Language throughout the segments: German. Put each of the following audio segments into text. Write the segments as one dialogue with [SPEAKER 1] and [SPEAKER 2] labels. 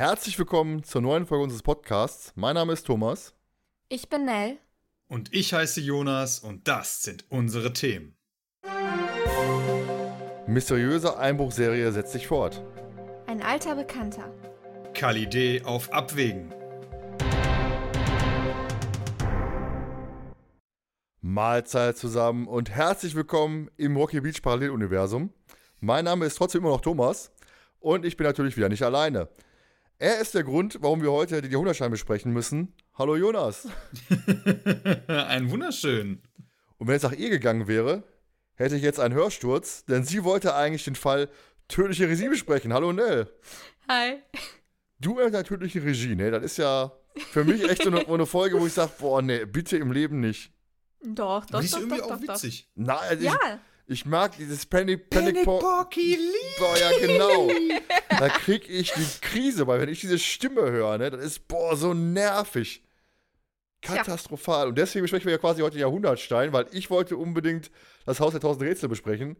[SPEAKER 1] Herzlich willkommen zur neuen Folge unseres Podcasts. Mein Name ist Thomas.
[SPEAKER 2] Ich bin Nell.
[SPEAKER 3] Und ich heiße Jonas und das sind unsere Themen.
[SPEAKER 1] Mysteriöse Einbruchserie setzt sich fort.
[SPEAKER 2] Ein alter Bekannter.
[SPEAKER 3] Kalidee auf Abwägen.
[SPEAKER 1] Mahlzeit zusammen und herzlich willkommen im Rocky Beach Paralleluniversum. Mein Name ist trotzdem immer noch Thomas und ich bin natürlich wieder nicht alleine. Er ist der Grund, warum wir heute den Jahrhundertschein besprechen müssen. Hallo Jonas.
[SPEAKER 3] Ein wunderschön.
[SPEAKER 1] Und wenn es nach ihr gegangen wäre, hätte ich jetzt einen Hörsturz, denn sie wollte eigentlich den Fall tödliche Regie besprechen. Hallo Nell.
[SPEAKER 2] Hi.
[SPEAKER 1] Du mit deiner tödliche Regie, ne? Das ist ja für mich echt so eine, eine Folge, wo ich sage, boah, ne, bitte im Leben nicht.
[SPEAKER 2] Doch, doch,
[SPEAKER 3] Die ist
[SPEAKER 2] doch,
[SPEAKER 3] irgendwie
[SPEAKER 2] doch,
[SPEAKER 3] auch
[SPEAKER 2] doch, doch.
[SPEAKER 3] witzig.
[SPEAKER 1] Nein, also
[SPEAKER 2] Ja,
[SPEAKER 1] ich, ich mag dieses Panic, Panic, Po-
[SPEAKER 3] Porky
[SPEAKER 1] Boah, ja, genau. Da krieg ich die Krise, weil wenn ich diese Stimme höre, ne, das ist, boah, so nervig. Katastrophal. Und deswegen besprechen wir ja quasi heute den Jahrhundertstein, weil ich wollte unbedingt das Haus der tausend Rätsel besprechen,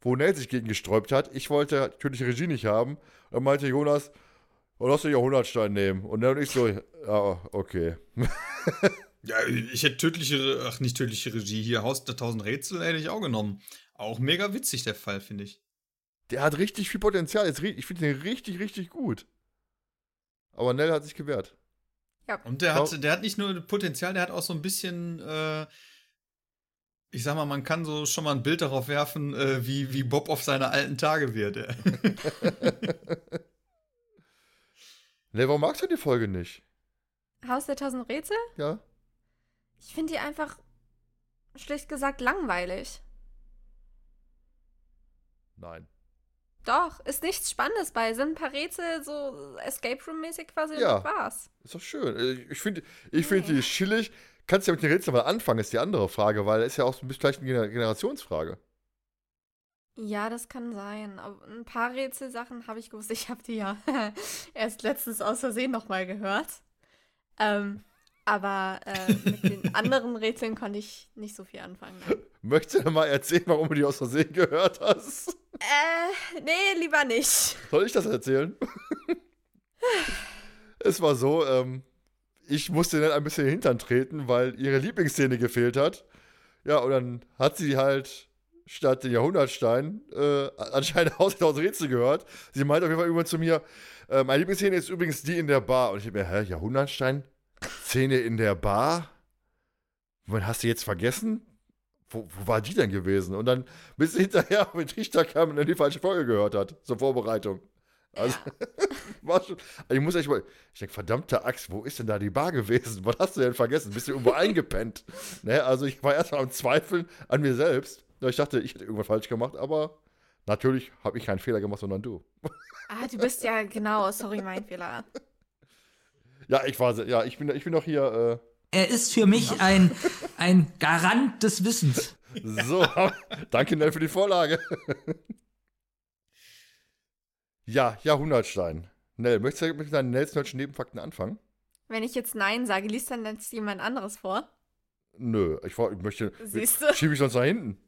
[SPEAKER 1] wo Nell sich gegen gesträubt hat. Ich wollte natürlich Regie nicht haben. Dann meinte Jonas, oh, lass den Jahrhundertstein nehmen. Und dann ich so, ja, okay.
[SPEAKER 3] Ja, ich hätte tödliche, ach nicht tödliche Regie, hier Haus der tausend Rätsel hätte ich auch genommen. Auch mega witzig der Fall, finde ich.
[SPEAKER 1] Der hat richtig viel Potenzial. Ich finde den richtig, richtig gut. Aber Nell hat sich gewehrt.
[SPEAKER 3] Und der hat, der hat nicht nur Potenzial, der hat auch so ein bisschen, äh, ich sag mal, man kann so schon mal ein Bild darauf werfen, äh, wie, wie Bob auf seine alten Tage wird.
[SPEAKER 1] Nell, warum magst du die Folge nicht?
[SPEAKER 2] Haus der tausend Rätsel?
[SPEAKER 1] Ja?
[SPEAKER 2] Ich finde die einfach, schlicht gesagt, langweilig.
[SPEAKER 1] Nein.
[SPEAKER 2] Doch, ist nichts Spannendes bei. Sind ein paar Rätsel so Escape Room-mäßig quasi
[SPEAKER 1] Ja.
[SPEAKER 2] und das war's.
[SPEAKER 1] Ist doch schön. Äh, Ich finde ich find
[SPEAKER 2] Nee.
[SPEAKER 1] die chillig. Kannst ja mit den Rätseln mal anfangen, ist die andere Frage, weil es ist ja auch so ein bisschen vielleicht eine Gener- Generationsfrage.
[SPEAKER 2] Ja, das kann sein. Aber ein paar Rätselsachen habe ich gewusst. Ich habe die ja erst letztens aus Versehen nochmal gehört. Ähm, aber äh, mit den anderen Rätseln konnte ich nicht so viel anfangen.
[SPEAKER 1] Möchtest du mal erzählen, warum du die aus Versehen gehört hast?
[SPEAKER 2] Äh, nee, lieber nicht.
[SPEAKER 1] Soll ich das erzählen? es war so, ähm, ich musste dann ein bisschen Hintern treten, weil ihre Lieblingsszene gefehlt hat. Ja, und dann hat sie halt statt den Jahrhundertstein äh, anscheinend der tausend Rätsel gehört. Sie meinte auf jeden Fall irgendwann zu mir, äh, meine Lieblingsszene ist übrigens die in der Bar. Und ich habe mir, hä, Jahrhundertstein? Szene in der Bar? Wann hast du jetzt vergessen? Wo, wo war die denn gewesen? Und dann bis hinterher mit Richter kam und dann die falsche Folge gehört hat zur Vorbereitung. Also, war schon. Also ich muss echt mal. Ich denke, verdammte Axt, wo ist denn da die Bar gewesen? Was hast du denn vergessen? Bist du irgendwo eingepennt? Ne? Also, ich war erst mal am Zweifeln an mir selbst. Ich dachte, ich hätte irgendwas falsch gemacht, aber natürlich habe ich keinen Fehler gemacht, sondern du.
[SPEAKER 2] Ah, du bist ja genau, sorry, mein Fehler.
[SPEAKER 1] Ja, ich war. Ja, ich bin, ich bin doch hier.
[SPEAKER 4] Er ist für mich ein, ein Garant des Wissens.
[SPEAKER 1] Äh, so, danke, Nell, für die Vorlage. ja, Jahrhundertstein. Nell, möchtest du mit deinen Nelsnötschen Nebenfakten anfangen?
[SPEAKER 2] Wenn ich jetzt Nein sage, liest dann jetzt jemand anderes vor.
[SPEAKER 1] Nö, ich, ich möchte.
[SPEAKER 2] Siehst du?
[SPEAKER 1] Schiebe ich sonst nach hinten.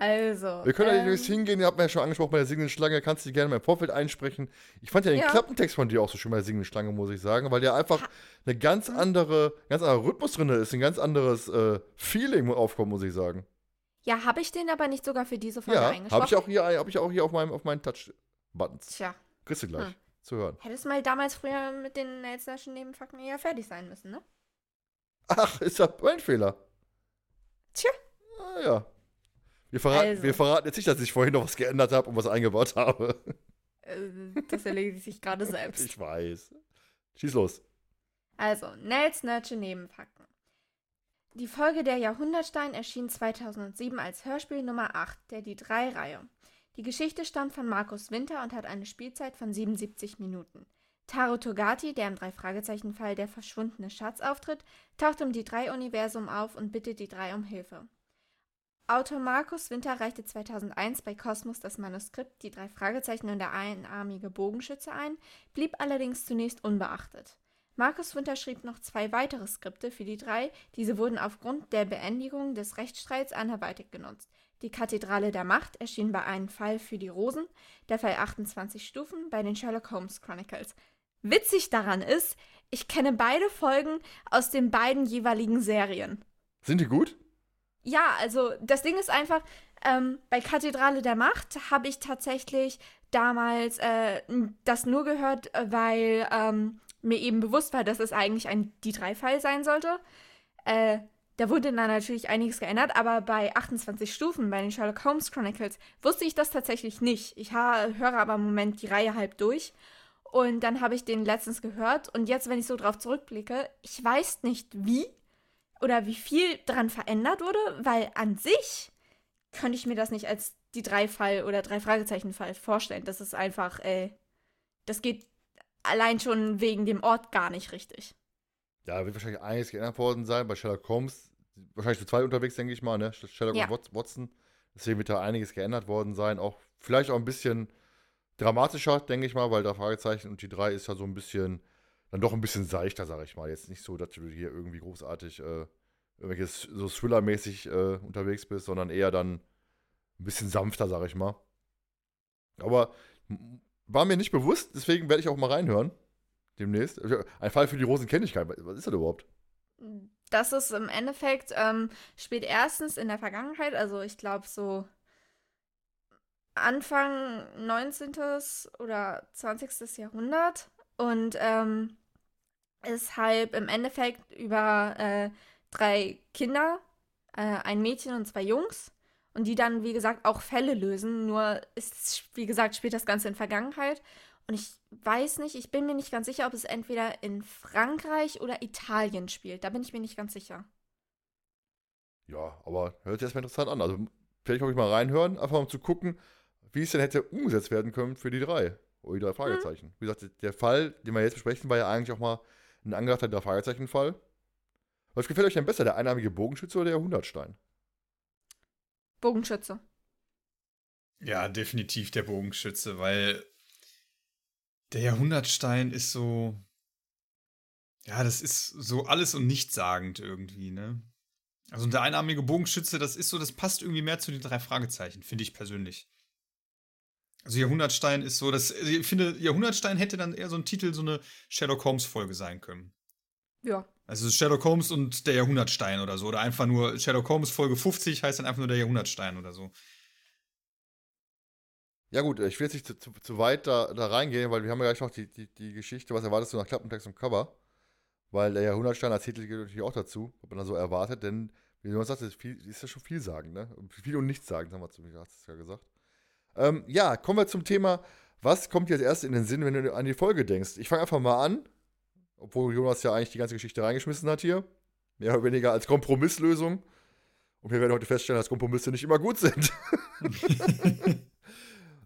[SPEAKER 2] Also.
[SPEAKER 1] Wir können ja
[SPEAKER 2] ähm,
[SPEAKER 1] nicht hingehen, ihr habt mir ja schon angesprochen bei der singenden Schlange, kannst du die gerne mal im Vorfeld einsprechen. Ich fand ja den
[SPEAKER 2] Ja.
[SPEAKER 1] Klappentext von dir auch so schön bei der singenden Schlange, muss ich sagen, weil der einfach eine ganz andere, ganz anderer Rhythmus drin ist, ein ganz anderes äh, Feeling aufkommt, muss ich sagen.
[SPEAKER 2] Ja, habe ich den aber nicht sogar für diese Folge
[SPEAKER 1] Ja,
[SPEAKER 2] eingesprochen?
[SPEAKER 1] habe ich auch hier, habe ich auch hier auf meinem, auf meinen Touch-Buttons.
[SPEAKER 2] Tja,
[SPEAKER 1] Kriegst du gleich
[SPEAKER 2] Hm.
[SPEAKER 1] zu hören.
[SPEAKER 2] hättest mal damals früher mit den Nelson Nebenfakten eher fertig sein müssen, ne?
[SPEAKER 1] Ach, ist ja mein Fehler.
[SPEAKER 2] Tja.
[SPEAKER 1] Ah, ja. Wir verraten,
[SPEAKER 2] Also.
[SPEAKER 1] wir verraten jetzt nicht, dass ich vorhin noch was geändert habe und was eingebaut habe.
[SPEAKER 2] Äh, das erledigt sich gerade selbst.
[SPEAKER 1] Ich weiß. Schieß los.
[SPEAKER 2] Also, Nels Nerdsche Nebenfakten. Die Folge Der Jahrhundertstein erschien 2007 als Hörspiel Nummer 8 der Die 3-Reihe. Die Geschichte stammt von Markus Winter und hat eine Spielzeit von 77 Minuten. Taro Togati, der im Drei-Fragezeichen-Fall der verschwundene Schatz auftritt, taucht im D3-Universum auf und bittet die drei um Hilfe. Autor Markus Winter reichte 2001 bei Kosmos das Manuskript Die drei Fragezeichen und der einarmige Bogenschütze ein, blieb allerdings zunächst unbeachtet. Markus Winter schrieb noch zwei weitere Skripte für die drei, diese wurden aufgrund der Beendigung des Rechtsstreits anderweitig genutzt. Die Kathedrale der Macht erschien bei einem Fall für die Rosen, der Fall 28 Stufen bei den Sherlock Holmes Chronicles. Witzig daran ist, ich kenne beide Folgen aus den beiden jeweiligen Serien.
[SPEAKER 1] Sind die gut?
[SPEAKER 2] Ja, also das Ding ist einfach, ähm, bei Kathedrale der Macht habe ich tatsächlich damals äh, das nur gehört, weil ähm, mir eben bewusst war, dass es eigentlich ein Die-3-Fall sein sollte. Äh, da wurde dann natürlich einiges geändert, aber bei 28 Stufen bei den Sherlock Holmes Chronicles wusste ich das tatsächlich nicht. Ich höre aber im Moment die Reihe halb durch und dann habe ich den letztens gehört und jetzt, wenn ich so drauf zurückblicke, ich weiß nicht wie oder wie viel dran verändert wurde, weil an sich könnte ich mir das nicht als die Drei-Fall oder Drei-Fragezeichen-Fall vorstellen. Das ist einfach, äh, das geht allein schon wegen dem Ort gar nicht richtig.
[SPEAKER 1] Ja, wird wahrscheinlich einiges geändert worden sein. Bei Sherlock Holmes, wahrscheinlich zu zweit unterwegs, denke ich mal, ne? Sherlock ja. und Watson. Deswegen wird da einiges geändert worden sein. Auch vielleicht auch ein bisschen dramatischer, denke ich mal, weil da Fragezeichen und die drei ist ja so ein bisschen, dann doch ein bisschen seichter, sage ich mal. Jetzt nicht so, dass du hier irgendwie großartig äh, irgendwelches so Thriller-mäßig äh, unterwegs bist, sondern eher dann ein bisschen sanfter, sage ich mal. Aber war mir nicht bewusst, deswegen werde ich auch mal reinhören. Demnächst. Ein Fall für die Rosen kenne ich keinen. Was ist das überhaupt?
[SPEAKER 2] Das ist im Endeffekt, ähm, spielt erstens in der Vergangenheit, also ich glaube so Anfang 19. oder 20. Jahrhundert und ähm, ist halt im Endeffekt über äh, drei Kinder, äh, ein Mädchen und zwei Jungs und die dann, wie gesagt, auch Fälle lösen. Nur ist, wie gesagt, spielt das Ganze in Vergangenheit. Und ich weiß nicht, ich bin mir nicht ganz sicher, ob es entweder in Frankreich oder Italien spielt. Da bin ich mir nicht ganz sicher.
[SPEAKER 1] Ja, aber hört sich erstmal interessant an. Also vielleicht auch ich mal reinhören, einfach um zu gucken, wie es denn hätte umgesetzt werden können für die drei. Oder die drei Fragezeichen. Mhm. Wie gesagt, der Fall, den wir jetzt besprechen, war ja eigentlich auch mal ein angedachter drei Fragezeichen-Fall. Was gefällt euch denn besser, der einarmige Bogenschütze oder der Hundertstein?
[SPEAKER 2] Bogenschütze.
[SPEAKER 3] Ja, definitiv der Bogenschütze, weil der Jahrhundertstein ist so. Ja, das ist so alles und nichtssagend irgendwie, ne? Also der einarmige Bogenschütze, das ist so, das passt irgendwie mehr zu den drei Fragezeichen, finde ich persönlich. Also Jahrhundertstein ist so, das, also ich finde, Jahrhundertstein hätte dann eher so ein Titel, so eine Sherlock Holmes-Folge sein können.
[SPEAKER 2] Ja.
[SPEAKER 3] Also Sherlock Holmes und der Jahrhundertstein oder so. Oder einfach nur Sherlock Holmes Folge 50 heißt dann einfach nur der Jahrhundertstein oder so.
[SPEAKER 1] Ja gut, ich will jetzt nicht zu, zu, zu weit da, da, reingehen, weil wir haben ja gleich noch die, die, die Geschichte, was erwartest du nach Klappentext und Cover? Weil der Jahrhundertstein als Titel geht natürlich auch dazu, was man da so erwartet, denn wie du sagst, ist, ist ja schon viel sagen, ne? Viel und nichts sagen, haben wir zu mir ja gesagt. Ähm, ja, kommen wir zum Thema, was kommt dir als erstes in den Sinn, wenn du an die Folge denkst? Ich fange einfach mal an, obwohl Jonas ja eigentlich die ganze Geschichte reingeschmissen hat hier. Mehr oder weniger als Kompromisslösung. Und wir werden heute feststellen, dass Kompromisse nicht immer gut sind.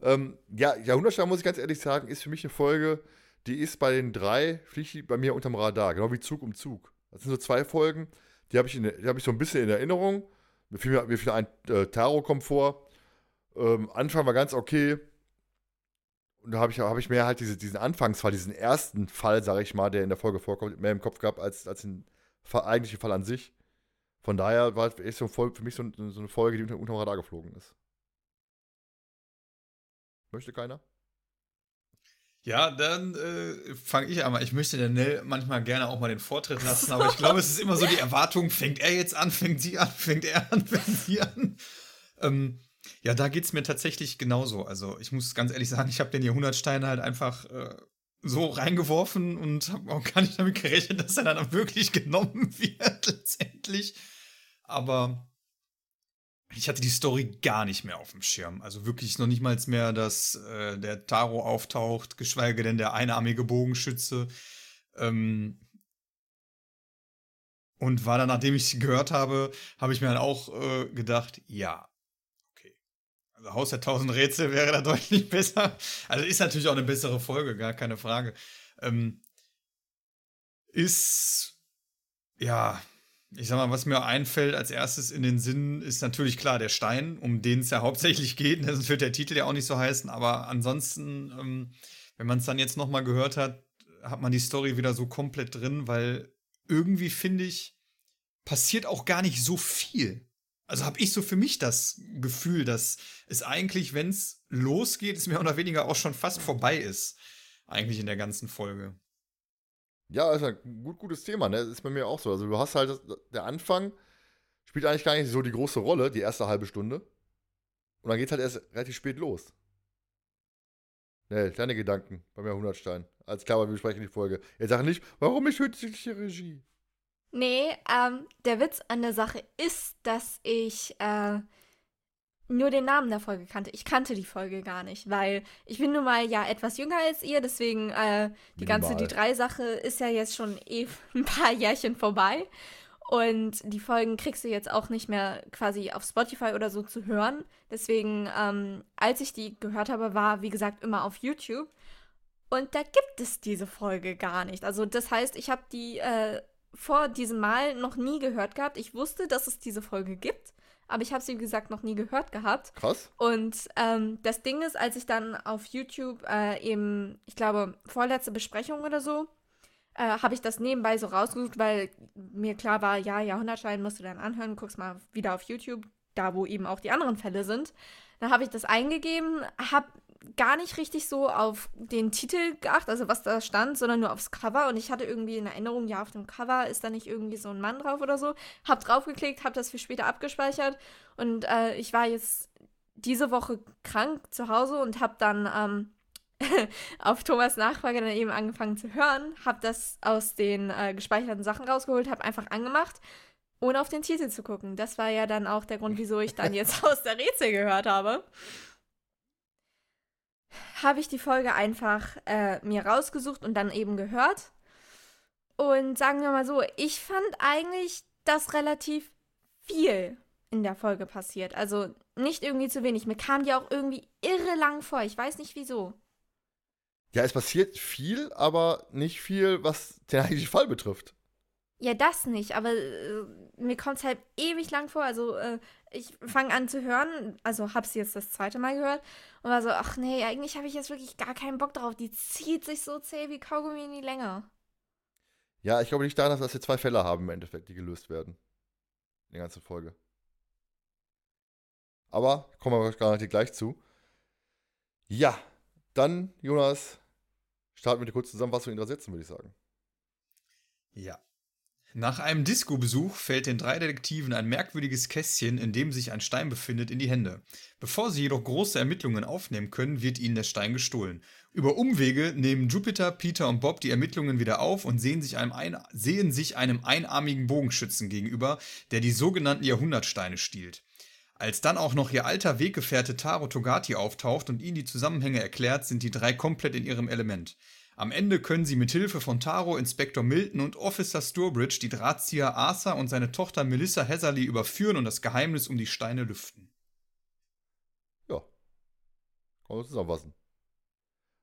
[SPEAKER 1] ähm, ja, Jahrhundertstein, muss ich ganz ehrlich sagen, ist für mich eine Folge, die ist bei den drei, fliegt bei mir unterm Radar, genau wie Zug um Zug. Das sind so zwei Folgen, die habe ich, hab ich so ein bisschen in Erinnerung. Mir fiel, mir fiel ein äh, Taro kommt vor. Ähm, Anfang war ganz okay. Und da habe ich, hab ich mehr halt diese, diesen Anfangsfall, diesen ersten Fall, sage ich mal, der in der Folge vorkommt, mehr im Kopf gehabt als, als den eigentlichen Fall an sich. Von daher war es für mich so, so, eine Folge, die unter, unter Radar geflogen ist. Möchte keiner?
[SPEAKER 3] Ja, dann äh, fange ich an. Ich möchte der Nell manchmal gerne auch mal den Vortritt lassen, aber ich glaube, es ist immer so die Erwartung, fängt er jetzt an, fängt sie an, fängt er an, fängt sie an. Ähm, ja, da geht es mir tatsächlich genauso. Also ich muss ganz ehrlich sagen, ich habe den Jahrhundertstein halt einfach äh, so reingeworfen und habe auch gar nicht damit gerechnet, dass er dann wirklich genommen wird letztendlich. Aber ich hatte die Story gar nicht mehr auf dem Schirm. Also wirklich noch nicht mal mehr, dass äh, der Taro auftaucht, geschweige denn der einarmige Bogenschütze. Ähm, und war dann, nachdem ich gehört habe, habe ich mir dann auch äh, gedacht, ja, Haus der tausend Rätsel wäre da deutlich besser. Also ist natürlich auch eine bessere Folge, gar keine Frage. Ähm, ist, ja, ich sag mal, was mir einfällt als erstes in den Sinn, ist natürlich klar der Stein, um den es ja hauptsächlich geht. Sonst wird der Titel ja auch nicht so heißen. Aber ansonsten, ähm, wenn man es dann jetzt nochmal gehört hat, hat man die Story wieder so komplett drin, weil irgendwie finde ich, passiert auch gar nicht so viel. Also habe ich so für mich das Gefühl, dass es eigentlich, wenn es losgeht, es mehr oder weniger auch schon fast vorbei ist. Eigentlich in der ganzen Folge.
[SPEAKER 1] Ja, ist ein gut, gutes Thema, ne? Ist bei mir auch so. Also du hast halt, der Anfang spielt eigentlich gar nicht so die große Rolle, die erste halbe Stunde. Und dann geht es halt erst relativ spät los. Ne, deine Gedanken bei mir 100 Stein. Als klar, wir besprechen die Folge. Er sagt nicht, warum ich künstliche Regie?
[SPEAKER 2] Nee, ähm, der Witz an der Sache ist, dass ich äh, nur den Namen der Folge kannte. Ich kannte die Folge gar nicht, weil ich bin nun mal ja etwas jünger als ihr, deswegen äh, die ganze
[SPEAKER 1] Minimal.
[SPEAKER 2] Die drei Sache ist ja jetzt schon eh ein paar Jährchen vorbei. Und die Folgen kriegst du jetzt auch nicht mehr quasi auf Spotify oder so zu hören. Deswegen, ähm, als ich die gehört habe, war, wie gesagt, immer auf YouTube. Und da gibt es diese Folge gar nicht. Also das heißt, ich habe die äh, vor diesem Mal noch nie gehört gehabt. Ich wusste, dass es diese Folge gibt, aber ich habe sie, wie gesagt, noch nie gehört gehabt.
[SPEAKER 1] Krass.
[SPEAKER 2] Und ähm, das Ding ist, als ich dann auf YouTube äh, eben, ich glaube, vorletzte Besprechung oder so, äh, habe ich das nebenbei so rausgesucht, weil mir klar war, ja, Jahrhundertschein musst du dann anhören, guckst mal wieder auf YouTube, da wo eben auch die anderen Fälle sind. Dann habe ich das eingegeben, habe gar nicht richtig so auf den Titel geachtet, also was da stand, sondern nur aufs Cover. Und ich hatte irgendwie in Erinnerung, ja, auf dem Cover ist da nicht irgendwie so ein Mann drauf oder so. Hab draufgeklickt, hab das für später abgespeichert. Und äh, ich war jetzt diese Woche krank zu Hause und hab dann ähm, auf Thomas Nachfrage dann eben angefangen zu hören, hab das aus den äh, gespeicherten Sachen rausgeholt, hab einfach angemacht, ohne auf den Titel zu gucken. Das war ja dann auch der Grund, wieso ich dann jetzt aus der Rätsel gehört habe habe ich die Folge einfach äh, mir rausgesucht und dann eben gehört. Und sagen wir mal so, ich fand eigentlich, dass relativ viel in der Folge passiert. Also nicht irgendwie zu wenig. Mir kam die auch irgendwie irre lang vor. Ich weiß nicht wieso.
[SPEAKER 1] Ja, es passiert viel, aber nicht viel, was den eigentlichen Fall betrifft.
[SPEAKER 2] Ja, das nicht, aber äh, mir kommt es halt ewig lang vor. Also, äh, ich fange an zu hören, also habe sie jetzt das zweite Mal gehört und war so, ach nee, eigentlich habe ich jetzt wirklich gar keinen Bock drauf. Die zieht sich so zäh wie Kaugummi in die Länge.
[SPEAKER 1] Ja, ich glaube nicht daran, dass wir zwei Fälle haben im Endeffekt, die gelöst werden. In der ganzen Folge. Aber kommen wir garantiert gleich zu. Ja, dann, Jonas, starten wir eine kurze Zusammenfassung in drei Sätzen, würde ich sagen.
[SPEAKER 3] Ja. Nach einem Disco-Besuch fällt den drei Detektiven ein merkwürdiges Kästchen, in dem sich ein Stein befindet, in die Hände. Bevor sie jedoch große Ermittlungen aufnehmen können, wird ihnen der Stein gestohlen. Über Umwege nehmen Jupiter, Peter und Bob die Ermittlungen wieder auf und sehen sich einem, ein sehen sich einem einarmigen Bogenschützen gegenüber, der die sogenannten Jahrhundertsteine stiehlt. Als dann auch noch ihr alter Weggefährte Taro Togati auftaucht und ihnen die Zusammenhänge erklärt, sind die drei komplett in ihrem Element. Am Ende können sie mit Hilfe von Taro, Inspektor Milton und Officer Sturbridge die Drahtzieher Arthur und seine Tochter Melissa Heatherly überführen und das Geheimnis um die Steine lüften.
[SPEAKER 1] Ja. Kann man zusammenfassen.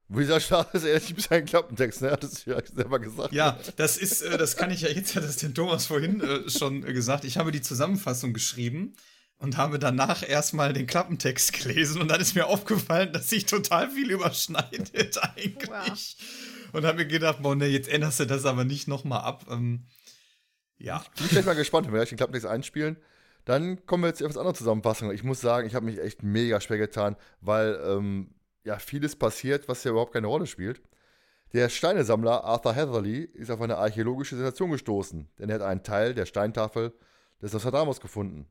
[SPEAKER 1] Wie gesagt, schade ist ehrlich ein bisschen ein Klappentext, ne? Hat es ja selber gesagt.
[SPEAKER 3] Ja, das ist, äh, das kann ich ja jetzt, hat das den Thomas vorhin äh, schon äh, gesagt. Ich habe die Zusammenfassung geschrieben und habe danach erstmal den Klappentext gelesen und dann ist mir aufgefallen, dass sich total viel überschneidet eigentlich.
[SPEAKER 2] Wow.
[SPEAKER 3] Und habe mir gedacht, boah, ne, jetzt änderst du das aber nicht nochmal ab. Ähm, ja.
[SPEAKER 1] Bin ich gleich mal gespannt, wenn wir gleich den Klappentext einspielen. Dann kommen wir jetzt auf das andere Zusammenfassung. Ich muss sagen, ich habe mich echt mega schwer getan, weil ähm, ja vieles passiert, was ja überhaupt keine Rolle spielt. Der Steinesammler Arthur Heatherly ist auf eine archäologische Sensation gestoßen, denn er hat einen Teil der Steintafel des Nostradamus gefunden.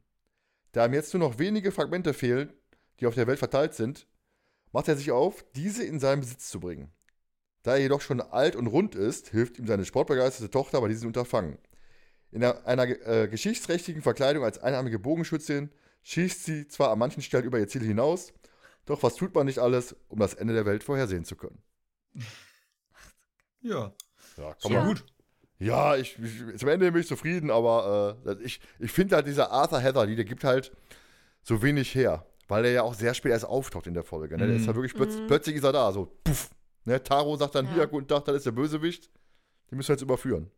[SPEAKER 1] Da ihm jetzt nur noch wenige Fragmente fehlen, die auf der Welt verteilt sind, macht er sich auf, diese in seinen Besitz zu bringen. Da er jedoch schon alt und rund ist, hilft ihm seine sportbegeisterte Tochter bei diesem Unterfangen. In einer, äh, geschichtsträchtigen Verkleidung als einarmige Bogenschützin schießt sie zwar an manchen Stellen über ihr Ziel hinaus, doch was tut man nicht alles, um das Ende der Welt vorhersehen zu können?
[SPEAKER 3] Ja.
[SPEAKER 1] Ja,
[SPEAKER 3] Schon mal gut.
[SPEAKER 1] Ja, ich, ich, zum Ende bin ich zufrieden, aber äh, ich, ich finde halt dieser Arthur Heatherly, der gibt halt so wenig her, weil er ja auch sehr spät erst auftaucht in der Folge. Ne? Der
[SPEAKER 3] Mhm.
[SPEAKER 1] ist ja wirklich plötz
[SPEAKER 2] Mhm.
[SPEAKER 1] plötzlich ist er da, so puff. Ne, Taro sagt dann,
[SPEAKER 2] Ja.
[SPEAKER 1] hier, guten Tag, das ist der Bösewicht. Den müssen wir jetzt überführen.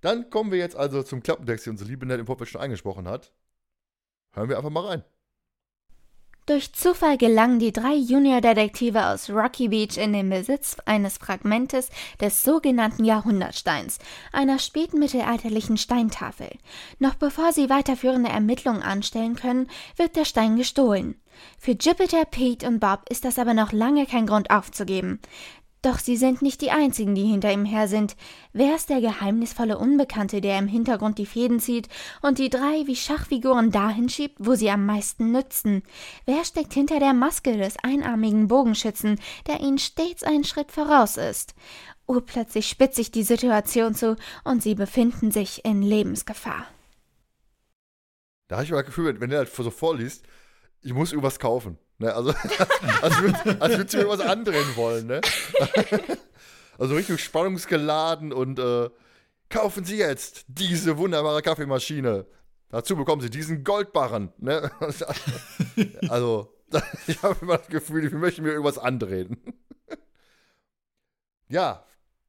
[SPEAKER 1] Dann kommen wir jetzt also zum Klappentext, den unsere liebe Nett im Vorfeld schon angesprochen hat. Hören wir einfach mal rein.
[SPEAKER 2] Durch Zufall gelangen die drei Junior-Detektive aus Rocky Beach in den Besitz eines Fragmentes des sogenannten Jahrhundertsteins, einer spätmittelalterlichen Steintafel. Noch bevor sie weiterführende Ermittlungen anstellen können, wird der Stein gestohlen. Für Jupiter, Pete und Bob ist das aber noch lange kein Grund aufzugeben. Doch sie sind nicht die einzigen, die hinter ihm her sind. Wer ist der geheimnisvolle Unbekannte, der im Hintergrund die Fäden zieht und die drei wie Schachfiguren dahin schiebt, wo sie am meisten nützen? Wer steckt hinter der Maske des einarmigen Bogenschützen, der ihnen stets einen Schritt voraus ist? Urplötzlich spitzt sich die Situation zu und sie befinden sich in Lebensgefahr.
[SPEAKER 1] Da habe ich mal das Gefühl, wenn, der halt so vorliest, ich muss irgendwas kaufen. Ne? Also, als würde als würd sie mir irgendwas andrehen wollen. Ne? also richtig spannungsgeladen und äh, kaufen Sie jetzt diese wunderbare Kaffeemaschine. Dazu bekommen Sie diesen Goldbarren. Ne? also, ich habe immer das Gefühl, ich möchte mir irgendwas andrehen. ja,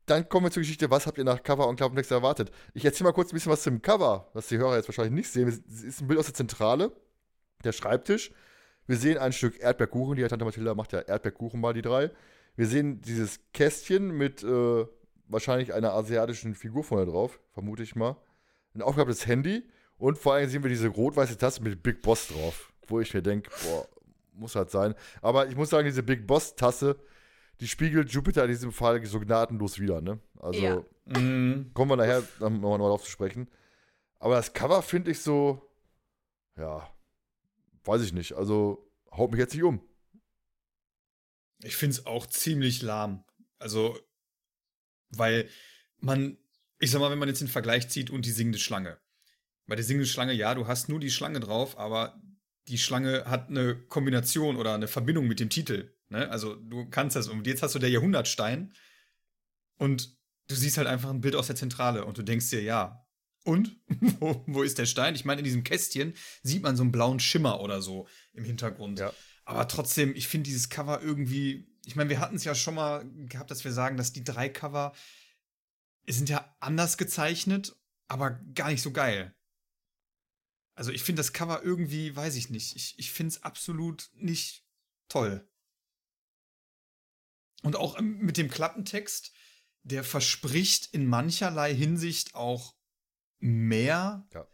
[SPEAKER 1] dann kommen wir zur Geschichte, was habt ihr nach Cover und Klappentext erwartet? Ich erzähle mal kurz ein bisschen was zum Cover, was die Hörer jetzt wahrscheinlich nicht sehen. Es ist ein Bild aus der Zentrale, der Schreibtisch. Wir sehen ein Stück Erdbeerkuchen, die Tante Mathilda macht ja Erdbeerkuchen mal, die drei. Wir sehen dieses Kästchen mit äh, wahrscheinlich einer asiatischen Figur vorne drauf, vermute ich mal. Ein aufgeklapptes Handy und vor allem sehen wir diese rot-weiße Tasse mit Big Boss drauf, wo ich mir denke, boah, muss halt sein. Aber ich muss sagen, diese Big Boss-Tasse, die spiegelt Jupiter in diesem Fall so gnadenlos wieder, ne? Also
[SPEAKER 2] Ja.
[SPEAKER 3] Mhm.
[SPEAKER 1] kommen wir nachher nochmal drauf zu sprechen. Aber das Cover finde ich so, ja, weiß ich nicht. Also haut mich jetzt nicht um.
[SPEAKER 3] Ich finde es auch ziemlich lahm. Also, weil man, ich sag mal, wenn man jetzt den Vergleich zieht und die singende Schlange. Bei der singenden Schlange, ja, du hast nur die Schlange drauf, aber die Schlange hat eine Kombination oder eine Verbindung mit dem Titel. Ne? Also du kannst das, und jetzt hast du der Jahrhundertstein und du siehst halt einfach ein Bild aus der Zentrale und du denkst dir, ja, und? wo, wo ist der Stein? Ich meine, in diesem Kästchen sieht man so einen blauen Schimmer oder so im Hintergrund.
[SPEAKER 1] Ja.
[SPEAKER 3] Aber trotzdem, ich finde dieses Cover irgendwie, ich meine, wir hatten es ja schon mal gehabt, dass wir sagen, dass die drei Cover sind ja anders gezeichnet, aber gar nicht so geil. Also ich finde das Cover irgendwie, weiß ich nicht, ich, ich finde es absolut nicht toll. Und auch ähm, mit dem Klappentext, der verspricht in mancherlei Hinsicht auch mehr,
[SPEAKER 1] Ja.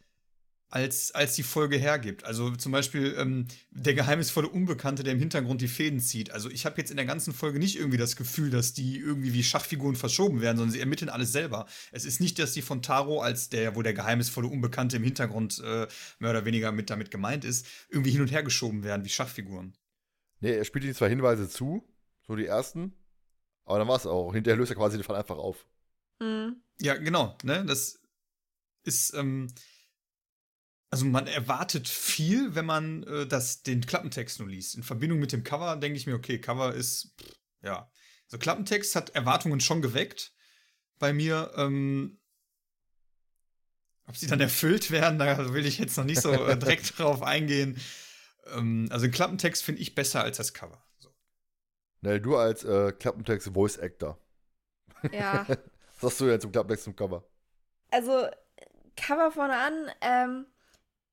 [SPEAKER 3] als, als die Folge hergibt. Also zum Beispiel ähm, der geheimnisvolle Unbekannte, der im Hintergrund die Fäden zieht. Also ich habe jetzt in der ganzen Folge nicht irgendwie das Gefühl, dass die irgendwie wie Schachfiguren verschoben werden, sondern sie ermitteln alles selber. Es ist nicht, dass die von Taro als der, wo der geheimnisvolle Unbekannte im Hintergrund äh, mehr oder weniger mit damit gemeint ist, irgendwie hin und her geschoben werden wie Schachfiguren.
[SPEAKER 1] Nee, er spielt die zwei Hinweise zu, so die ersten. Aber dann war es auch. Hinterher löst er quasi den Fall einfach auf.
[SPEAKER 2] Hm.
[SPEAKER 3] Ja, genau, ne? Das ist, ähm, also man erwartet viel, wenn man äh, das, den Klappentext nur liest. In Verbindung mit dem Cover denke ich mir, okay, Cover ist, pff, ja. So Klappentext hat Erwartungen schon geweckt bei mir. Ähm, ob sie dann erfüllt werden, da will ich jetzt noch nicht so äh, direkt drauf eingehen. Ähm, also den Klappentext finde ich besser als das Cover. So.
[SPEAKER 1] Nee, du als äh, Klappentext Voice Actor.
[SPEAKER 2] Ja.
[SPEAKER 1] Was hast du denn zum Klappentext zum Cover?
[SPEAKER 2] Also, Cover vorne an, ähm,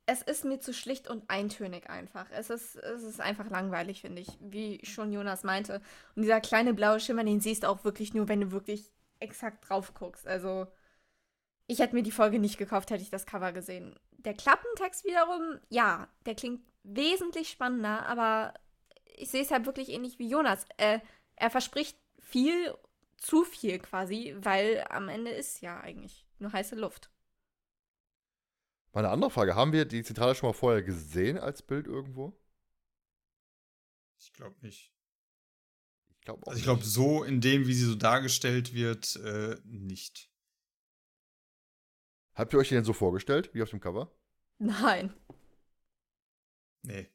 [SPEAKER 2] es ist mir zu schlicht und eintönig einfach. Es ist, es ist einfach langweilig, finde ich, wie schon Jonas meinte. Und dieser kleine blaue Schimmer, den siehst du auch wirklich nur, wenn du wirklich exakt drauf guckst. Also, ich hätte mir die Folge nicht gekauft, hätte ich das Cover gesehen. Der Klappentext wiederum, ja, der klingt wesentlich spannender, aber ich sehe es halt wirklich ähnlich wie Jonas. Äh, er verspricht viel, zu viel quasi, weil am Ende ist ja eigentlich nur heiße Luft.
[SPEAKER 1] Meine andere Frage: Haben wir die Zentrale schon mal vorher gesehen als Bild irgendwo?
[SPEAKER 3] Ich glaube nicht.
[SPEAKER 1] Ich glaube auch.
[SPEAKER 3] Also ich glaube, so in dem, wie sie so dargestellt wird, äh, nicht.
[SPEAKER 1] Habt ihr euch den denn so vorgestellt, wie auf dem Cover?
[SPEAKER 2] Nein.
[SPEAKER 3] Nee.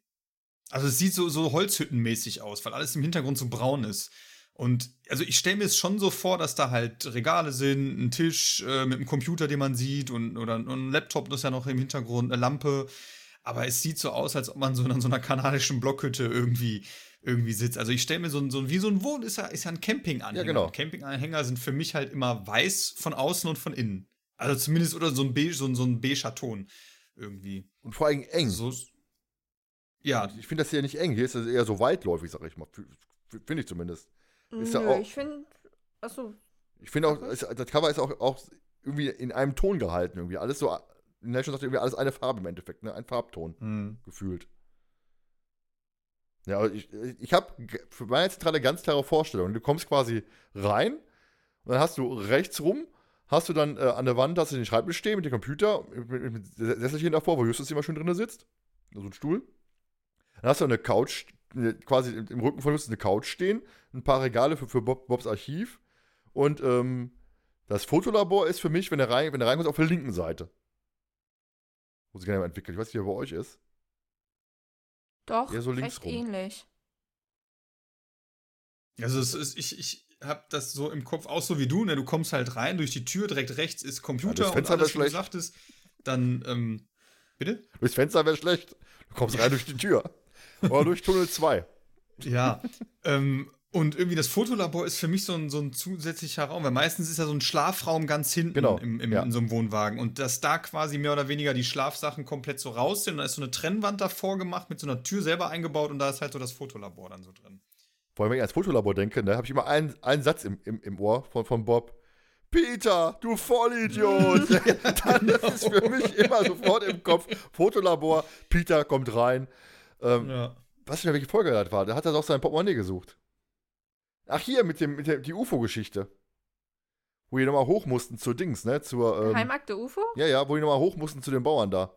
[SPEAKER 3] Also es sieht so, so holzhüttenmäßig aus, weil alles im Hintergrund so braun ist. Und also ich stelle mir es schon so vor, dass da halt Regale sind, ein Tisch äh, mit einem Computer, den man sieht, und, oder ein Laptop, das ist ja noch im Hintergrund, eine Lampe. Aber es sieht so aus, als ob man so in so einer kanadischen Blockhütte irgendwie irgendwie sitzt. Also ich stelle mir so ein, so ein, wie so ein Wohn, ist ja, ist ja ein Campinganhänger.
[SPEAKER 1] Ja, genau.
[SPEAKER 3] Campinganhänger sind für mich halt immer weiß von außen und von innen. Also zumindest oder so ein beige, so ein, so ein beiger Ton irgendwie.
[SPEAKER 1] Und vor allem eng.
[SPEAKER 3] So, ja,
[SPEAKER 1] Ich finde das hier nicht eng. Hier ist das eher so weitläufig, sag ich mal. Finde ich zumindest. Ist
[SPEAKER 2] Nö,
[SPEAKER 1] auch-
[SPEAKER 2] ich finde. Achso,
[SPEAKER 1] Ich finde auch, es, das Cover ist auch, auch irgendwie in einem Ton gehalten. Irgendwie alles so. Nation sagt irgendwie alles eine Farbe im Endeffekt, ne? Ein Farbton
[SPEAKER 3] hm.
[SPEAKER 1] gefühlt. Ja, aber ich, ich habe für meine zentrale ganz klare Vorstellung. Du kommst quasi rein und dann hast du rechts rum, hast du dann äh, an der Wand hast du den Schreibtisch stehen mit dem Computer, mit, mit, mit Sesselchen davor, wo Justus immer schön drin sitzt. So ein Stuhl. Dann hast du eine Couch, quasi im, Rücken von Justus eine Couch stehen, ein paar Regale für, für Bob, Bobs Archiv und ähm, das Fotolabor ist für mich, wenn er rein, wenn er reinkommt, auf der linken Seite. Wo sie gerne mal entwickelt. Ich weiß nicht, wie er bei euch ist.
[SPEAKER 2] doch,
[SPEAKER 1] Eher so links
[SPEAKER 2] recht
[SPEAKER 1] rum.
[SPEAKER 2] ähnlich.
[SPEAKER 3] Also es ist, ich, ich habe das so im Kopf auch so wie du, ne? Du kommst halt rein, durch die Tür, direkt rechts ist Computer
[SPEAKER 1] Ja, das
[SPEAKER 3] und
[SPEAKER 1] Fenster
[SPEAKER 3] alles, wie du
[SPEAKER 1] schlecht.
[SPEAKER 3] sagtest. Dann, ähm, bitte?
[SPEAKER 1] Durchs Fenster wäre schlecht. Du kommst rein durch die Tür. Oder durch Tunnel 2.
[SPEAKER 3] Ja. ähm, und irgendwie das Fotolabor ist für mich so ein, so ein zusätzlicher Raum, weil meistens ist ja so ein Schlafraum ganz hinten
[SPEAKER 1] Genau,
[SPEAKER 3] im, im,
[SPEAKER 1] ja.
[SPEAKER 3] in so einem Wohnwagen. Und dass da quasi mehr oder weniger die Schlafsachen komplett so raus sind. Und da ist so eine Trennwand davor gemacht, mit so einer Tür selber eingebaut und da ist halt so das Fotolabor dann so drin.
[SPEAKER 1] Vor allem, wenn ich ans Fotolabor denke, ne, habe ich immer einen, einen Satz im, im, im Ohr von, von Bob. Peter, du Vollidiot! Dann ist es für mich immer sofort im Kopf. Fotolabor, Peter kommt rein. Ähm,
[SPEAKER 3] Ja.
[SPEAKER 1] Was für welche Folge das war? Da hat er doch sein Portemonnaie gesucht. Ach, hier, mit dem, mit der die UFO-Geschichte. Wo die nochmal hoch mussten zur Dings, ne? Zur, ähm,
[SPEAKER 2] Heimakte UFO?
[SPEAKER 1] ja, ja, wo die nochmal hoch mussten zu den Bauern da.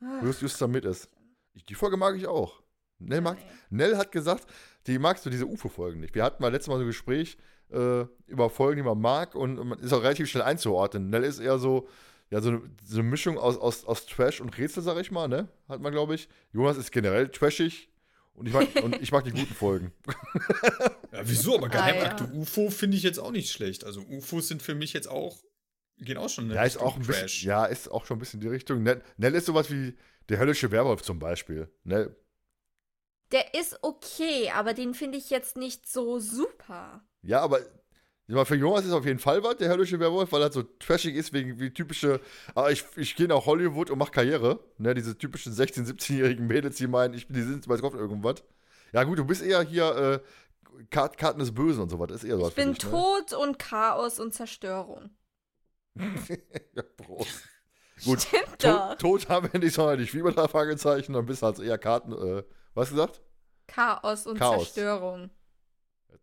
[SPEAKER 2] Ah,
[SPEAKER 1] Wo Just, just da mit ist. Ich, die Folge mag ich auch. Nell, mag. Nell hat gesagt, die magst du diese UFO-Folgen nicht. Wir hatten mal letztes Mal so ein Gespräch äh, über Folgen, die man mag und man ist auch relativ schnell einzuordnen. Nell ist eher so, ja, so eine, so eine Mischung aus, aus, aus Trash und Rätsel, sag ich mal, ne? Hat man, glaube ich. Jonas ist generell trashig und ich mag, und ich mag die guten Folgen.
[SPEAKER 3] Ja, wieso? Aber
[SPEAKER 2] Ah,
[SPEAKER 3] Geheimakte
[SPEAKER 2] ja.
[SPEAKER 3] UFO finde ich jetzt auch nicht schlecht. Also UFOs sind für mich jetzt auch, gehen auch schon in
[SPEAKER 1] Ja, ist
[SPEAKER 3] Richtung
[SPEAKER 1] auch ein bisschen,
[SPEAKER 3] Trash.
[SPEAKER 1] ja, ist auch schon ein bisschen die Richtung. Nell, Nell ist sowas wie der höllische Werwolf zum Beispiel. Ne?
[SPEAKER 2] Der ist okay, aber den finde ich jetzt nicht so super.
[SPEAKER 1] Ja, aber mal, für Jonas ist auf jeden Fall was, der höllische Werwolf, weil er so trashig ist, wegen wie typische, ah, ich, ich gehe nach Hollywood und mache Karriere. Ne, diese typischen 16-, 17-jährigen Mädels, die meinen, ich bin die sind weiß Gott irgendwas. Ja, gut, du bist eher hier äh, Kart, Karten des Bösen und sowas. Ist eher sowas
[SPEAKER 2] Ich bin
[SPEAKER 1] dich, ne?
[SPEAKER 2] Tod und Chaos und Zerstörung.
[SPEAKER 1] ja, Prost. Gut,
[SPEAKER 2] Stimmt doch.
[SPEAKER 1] Tod haben wir nicht sonderlich viel mit drei Fragezeichen, dann bist du halt eher Karten, äh, was gesagt?
[SPEAKER 2] Chaos und
[SPEAKER 1] Chaos.
[SPEAKER 2] Zerstörung.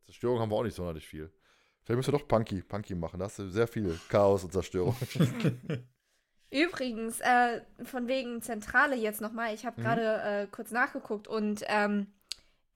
[SPEAKER 1] Zerstörung haben wir auch nicht sonderlich viel. Vielleicht müssen wir doch Punky, Punky machen. Da hast du sehr viel Chaos und Zerstörung.
[SPEAKER 2] Übrigens, äh, von wegen Zentrale jetzt nochmal. Ich
[SPEAKER 1] Mhm.
[SPEAKER 2] habe gerade äh, kurz nachgeguckt und ähm,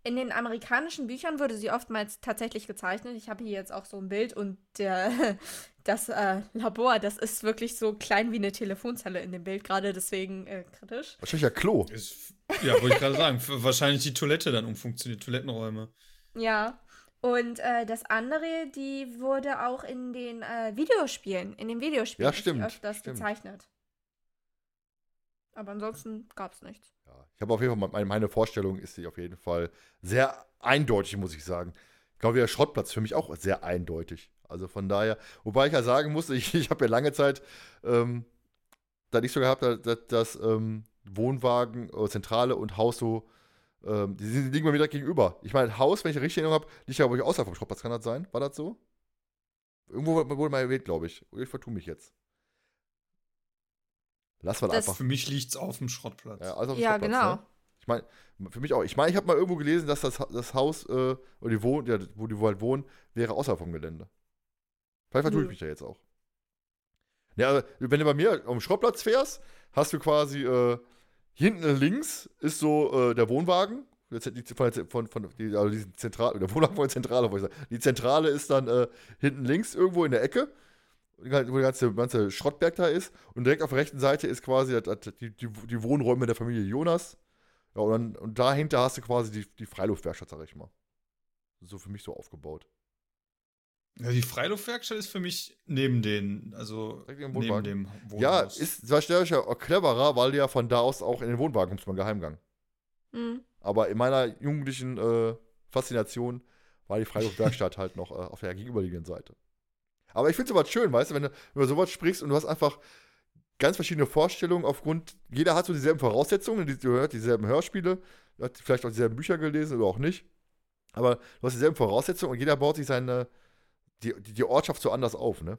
[SPEAKER 2] in den amerikanischen Büchern wurde sie oftmals tatsächlich gezeichnet. Ich habe hier jetzt auch so ein Bild und der, das äh, Labor, das ist wirklich so klein wie eine Telefonzelle in dem Bild, gerade deswegen äh, kritisch.
[SPEAKER 1] Wahrscheinlich ja Klo.
[SPEAKER 3] Ist, ja, wollte ich gerade sagen. Wahrscheinlich die Toilette dann umfunktioniert, Toilettenräume.
[SPEAKER 2] Ja. Und äh, das andere, die wurde auch in den äh, Videospielen, in den Videospielen
[SPEAKER 1] Ja, stimmt,
[SPEAKER 2] öfters
[SPEAKER 1] stimmt.
[SPEAKER 2] gezeichnet. Aber ansonsten gab es nichts.
[SPEAKER 1] Ja, ich habe auf jeden Fall, meine, meine Vorstellung ist sie auf jeden Fall sehr eindeutig, muss ich sagen. Ich glaube, der Schrottplatz für mich auch sehr eindeutig. Also von daher, wobei ich ja sagen muss, ich, ich habe ja lange Zeit ähm, da nicht so gehabt, dass, dass, dass ähm, Wohnwagen, äh, Zentrale und Haus so, ähm, die, die liegen mir direkt gegenüber. Ich meine, Haus, wenn ich richtig Erinnerung habe, liegt ja aber außerhalb vom Schrottplatz, kann das sein? War das so? Irgendwo wurde mal erwähnt, glaube ich. Ich vertue mich jetzt. Lass mal
[SPEAKER 2] Das-
[SPEAKER 1] einfach.
[SPEAKER 3] Für mich liegt's auf dem Schrottplatz.
[SPEAKER 1] Ja, also auf dem
[SPEAKER 2] Ja,
[SPEAKER 1] Schrottplatz,
[SPEAKER 2] genau.
[SPEAKER 1] Ne? Ich meine, für mich auch. Ich meine, ich habe mal irgendwo gelesen, dass das, das Haus, äh, oder die Wohn ja, wo die wo halt wohnen, wäre außerhalb vom Gelände. Vielleicht vertue ich
[SPEAKER 2] Nö.
[SPEAKER 1] mich da jetzt auch. Ja, aber wenn du bei mir am Schrottplatz fährst, hast du quasi äh, hinten links ist so äh, der Wohnwagen. Die- Zentrale. Die Zentrale ist dann äh, hinten links irgendwo in der Ecke, wo der ganze, ganze Schrottberg da ist. Und direkt auf der rechten Seite ist quasi die, die, die Wohnräume der Familie Jonas. Ja, und, dann, und dahinter hast du quasi die, die Freiluftwerkstatt, sag ich mal. So für mich so aufgebaut.
[SPEAKER 3] Ja, die Freiluftwerkstatt ist für mich neben den, also neben
[SPEAKER 1] Wohnwagen.
[SPEAKER 3] dem Wohnhaus.
[SPEAKER 1] Ja, ist zwar störrisch auch cleverer, weil du ja von da aus auch in den Wohnwagen kommst beim Geheimgang.
[SPEAKER 2] Hm.
[SPEAKER 1] Aber in meiner jugendlichen äh, Faszination war die Freiluftwerkstatt halt noch äh, auf der gegenüberliegenden Seite. Aber ich finde es aber schön, weißt du, wenn du über sowas sprichst und du hast einfach ganz verschiedene Vorstellungen aufgrund, jeder hat so dieselben Voraussetzungen, die, du hörst dieselben Hörspiele, hat vielleicht auch dieselben Bücher gelesen oder auch nicht. Aber du hast dieselben Voraussetzungen und jeder baut sich seine, die, die, die Ortschaft so anders auf, ne?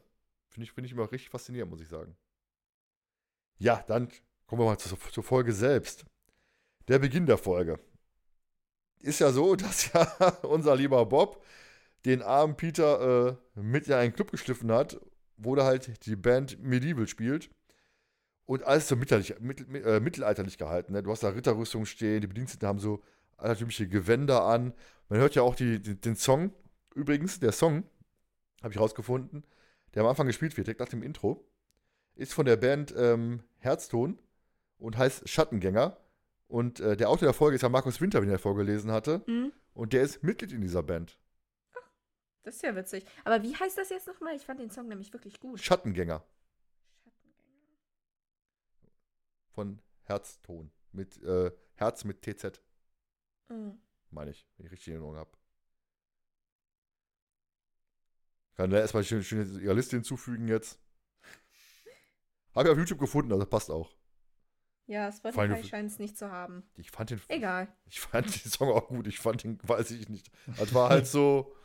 [SPEAKER 1] Finde ich, find ich immer richtig faszinierend, muss ich sagen. Ja, dann kommen wir mal zur, zur Folge selbst. Der Beginn der Folge. Ist ja so, dass ja unser lieber Bob den armen Peter äh, mit in einen Club geschliffen hat, wo da halt die Band Medieval spielt. Und alles so mittelalterlich, mittel, äh, mittelalterlich gehalten. Ne? Du hast da Ritterrüstung stehen, die Bediensteten haben so altertümliche Gewänder an. Man hört ja auch die, die, den Song, übrigens, der Song, habe ich rausgefunden, der am Anfang gespielt wird, direkt nach dem Intro, ist von der Band ähm, Herzton und heißt Schattengänger. Und äh, der Autor der Folge ist ja Markus Winter, den er vorgelesen hatte.
[SPEAKER 2] Hm?
[SPEAKER 1] Und der ist Mitglied in dieser Band.
[SPEAKER 2] Das ist ja witzig. Aber wie heißt das jetzt nochmal? Ich fand den Song nämlich wirklich gut.
[SPEAKER 1] Schattengänger von Herzton. Mit äh, Herz mit TZ,
[SPEAKER 2] Mhm.
[SPEAKER 1] meine ich, wenn ich richtig in Erinnerung habe. Kann da erstmal schön, schön ihrer Liste hinzufügen jetzt. Habe ich auf YouTube gefunden, also passt auch.
[SPEAKER 2] Ja, Spotify scheint es nicht zu haben.
[SPEAKER 1] Ich fand den,
[SPEAKER 2] Egal.
[SPEAKER 1] ich fand den Song auch gut. Ich fand den, weiß ich nicht. Das war halt so,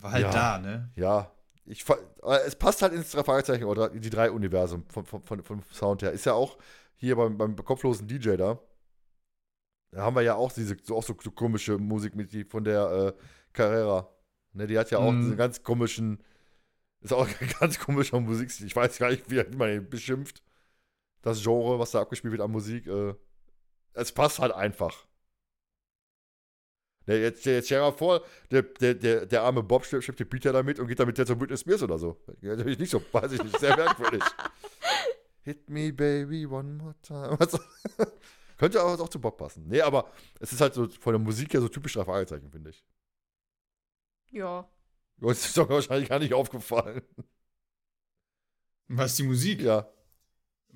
[SPEAKER 3] War halt
[SPEAKER 1] Ja.
[SPEAKER 3] da, ne?
[SPEAKER 1] ja. Ich, es passt halt ins drei Fragezeichen oder in die drei Universum vom, vom, vom, vom Sound her. Ist ja auch hier beim, beim kopflosen DJ da. Da haben wir ja auch diese so, auch so, so komische Musik mit die von der äh, Carrera. Ne, die hat ja auch
[SPEAKER 3] Mhm.
[SPEAKER 1] diesen ganz komischen, ist auch ein ganz komischer Musikstil. Ich weiß gar nicht, wie man ihn beschimpft. Das Genre, was da abgespielt wird an Musik. Äh, es passt halt einfach. Ne, jetzt, jetzt stell dir mal vor, der, der, der, der arme Bob schleppt schleppt den Peter damit und geht damit jetzt zu Britney Spears oder so. Natürlich nicht so, weiß ich nicht, sehr merkwürdig. Hit me, baby, one more time. Was? Könnte auch, auch zu Bob passen. Nee, aber es ist halt so von der Musik her so typisch drei Fragezeichen, finde ich.
[SPEAKER 2] Ja.
[SPEAKER 1] Uns ist doch wahrscheinlich gar nicht aufgefallen.
[SPEAKER 3] Was die Musik?
[SPEAKER 1] Ja.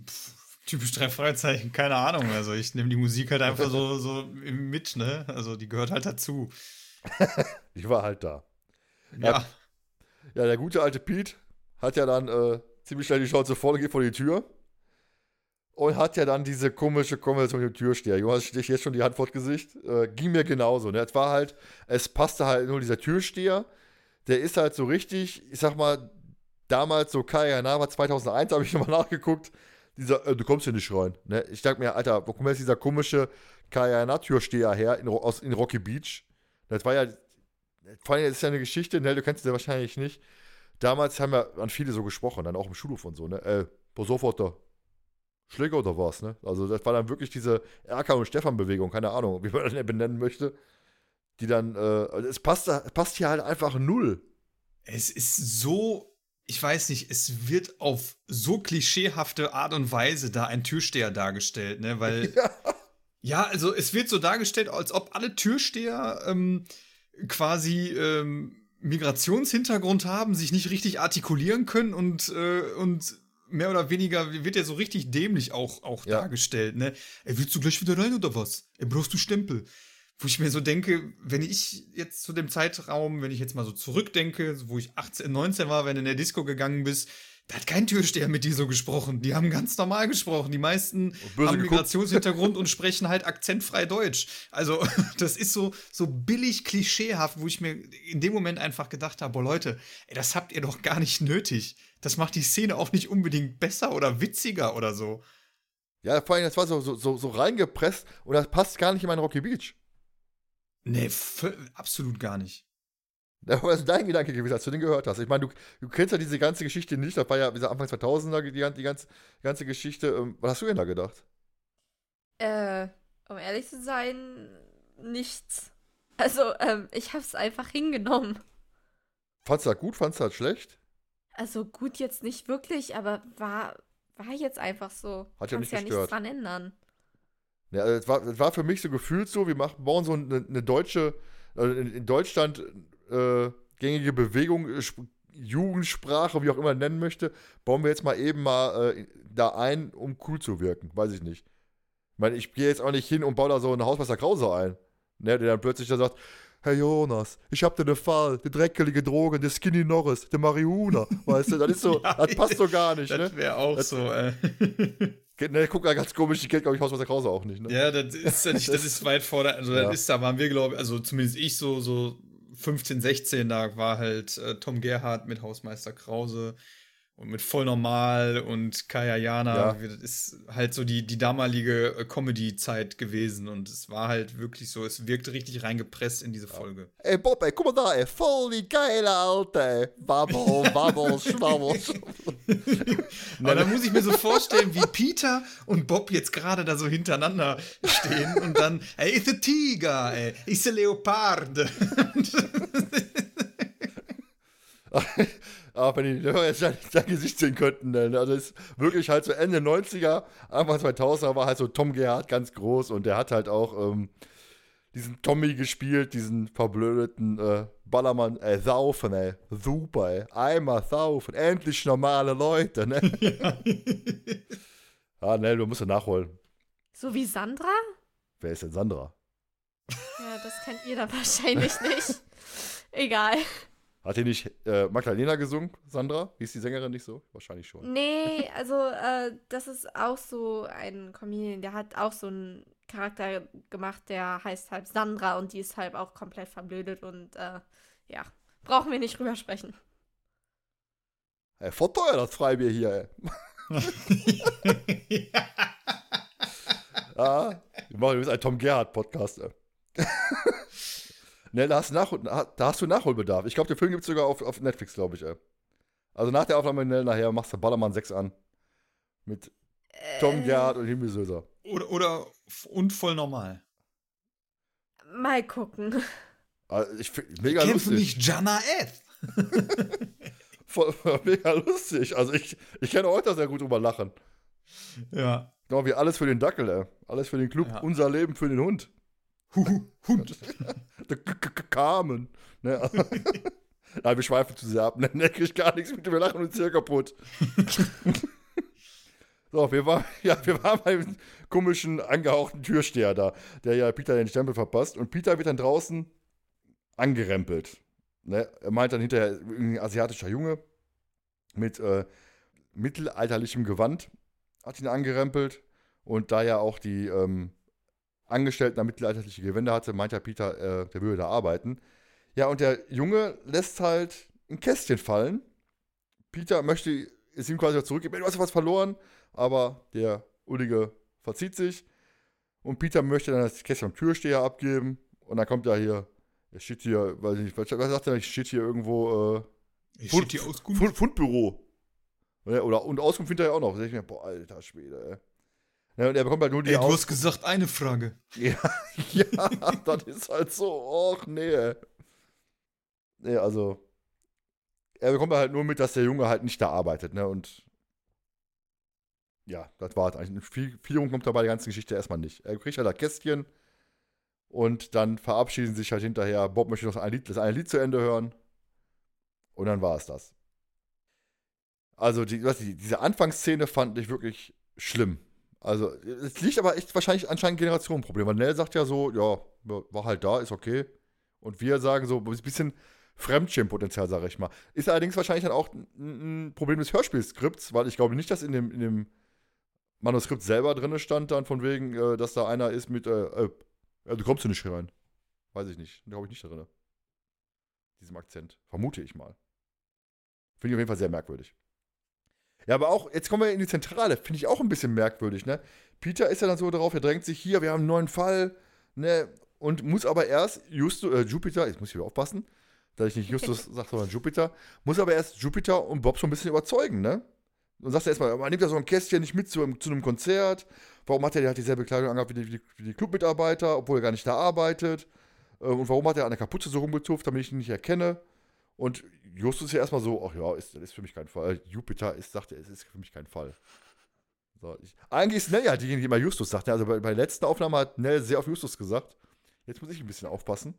[SPEAKER 3] Pff, typisch drei Fragezeichen, keine Ahnung. Also ich nehme die Musik halt einfach so, so mit, ne? Also die gehört halt dazu.
[SPEAKER 1] Ich war halt da.
[SPEAKER 3] Ja.
[SPEAKER 1] Ja, der gute alte Pete hat ja dann äh, ziemlich schnell die Schnauze voll, geht vor die Tür. Und hat ja dann diese komische Konversation mit dem Türsteher. Jonas steht jetzt schon die Hand vor Gesicht. Äh, ging mir genauso. Ne? Es war halt, es passte halt nur dieser Türsteher. Der ist halt so richtig, ich sag mal, damals so Kaya war 2001, habe ich nochmal nachgeguckt. Dieser, äh, du kommst hier nicht rein. Ne? Ich dachte mir, Alter, wo kommt jetzt dieser komische Kaya Türsteher her in, aus, in Rocky Beach? Das war ja, vor allem, das ist ja eine Geschichte, ne? du kennst sie wahrscheinlich nicht. Damals haben ja an viele so gesprochen, dann auch im Schulhof und so, ne? Äh, auf, Alter. Schläger oder was, ne? Also das war dann wirklich diese Erkan und Stefan-Bewegung, keine Ahnung, wie man das benennen möchte. Die dann, äh, also es passt, passt hier halt einfach null.
[SPEAKER 3] Es ist so, ich weiß nicht, es wird auf so klischeehafte Art und Weise da ein Türsteher dargestellt, ne? Weil,
[SPEAKER 1] Ja.
[SPEAKER 3] ja, also es wird so dargestellt, als ob alle Türsteher ähm, quasi ähm, Migrationshintergrund haben, sich nicht richtig artikulieren können und, äh, und mehr oder weniger wird er so richtig dämlich auch, auch
[SPEAKER 1] Ja.
[SPEAKER 3] dargestellt, ne? Ey, willst du gleich wieder rein oder was? Ey, brauchst du Stempel? Wo ich mir so denke, wenn ich jetzt zu dem Zeitraum, wenn ich jetzt mal so zurückdenke, wo ich 18, 19 war, wenn du in der Disco gegangen bist, da hat kein Türsteher mit dir so gesprochen. Die haben ganz normal gesprochen. Die meisten
[SPEAKER 1] böse
[SPEAKER 3] haben
[SPEAKER 1] geguckt.
[SPEAKER 3] Migrationshintergrund und sprechen halt akzentfrei Deutsch. Also, das ist so, so billig klischeehaft, wo ich mir in dem Moment einfach gedacht habe, boah Leute, ey, das habt ihr doch gar nicht nötig. Das macht die Szene auch nicht unbedingt besser oder witziger oder so.
[SPEAKER 1] Ja, vor allem, das war so, so, so, reingepresst und das passt gar nicht in meinen Rocky Beach.
[SPEAKER 3] Nee, absolut gar nicht.
[SPEAKER 1] Ja, Was ist dein Gedanke gewesen, als du den gehört hast? Ich meine, du, du kennst ja diese ganze Geschichte nicht. Das war ja dieser Anfang 2000er, die, die, ganze, die ganze Geschichte. Ähm, was hast du denn da gedacht?
[SPEAKER 2] Äh, um ehrlich zu sein, nichts. Also, ähm, ich hab's einfach hingenommen.
[SPEAKER 1] Fandst du das gut? Fandst du das schlecht?
[SPEAKER 2] Also gut jetzt nicht wirklich, aber war, war jetzt einfach so.
[SPEAKER 1] Hat ja
[SPEAKER 2] Kannst
[SPEAKER 1] nicht
[SPEAKER 2] ja
[SPEAKER 1] gestört.
[SPEAKER 2] nichts dran ändern.
[SPEAKER 1] Ja, also es war, es war für mich so gefühlt so, wir machen, bauen so eine, eine deutsche, also in, in Deutschland äh, gängige Bewegung, äh, Sp- Jugendsprache, wie auch immer man nennen möchte, bauen wir jetzt mal eben mal äh, da ein, um cool zu wirken. Weiß ich nicht. Ich meine, ich gehe jetzt auch nicht hin und baue da so ein Hausmeister Krause ein. Ne, der dann plötzlich da sagt, Herr Jonas, ich hab dir den Fall, die dreckelige Drogen, der Skinny Norris, der Marihuana, weißt du, das ist so,
[SPEAKER 3] Ja,
[SPEAKER 1] das passt so gar nicht,
[SPEAKER 3] Das
[SPEAKER 1] ne?
[SPEAKER 3] wäre auch
[SPEAKER 1] Das-
[SPEAKER 3] so, äh.
[SPEAKER 1] Ne, guck mal ganz komisch, die kennt, glaube ich, Hausmeister Krause auch nicht, ne?
[SPEAKER 3] Ja, das ist ja nicht, das ist weit vor der, also
[SPEAKER 1] Ja.
[SPEAKER 3] das ist, da waren wir, glaube ich, also zumindest ich so, so 15, 16, da war halt äh, Tom Gerhardt mit Hausmeister Krause und mit Voll Normal und Kaya Jana.
[SPEAKER 1] Ja.
[SPEAKER 3] Das ist halt so die, die damalige äh, Comedy-Zeit gewesen und es war halt wirklich so, es wirkte richtig reingepresst in diese Folge.
[SPEAKER 1] Ey, Bob, ey, guck mal da, ey, voll die geile Alte, ey. Wabbel, wabbel, schwabbel.
[SPEAKER 3] Aber da muss ich mir so vorstellen, wie Peter und Bob jetzt gerade da so hintereinander stehen und dann, ey, ist ein Tiger, ey, ist ein Leopard.
[SPEAKER 1] Aber wenn die Hörer jetzt sein, sein Gesicht sehen könnten, ne? also es ist wirklich halt so Ende 90er, Anfang 2000er war halt so Tom Gerhardt ganz groß und der hat halt auch ähm, diesen Tommy gespielt, diesen verblödeten äh, Ballermann, äh, saufen, ey, super, ey, einmal saufen, endlich normale Leute, ne? ah, ne, du musst ja nachholen.
[SPEAKER 2] So wie Sandra?
[SPEAKER 1] Wer ist denn Sandra?
[SPEAKER 2] Ja, das kennt ihr dann wahrscheinlich nicht. Egal.
[SPEAKER 1] Hat die nicht äh, Magdalena gesungen, Sandra? Hieß die Sängerin nicht so? Wahrscheinlich schon.
[SPEAKER 2] Nee, also äh, das ist auch so ein Comedian, der hat auch so einen Charakter gemacht, der heißt halb Sandra und die ist halb auch komplett verblödet und äh, ja, brauchen wir nicht drüber sprechen.
[SPEAKER 1] Ey, voll teuer das Freibier hier, ey. Ah, wir machen übrigens einen Tom Gerhardt-Podcast. ey. ne, da hast, du nach, da hast du Nachholbedarf. Ich glaube, den Film gibt es sogar auf, auf Netflix, glaube ich. Ey. Also nach der Aufnahme ne, nachher machst du Ballermann 6 an. Mit Tom
[SPEAKER 2] Äh,
[SPEAKER 1] Gerhardt und Himmelsöser.
[SPEAKER 3] Oder, oder und voll normal.
[SPEAKER 2] Mal gucken.
[SPEAKER 1] Also ich mega
[SPEAKER 3] Kämpfe
[SPEAKER 1] lustig.
[SPEAKER 3] mich Jana Eth.
[SPEAKER 1] Voll, mega lustig. Also ich, ich kann heute sehr gut drüber lachen.
[SPEAKER 3] Ja.
[SPEAKER 1] Genau wie alles für den Dackel, ey. Alles für den Club,
[SPEAKER 3] Ja.
[SPEAKER 1] unser Leben für den Hund.
[SPEAKER 3] Hund.
[SPEAKER 1] Der K- K- K- Carmen. Ne? Nein, wir schweifen zu sehr ab. Ne, ne, ich gar nichts mit, wir lachen uns hier kaputt. so, wir waren, ja, wir waren beim komischen, angehauchten Türsteher da, der ja Peter den Stempel verpasst. Und Peter wird dann draußen angerempelt. Ne? Er meint dann hinterher, ein asiatischer Junge mit äh, mittelalterlichem Gewand hat ihn angerempelt. Und da ja auch die ähm, Angestellten da mittelalterliche Gewände hatte, meint ja Peter, äh, der würde da arbeiten. Ja, und der Junge lässt halt ein Kästchen fallen. Peter möchte es ihm quasi zurückgeben. Du hast was verloren, aber der Ullige verzieht sich. Und Peter möchte dann das Kästchen am Türsteher abgeben. Und dann kommt er hier, er steht hier, weiß ich nicht, was sagt er, ich steht hier irgendwo, äh,
[SPEAKER 3] Ich
[SPEAKER 1] Fund-
[SPEAKER 3] steht hier Auskunft.
[SPEAKER 1] Fund, Fundbüro. Ja, Oder, und Auskunft hinterher auch noch. Da ich mir, boah, alter Schwede, ey. Ja, und er bekommt halt nur die
[SPEAKER 3] Ey, du
[SPEAKER 1] Aus-
[SPEAKER 3] hast gesagt, eine Frage.
[SPEAKER 1] ja, ja, das ist halt so, och nee. Nee, also. Er bekommt halt nur mit, dass der Junge halt nicht da arbeitet, ne? Und. Ja, das war eigentlich. Viel, viel kommt dabei der ganzen Geschichte erstmal nicht. Er kriegt halt das Kästchen und dann verabschieden sich halt hinterher. Bob möchte noch ein Lied, das eine Lied zu Ende hören. Und dann war es das. Also, die, was, die, diese Anfangsszene fand ich wirklich schlimm. Also, es liegt aber echt wahrscheinlich anscheinend ein Generationenproblem. Weil Nell sagt ja so, ja, war halt da, ist okay. Und wir sagen so, ein bisschen Fremdschirmpotenzial, sage ich mal. Ist allerdings wahrscheinlich dann auch ein, Problem des Hörspielskripts, weil ich glaube nicht, dass in dem, in dem Manuskript selber drin stand, dann von wegen, äh, dass da einer ist mit, äh, äh, du kommst du nicht rein. Weiß ich nicht. Glaube ich nicht drin. Diesem Akzent. Vermute ich mal. Finde ich auf jeden Fall sehr merkwürdig. Ja, aber auch, jetzt kommen wir in die Zentrale, finde ich auch ein bisschen merkwürdig, ne? Peter ist ja dann so darauf, er drängt sich hier, wir haben einen neuen Fall, ne? Und muss aber erst Justo, äh, Jupiter, jetzt muss ich wieder aufpassen, dass ich nicht Justus sage, sondern Jupiter, muss aber erst Jupiter und Bob so ein bisschen überzeugen, ne? Und sagt er erstmal, man nimmt ja so ein Kästchen nicht mit zu, zu einem Konzert. Warum hat er halt dieselbe Kleidung angehabt wie die, wie die, Clubmitarbeiter, obwohl er gar nicht da arbeitet? Äh, Und warum hat er an der Kapuze so rumgetupft, damit ich ihn nicht erkenne? Und Justus ist ja erstmal so, ach ja, ist, das ist für mich kein Fall. Jupiter ist, sagt er, es ist für mich kein Fall. So, ich, eigentlich ist Nell ja diejenige, die immer Justus sagt. Also bei, bei der letzten Aufnahme hat Nell sehr auf Justus gesagt. Jetzt muss ich ein bisschen aufpassen.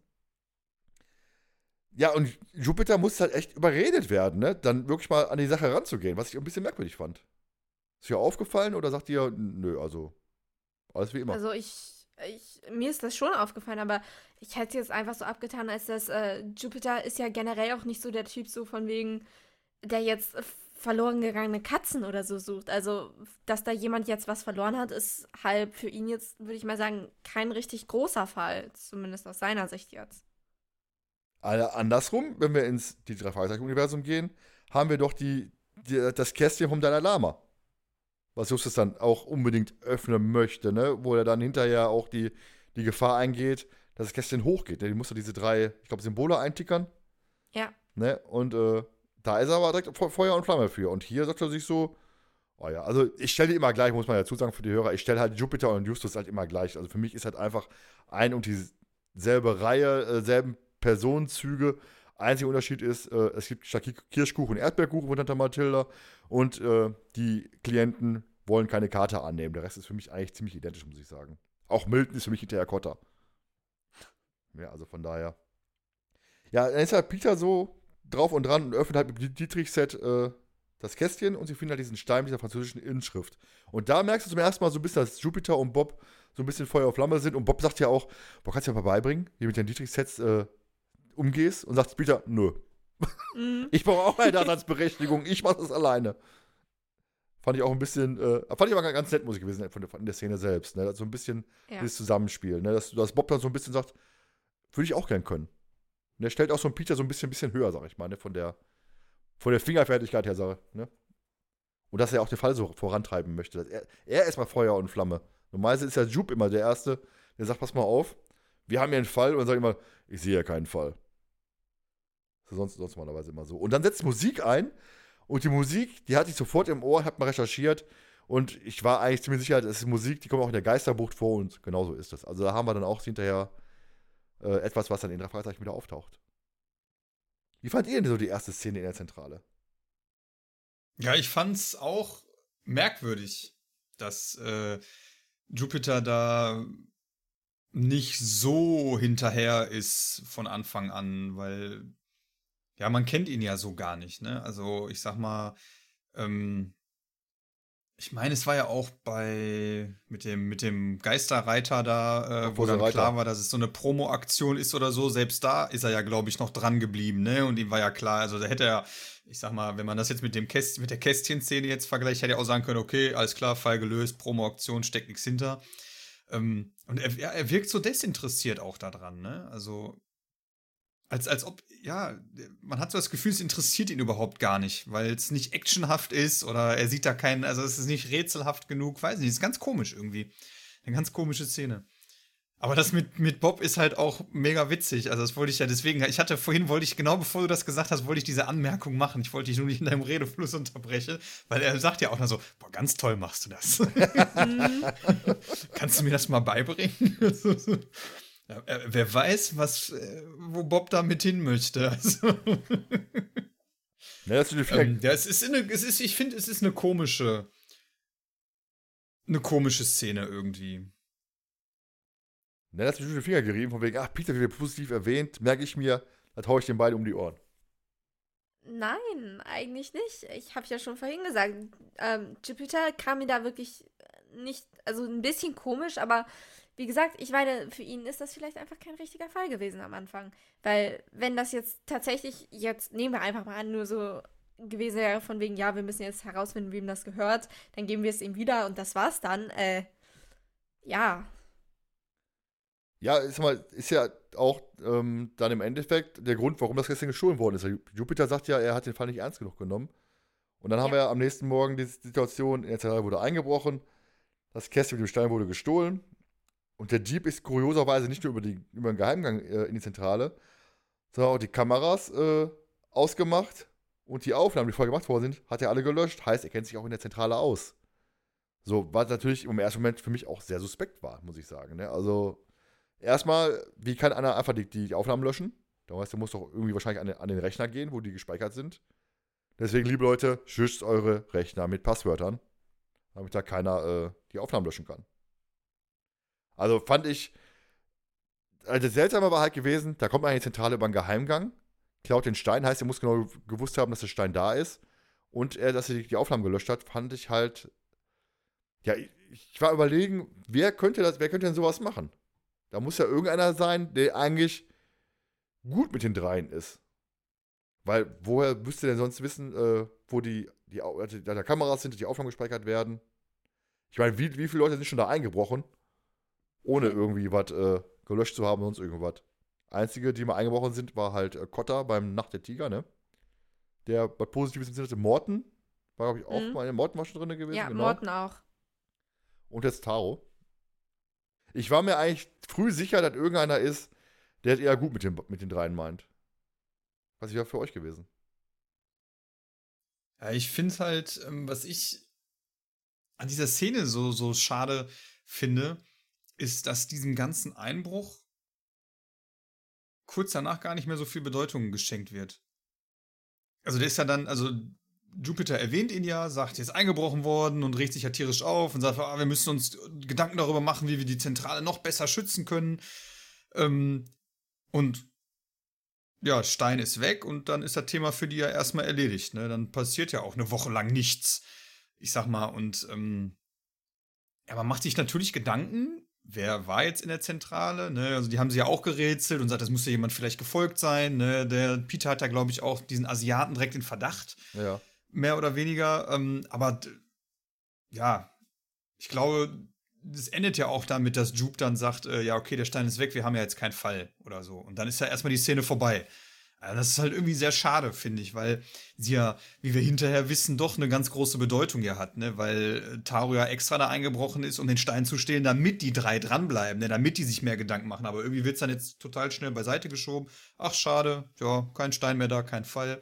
[SPEAKER 1] Ja, und Jupiter muss halt echt überredet werden, ne? Dann wirklich mal an die Sache ranzugehen, was ich ein bisschen merkwürdig fand. Ist dir aufgefallen oder sagt ihr, nö, also alles wie immer?
[SPEAKER 2] Also ich ich, mir ist das schon aufgefallen, aber ich hätte es jetzt einfach so abgetan, als dass äh, Jupiter ist ja generell auch nicht so der Typ, so von wegen, der jetzt verloren gegangene Katzen oder so sucht. Also, dass da jemand jetzt was verloren hat, ist halt für ihn jetzt, würde ich mal sagen, kein richtig großer Fall. Zumindest aus seiner Sicht jetzt.
[SPEAKER 1] Also andersrum, wenn wir ins die drei Fragezeichen-Universum gehen, haben wir doch die, die, das Kästchen vom Dalai Lama. Was Justus dann auch unbedingt öffnen möchte, ne? Wo er dann hinterher auch die, die Gefahr eingeht, dass das Kästchen hochgeht. Ne? Die muss doch diese drei, ich glaube, Symbole eintickern.
[SPEAKER 2] Ja.
[SPEAKER 1] Ne? Und äh, da ist er aber direkt Feuer und Flamme für. Und hier sagt er sich so, oh ja, also ich stelle die immer gleich, muss man ja sagen für die Hörer, ich stelle halt Jupiter und Justus halt immer gleich. Also für mich ist halt einfach ein und dieselbe Reihe, äh, selben Personenzüge. Einziger Unterschied ist, äh, es gibt Kirschkuchen Erdbeerkuchen von Tante Mathilda und äh, die Klienten wollen keine Karte annehmen. Der Rest ist für mich eigentlich ziemlich identisch, muss ich sagen. Auch Milton ist für mich hinterher Kotter. Ja, also von daher. Ja, dann ist halt Peter so drauf und dran und öffnet halt mit Dietrich-Set äh, das Kästchen und sie finden halt diesen Stein dieser französischen Inschrift. Und da merkst du zum ersten Mal so ein bisschen, dass Jupiter und Bob so ein bisschen Feuer auf Flamme sind. Und Bob sagt ja auch, Bob, kannst du mir mal beibringen, du mit den Dietrich-Sets äh, umgehst? Und sagt Peter, nö. Mhm. ich brauche auch eine Ersatzberechtigung, ich mache das alleine. Fand ich auch ein bisschen, äh, fand ich aber ganz nett, muss ich gewesen von der, von der Szene selbst. Ne? So ein bisschen ja. dieses Zusammenspiel. Ne? Dass, dass Bob dann so ein bisschen sagt, würde ich auch gern können. Und er stellt auch so einen Peter so ein bisschen, bisschen höher, sag ich mal, ne? von, der, von der Fingerfertigkeit her, sag, ne? Und dass er auch den Fall so vorantreiben möchte. Er, er ist mal Feuer und Flamme. Normalerweise ist ja Jupe immer der Erste, der sagt, pass mal auf, wir haben hier einen Fall und dann sagt immer, ich sehe ja keinen Fall. Sonst, sonst normalerweise immer so. Und dann setzt Musik ein und die Musik, die hatte ich sofort im Ohr, hab mal recherchiert und ich war eigentlich ziemlich sicher, das ist Musik, die kommt auch in der Geisterbucht vor und genauso ist das. Also da haben wir dann auch hinterher äh, etwas, was dann in drei Fragezeichen wieder auftaucht. Wie fand ihr denn so die erste Szene in der Zentrale?
[SPEAKER 3] Ja, ich fand's auch merkwürdig, dass äh, Jupiter da nicht so hinterher ist von Anfang an, weil ja, man kennt ihn ja so gar nicht, ne? Also ich sag mal, ähm, ich meine, es war ja auch bei mit dem mit dem Geisterreiter da, äh, wo dann Reiter. klar war, dass es so eine Promo-Aktion ist oder so. Selbst da ist er ja, glaube ich, noch dran geblieben, ne? Und ihm war ja klar, also da hätte er, ich sag mal, wenn man das jetzt mit dem Käst mit der Kästchen-Szene jetzt vergleicht, hätte er auch sagen können, okay, alles klar, Fall gelöst, Promo-Aktion, steckt nichts hinter. Ähm, und er, er wirkt so desinteressiert auch daran, ne? Also als, als ob, ja, man hat so das Gefühl, es interessiert ihn überhaupt gar nicht, weil es nicht actionhaft ist oder er sieht da keinen, also es ist nicht rätselhaft genug, weiß nicht, es ist ganz komisch irgendwie. Eine ganz komische Szene. Aber das mit, mit Bob ist halt auch mega witzig. Also, das wollte ich ja deswegen. Ich hatte vorhin, wollte ich, genau bevor du das gesagt hast, wollte ich diese Anmerkung machen. Ich wollte dich nur nicht in deinem Redefluss unterbrechen, weil er sagt ja auch noch so: Boah, ganz toll machst du das. Kannst du mir das mal beibringen? Ja, äh, wer weiß, was, äh, wo Bob damit hin möchte. Also.
[SPEAKER 1] Ja, das ist, ähm,
[SPEAKER 3] ja, es ist, eine, es ist ich finde, es ist eine komische, eine komische Szene irgendwie.
[SPEAKER 1] Ne, das ist mir den Finger gerieben, von wegen, ach, Peter wird positiv erwähnt, merke ich mir, da haue ich den beiden um die Ohren.
[SPEAKER 2] Nein, eigentlich nicht. Ich habe ja schon vorhin gesagt, ähm, Jupiter kam mir da wirklich nicht, also ein bisschen komisch, aber wie gesagt, ich meine, für ihn ist das vielleicht einfach kein richtiger Fall gewesen am Anfang. Weil, wenn das jetzt tatsächlich, jetzt nehmen wir einfach mal an, nur so gewesen wäre, von wegen, ja, wir müssen jetzt herausfinden, wem das gehört, dann geben wir es ihm wieder und das war's dann, äh, ja.
[SPEAKER 1] Ja, ist, mal, ist ja auch ähm, dann im Endeffekt der Grund, warum das gestern gestohlen worden ist. Jupiter sagt ja, er hat den Fall nicht ernst genug genommen. Und dann haben ja. wir am nächsten Morgen die Situation, in der Zentrale wurde eingebrochen, das Kästchen mit dem Stein wurde gestohlen, und der Jeep ist kurioserweise nicht nur über, die, über den Geheimgang äh, in die Zentrale, sondern auch die Kameras äh, ausgemacht und die Aufnahmen, die vorher gemacht worden sind, hat er alle gelöscht. Heißt, er kennt sich auch in der Zentrale aus. So, was natürlich im ersten Moment für mich auch sehr suspekt war, muss ich sagen. Ne? Also, erstmal, wie kann einer einfach die, die Aufnahmen löschen? Da heißt, der muss doch irgendwie wahrscheinlich an den, an den Rechner gehen, wo die gespeichert sind. Deswegen, liebe Leute, schützt eure Rechner mit Passwörtern, damit da keiner äh, die Aufnahmen löschen kann. Also fand ich, also das Seltsame war halt gewesen, da kommt man in die Zentrale über einen Geheimgang, klaut den Stein, heißt, er muss genau gewusst haben, dass der Stein da ist. Und er, dass er die Aufnahmen gelöscht hat, fand ich halt Ja, ich, ich war überlegen, wer könnte das, wer könnte denn sowas machen? Da muss ja irgendeiner sein, der eigentlich gut mit den dreien ist. Weil, woher müsste denn sonst wissen, äh, wo die, die, Au- also da Kameras sind, die Aufnahmen gespeichert werden? Ich meine, wie, wie viele Leute sind schon da eingebrochen, ohne irgendwie was äh, gelöscht zu haben, sonst irgendwas? Einzige, die mal eingebrochen sind, war halt äh, Kotta beim Nacht der Tiger, ne? Der was Positives im Sinne hatte, Morten. War, glaube ich, auch
[SPEAKER 2] Mhm.
[SPEAKER 1] mal, Morten war schon drin gewesen,
[SPEAKER 2] Ja,
[SPEAKER 1] genau.
[SPEAKER 2] Morten auch.
[SPEAKER 1] Und jetzt Taro. Ich war mir eigentlich früh sicher, dass irgendeiner ist, der es eher gut mit den, mit den dreien meint. Was wäre für euch gewesen?
[SPEAKER 3] Ja, ich finde halt, ähm, was ich an dieser Szene so, so schade finde, ist, dass diesem ganzen Einbruch kurz danach gar nicht mehr so viel Bedeutung geschenkt wird. Also der ist ja dann, also Jupiter erwähnt ihn ja, sagt, er ist eingebrochen worden und regt sich ja tierisch auf und sagt, ah, wir müssen uns Gedanken darüber machen, wie wir die Zentrale noch besser schützen können. Ähm, und ja, Stein ist weg und dann ist das Thema für die ja erstmal erledigt. Ne? Dann passiert ja auch eine Woche lang nichts. Ich sag mal, und ähm, ja, man macht sich natürlich Gedanken, wer war jetzt in der Zentrale? Ne? Also die haben sie ja auch gerätselt und sagt, das müsste jemand vielleicht gefolgt sein. Ne? Der Peter hat ja, glaube ich, auch diesen Asiaten direkt in Verdacht
[SPEAKER 1] Ja.
[SPEAKER 3] mehr oder weniger. Ähm, aber ja, ich glaube, das endet ja auch damit, dass Jupe dann sagt, äh, ja, okay, der Stein ist weg, wir haben ja jetzt keinen Fall oder so. Und dann ist ja erstmal die Szene vorbei. Also das ist halt irgendwie sehr schade, finde ich, weil sie ja, wie wir hinterher wissen, doch eine ganz große Bedeutung ja hat, ne? Weil äh, Taro ja extra da eingebrochen ist, um den Stein zu stehlen, damit die drei dranbleiben, ne? Damit die sich mehr Gedanken machen. Aber irgendwie wird es dann jetzt total schnell beiseite geschoben. Ach, schade, ja, kein Stein mehr da, kein Fall.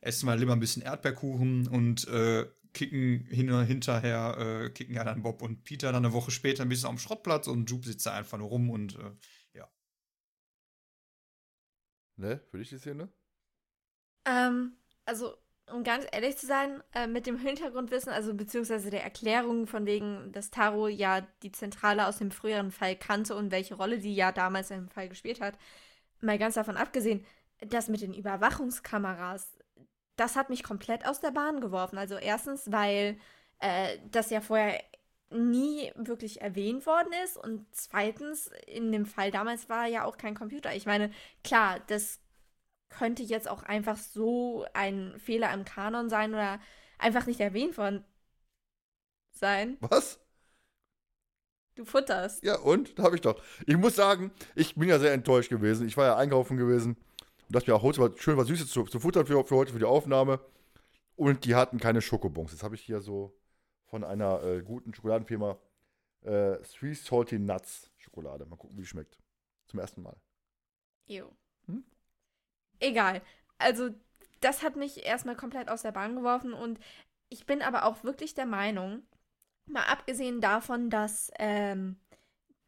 [SPEAKER 3] Essen wir lieber ein bisschen Erdbeerkuchen und äh, kicken hin, hinterher, äh, kicken ja dann Bob und Peter dann eine Woche später ein bisschen am Schrottplatz und Jupe sitzt da einfach nur rum und äh,
[SPEAKER 1] Ne? Für dich die Szene?
[SPEAKER 2] Ähm, also, um ganz ehrlich zu sein, äh, mit dem Hintergrundwissen, also beziehungsweise der Erklärung von wegen, dass Taro ja die Zentrale aus dem früheren Fall kannte und welche Rolle die ja damals im Fall gespielt hat, mal ganz davon abgesehen, das mit den Überwachungskameras, das hat mich komplett aus der Bahn geworfen. Also erstens, weil äh, das ja vorher nie wirklich erwähnt worden ist und zweitens, in dem Fall damals war ja auch kein Computer. Ich meine, klar, das könnte jetzt auch einfach so ein Fehler im Kanon sein oder einfach nicht erwähnt worden sein.
[SPEAKER 1] Was?
[SPEAKER 2] Du futterst.
[SPEAKER 1] Ja, und? Da habe ich doch. Ich muss sagen, ich bin ja sehr enttäuscht gewesen. Ich war ja einkaufen gewesen und dachte mir auch, heute schön was Süßes zu, zu futtern für, für heute, für die Aufnahme. Und die hatten keine Schokobons. Jetzt habe ich hier so von einer äh, guten Schokoladenfirma äh, Three Salty Nuts Schokolade. Mal gucken, wie die schmeckt. Zum ersten Mal.
[SPEAKER 2] Ew.
[SPEAKER 1] Hm?
[SPEAKER 2] Egal. Also, das hat mich erstmal komplett aus der Bahn geworfen und ich bin aber auch wirklich der Meinung, mal abgesehen davon, dass ähm,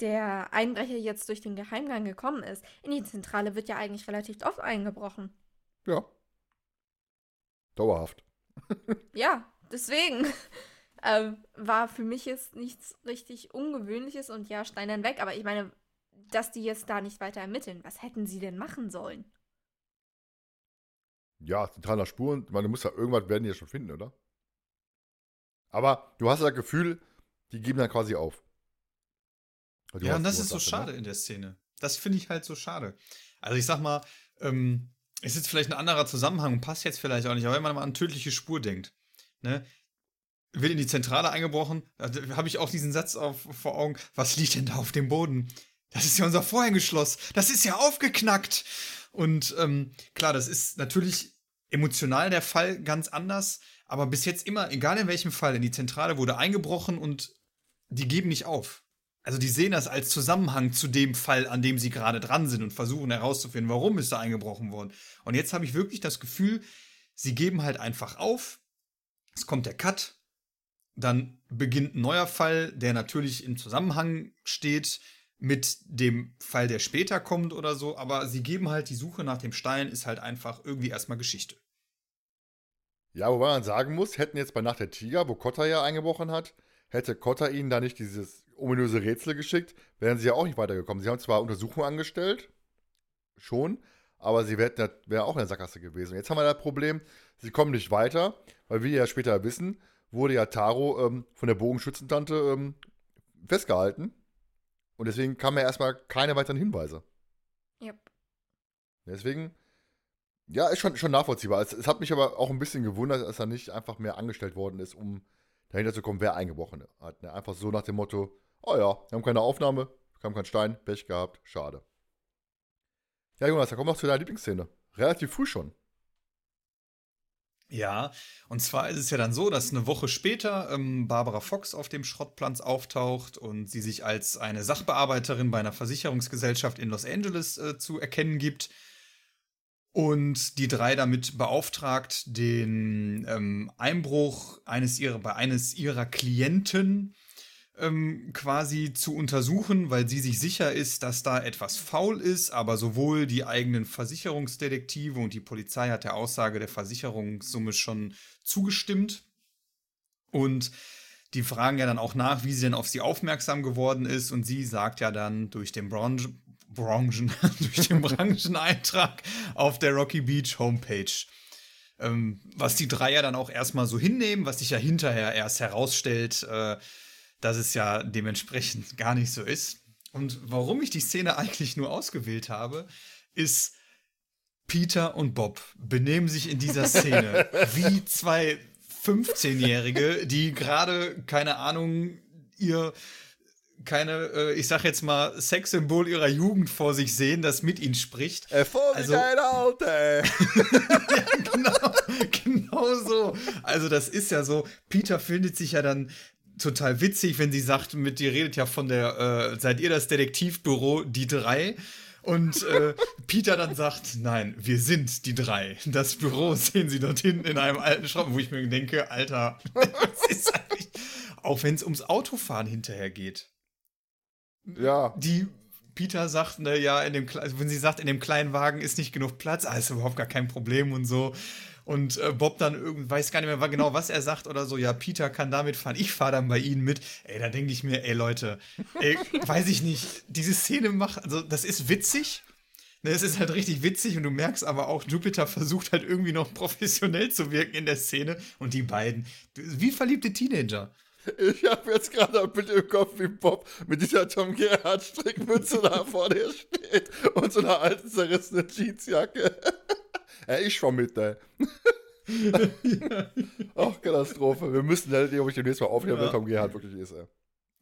[SPEAKER 2] der Einbrecher jetzt durch den Geheimgang gekommen ist, in die Zentrale wird ja eigentlich relativ oft eingebrochen.
[SPEAKER 1] Ja. Dauerhaft.
[SPEAKER 2] Ja, deswegen ähm, war für mich jetzt nichts richtig Ungewöhnliches und ja, Stein weg. Aber ich meine, dass die jetzt da nicht weiter ermitteln, was hätten sie denn machen sollen?
[SPEAKER 1] Ja, zentraler Spuren. Ich meine, du musst ja irgendwas werden die ja schon finden, oder? Aber du hast ja das Gefühl, die geben dann quasi auf. Also,
[SPEAKER 3] Ja, und das ist so
[SPEAKER 1] das,
[SPEAKER 3] schade
[SPEAKER 1] ne?
[SPEAKER 3] in der Szene. Das finde ich halt so schade. Also ich sag mal, ähm, ist jetzt vielleicht ein anderer Zusammenhang und passt jetzt vielleicht auch nicht, aber wenn man mal an tödliche Spur denkt, ne? Wird in die Zentrale eingebrochen, da habe ich auch diesen Satz auf, vor Augen, was liegt denn da auf dem Boden? Das ist ja unser Vorhängeschloss, das ist ja aufgeknackt. Und ähm, klar, das ist natürlich emotional der Fall ganz anders, aber bis jetzt immer, egal in welchem Fall, in die Zentrale wurde eingebrochen und die geben nicht auf. Also die sehen das als Zusammenhang zu dem Fall, an dem sie gerade dran sind und versuchen herauszufinden, warum ist da eingebrochen worden. Und jetzt habe ich wirklich das Gefühl, sie geben halt einfach auf. Es kommt der Cut. Dann beginnt ein neuer Fall, der natürlich im Zusammenhang steht mit dem Fall, der später kommt oder so. Aber sie geben halt die Suche nach dem Stein, ist halt einfach irgendwie erstmal Geschichte.
[SPEAKER 1] Ja, wobei man sagen muss, hätten jetzt bei Nacht der Tiger, wo Kotta ja eingebrochen hat, hätte Kotta ihnen da nicht dieses ominöse Rätsel geschickt, wären sie ja auch nicht weitergekommen. Sie haben zwar Untersuchungen angestellt, schon, aber sie wäre wär auch in der Sackgasse gewesen. Jetzt haben wir das Problem, sie kommen nicht weiter, weil wir ja später wissen, wurde ja Taro ähm, von der Bogenschützentante ähm, festgehalten. Und deswegen kamen ja erstmal keine weiteren Hinweise.
[SPEAKER 2] Yep.
[SPEAKER 1] Deswegen, ja, ist schon, schon nachvollziehbar. Es, es, hat mich aber auch ein bisschen gewundert, dass er nicht einfach mehr angestellt worden ist, um dahinter zu kommen, wer eingebrochen hat. Ne? Einfach so nach dem Motto, oh ja, wir haben keine Aufnahme, kam kein Stein, Pech gehabt, schade. Ja, Jonas, da kommen wir noch zu deiner Lieblingsszene. Relativ früh schon.
[SPEAKER 3] Ja, und zwar ist es ja dann so, dass eine Woche später ähm, Barbara Fox auf dem Schrottplatz auftaucht und sie sich als eine Sachbearbeiterin bei einer Versicherungsgesellschaft in Los Angeles äh, zu erkennen gibt. Und die drei damit beauftragt, den ähm, Einbruch eines ihrer, bei eines ihrer Klienten ähm, quasi zu untersuchen, weil sie sich sicher ist, dass da etwas faul ist, aber sowohl die eigenen Versicherungsdetektive und die Polizei hat der Aussage der Versicherungssumme schon zugestimmt. Und die fragen ja dann auch nach, wie sie denn auf sie aufmerksam geworden ist. Und sie sagt ja dann durch den Branche, Branchen, durch den Brancheneintrag auf der Rocky Beach Homepage. Ähm, was die drei ja dann auch erstmal so hinnehmen, was sich ja hinterher erst herausstellt, äh, dass es ja dementsprechend gar nicht so ist. Und warum ich die Szene eigentlich nur ausgewählt habe, ist, Peter und Bob benehmen sich in dieser Szene wie zwei 15-Jährige, die gerade, keine Ahnung, ihr keine, äh, ich sag jetzt mal, Sexsymbol ihrer Jugend vor sich sehen, das mit ihnen spricht.
[SPEAKER 1] Äh, vor also, deine Alte.
[SPEAKER 3] ja, genau, genau so. Also das ist ja so, Peter findet sich ja dann total witzig, wenn sie sagt, mit dir redet ja von der, äh, seid ihr das Detektivbüro, die drei? Und äh, Peter dann sagt, nein, wir sind die drei. Das Büro sehen sie dort hinten in einem alten Schrott, wo ich mir denke, Alter, was ist eigentlich, auch wenn es ums Autofahren hinterher geht.
[SPEAKER 1] Ja.
[SPEAKER 3] Die Peter sagt, ne, ja, in dem, also wenn sie sagt, in dem kleinen Wagen ist nicht genug Platz, ah, ist überhaupt gar kein Problem und so. Und äh, Bob dann irgendwie, weiß gar nicht mehr genau, was er sagt oder so, ja, Peter kann damit fahren, ich fahre dann bei ihnen mit. Ey, da denke ich mir, ey Leute, ey, weiß ich nicht, diese Szene macht, also das ist witzig. Ne, es ist halt richtig witzig und du merkst aber auch, Jupiter versucht halt irgendwie noch professionell zu wirken in der Szene und die beiden, wie verliebte Teenager.
[SPEAKER 1] Ich habe jetzt gerade ein Bild im Kopf, wie Bob mit dieser Tom Gerhardt Strickmütze da vor dir steht und so einer alten zerrissenen Jeansjacke. Ey, ich schwamm mit, ey. Ach, Katastrophe. Wir müssen halt ob ich demnächst mal aufnehmen, ja. wer Tom Gerhardt wirklich ist, ey.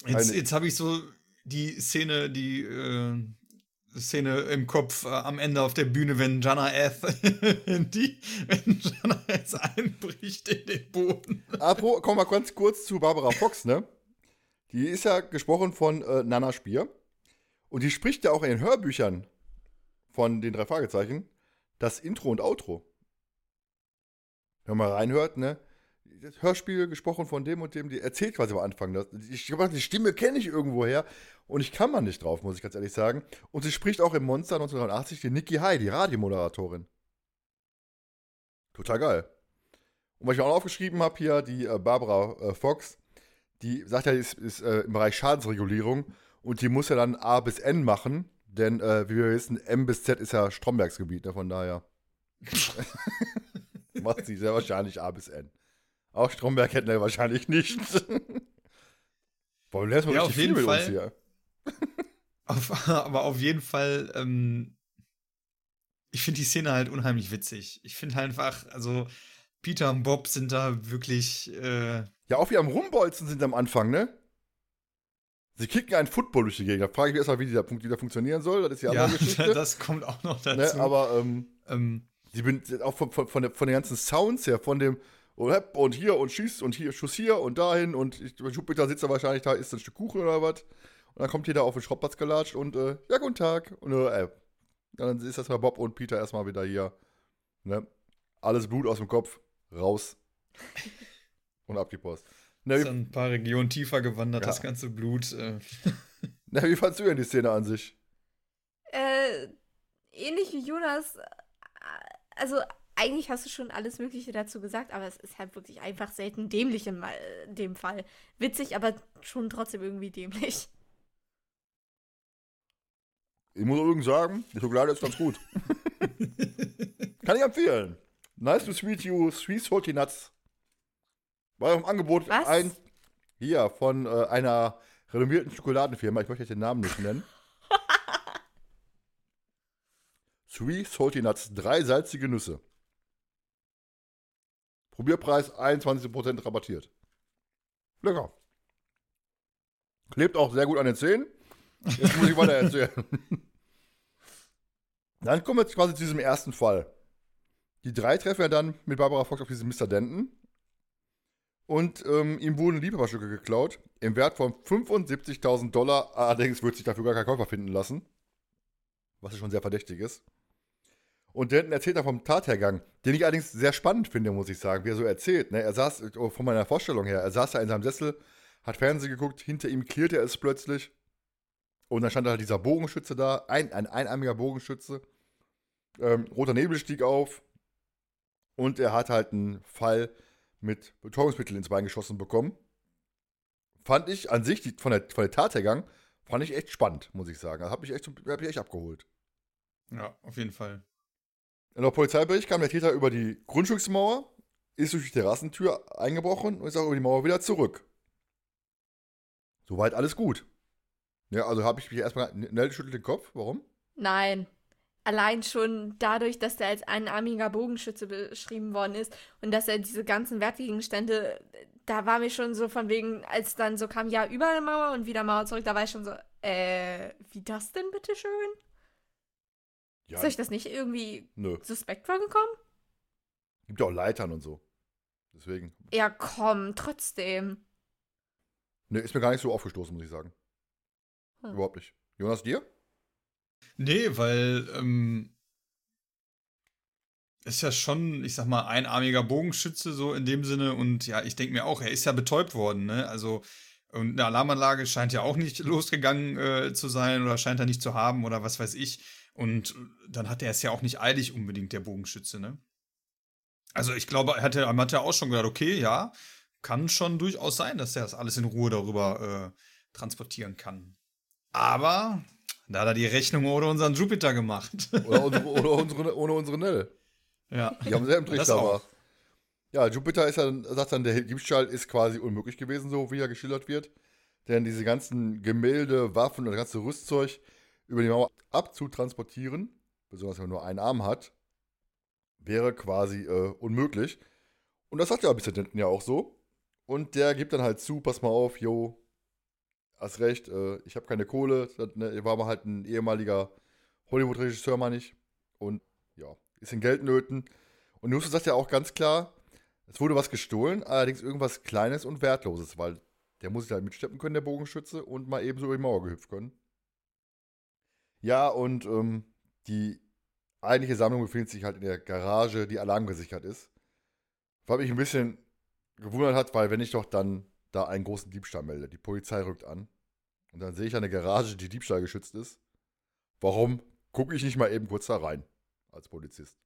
[SPEAKER 3] Jetzt, jetzt habe ich so die Szene, die äh, Szene im Kopf äh, am Ende auf der Bühne, wenn Jana Eth, die, wenn Jana Eth einbricht in den Boden.
[SPEAKER 1] Apro, komm mal ganz kurz zu Barbara Fox, ne? Die ist ja gesprochen von äh, Nana Spier. Und die spricht ja auch in den Hörbüchern von den drei Fragezeichen das Intro und Outro. Wenn man reinhört, ne? Das Hörspiel gesprochen von dem und dem, die erzählt quasi am Anfang. Das, ich, die Stimme kenne ich irgendwoher und ich kann man nicht drauf, muss ich ganz ehrlich sagen. Und sie spricht auch im Monster 1980 die Nikki Hai, die Radiomoderatorin. Total geil. Und was ich auch aufgeschrieben habe hier, die äh, Barbara äh, Fox, die sagt ja, ist, ist äh, im Bereich Schadensregulierung und die muss ja dann A bis N machen, denn äh, wie wir wissen, M bis Z ist ja Strombergs Gebiet, ne, von daher. macht sie sehr wahrscheinlich A bis N. Auch Stromberg hätten wir wahrscheinlich nicht.
[SPEAKER 3] Boah, du lernst mal ja, richtig viel mit Fall. uns hier. Auf, aber auf jeden Fall, ähm, ich finde die Szene halt unheimlich witzig. Ich finde halt einfach, also Peter und Bob sind da wirklich. Äh
[SPEAKER 1] ja, auch wie am Rumbolzen sind am Anfang, ne? Sie kicken einen Football durch die Gegend. Da frage ich mich erstmal, wie dieser Punkt wieder funktionieren soll. Das ist die andere ja, Geschichte.
[SPEAKER 3] das kommt auch noch
[SPEAKER 1] ne, dazu. Ne, aber ähm, ähm, sie bin auch von, von, von, der, von den ganzen Sounds her, von dem und hier und schießt und hier Schuss hier und dahin und ich, Jupiter sitzt da wahrscheinlich da, isst ein Stück Kuchen oder was. Und dann kommt jeder auf den Schrottplatz gelatscht und äh, ja, guten Tag. Und äh, dann ist das bei Bob und Peter erstmal wieder hier. Ne? Alles Blut aus dem Kopf, raus. und ab die Post.
[SPEAKER 3] Ne, ist ein paar Regionen tiefer gewandert, ja. das ganze Blut. Äh.
[SPEAKER 1] Na, wie fandst du denn die Szene an sich?
[SPEAKER 2] Äh, ähnlich wie Jonas. Äh, also, eigentlich hast du schon alles Mögliche dazu gesagt, aber es ist halt wirklich einfach selten dämlich in, in dem Fall. Witzig, aber schon trotzdem irgendwie dämlich.
[SPEAKER 1] Ich muss übrigens sagen, die Schokolade ist ganz gut. Kann ich empfehlen. Nice to sweet you, sweet salty nuts. War im Angebot
[SPEAKER 2] Was?
[SPEAKER 1] ein hier von äh, einer renommierten Schokoladenfirma. Ich möchte jetzt den Namen nicht nennen. Sweet salty nuts, drei salzige Nüsse. Probierpreis 21% rabattiert. Lecker. Klebt auch sehr gut an den Zähnen. Jetzt muss ich weiter erzählen. Dann kommen wir jetzt quasi zu diesem ersten Fall. Die drei treffen ja dann mit Barbara Fox auf diesen Mr. Denton. Und ähm, ihm wurden Liebhaberstücke geklaut, im Wert von 75.000 Dollar. Allerdings wird sich dafür gar kein Käufer finden lassen. Was schon sehr verdächtig ist. Und Denton erzählt dann vom Tathergang, den ich allerdings sehr spannend finde, muss ich sagen, wie er so erzählt. Ne? Er saß, oh, von meiner Vorstellung her, er saß da in seinem Sessel, hat Fernsehen geguckt, hinter ihm klirrte es plötzlich. Und dann stand da halt dieser Bogenschütze da, ein, ein einarmiger Bogenschütze. Ähm, roter Nebel stieg auf. Und er hat halt einen Fall mit Betäubungsmittel ins Bein geschossen bekommen. Fand ich an sich, die, von, der, von der Tathergang, fand ich echt spannend, muss ich sagen. Also hat mich echt, hat mich echt abgeholt.
[SPEAKER 3] Ja, auf jeden Fall.
[SPEAKER 1] In der Polizeibericht kam der Täter über die Grundstücksmauer, ist durch die Terrassentür eingebrochen und ist auch über die Mauer wieder zurück. Soweit alles gut. Ja, also habe ich mich erstmal. Nell schüttelt den Kopf. Warum?
[SPEAKER 2] Nein. Allein schon dadurch, dass der als einarmiger Bogenschütze beschrieben worden ist und dass er diese ganzen Wertgegenstände, da war mir schon so von wegen, als dann so kam, ja, über eine Mauer und wieder Mauer zurück, da war ich schon so, äh, wie das denn bitteschön?
[SPEAKER 1] Ja,
[SPEAKER 2] Ist euch das nicht irgendwie
[SPEAKER 1] nö.
[SPEAKER 2] suspekt vorgekommen?
[SPEAKER 1] Gibt ja auch Leitern und so. Deswegen.
[SPEAKER 2] Ja, komm, trotzdem.
[SPEAKER 1] Ne, ist mir gar nicht so aufgestoßen, muss ich sagen.
[SPEAKER 2] Hm.
[SPEAKER 1] Überhaupt nicht. Jonas, dir?
[SPEAKER 3] Nee, weil ähm, ist ja schon, ich sag mal, einarmiger Bogenschütze so in dem Sinne und ja, ich denke mir auch, er ist ja betäubt worden, ne? Also und eine Alarmanlage scheint ja auch nicht losgegangen äh, zu sein oder scheint er nicht zu haben oder was weiß ich. Und dann hat er es ja auch nicht eilig unbedingt, der Bogenschütze, ne? Also ich glaube, er hatte, hat ja auch schon gedacht, okay, ja, kann schon durchaus sein, dass er das alles in Ruhe darüber äh, transportieren kann. Aber da hat er die Rechnung ohne unseren Jupiter gemacht.
[SPEAKER 1] Oder, unsere, oder unsere, ohne unsere Nell.
[SPEAKER 3] ja.
[SPEAKER 1] Die haben selben
[SPEAKER 3] Das
[SPEAKER 1] Trichter war. Ja, Jupiter ist dann, sagt dann, der Diebstahl ist quasi unmöglich gewesen, so wie er geschildert wird. Denn diese ganzen Gemälde, Waffen und das ganze Rüstzeug über die Mauer abzutransportieren, besonders wenn man nur einen Arm hat, wäre quasi äh, unmöglich. Und das sagt der Mr. Denton ja auch so. Und der gibt dann halt zu, pass mal auf, yo, hast recht, äh, ich habe keine Kohle. Das, ne, war mal halt ein ehemaliger Hollywood-Regisseur, meine ich. Und ja, ist in Geldnöten. Und Justus sagt ja auch ganz klar, es wurde was gestohlen, allerdings irgendwas Kleines und Wertloses, weil der muss sich halt mitsteppen können, der Bogenschütze, und mal eben so über die Mauer gehüpft können. Ja, und ähm, die eigentliche Sammlung befindet sich halt in der Garage, die alarmgesichert ist. Was mich ein bisschen gewundert hat, weil wenn ich doch dann da einen großen Diebstahl melde, die Polizei rückt an und dann sehe ich eine Garage, die Diebstahl geschützt ist. Warum gucke ich nicht mal eben kurz da rein als Polizist?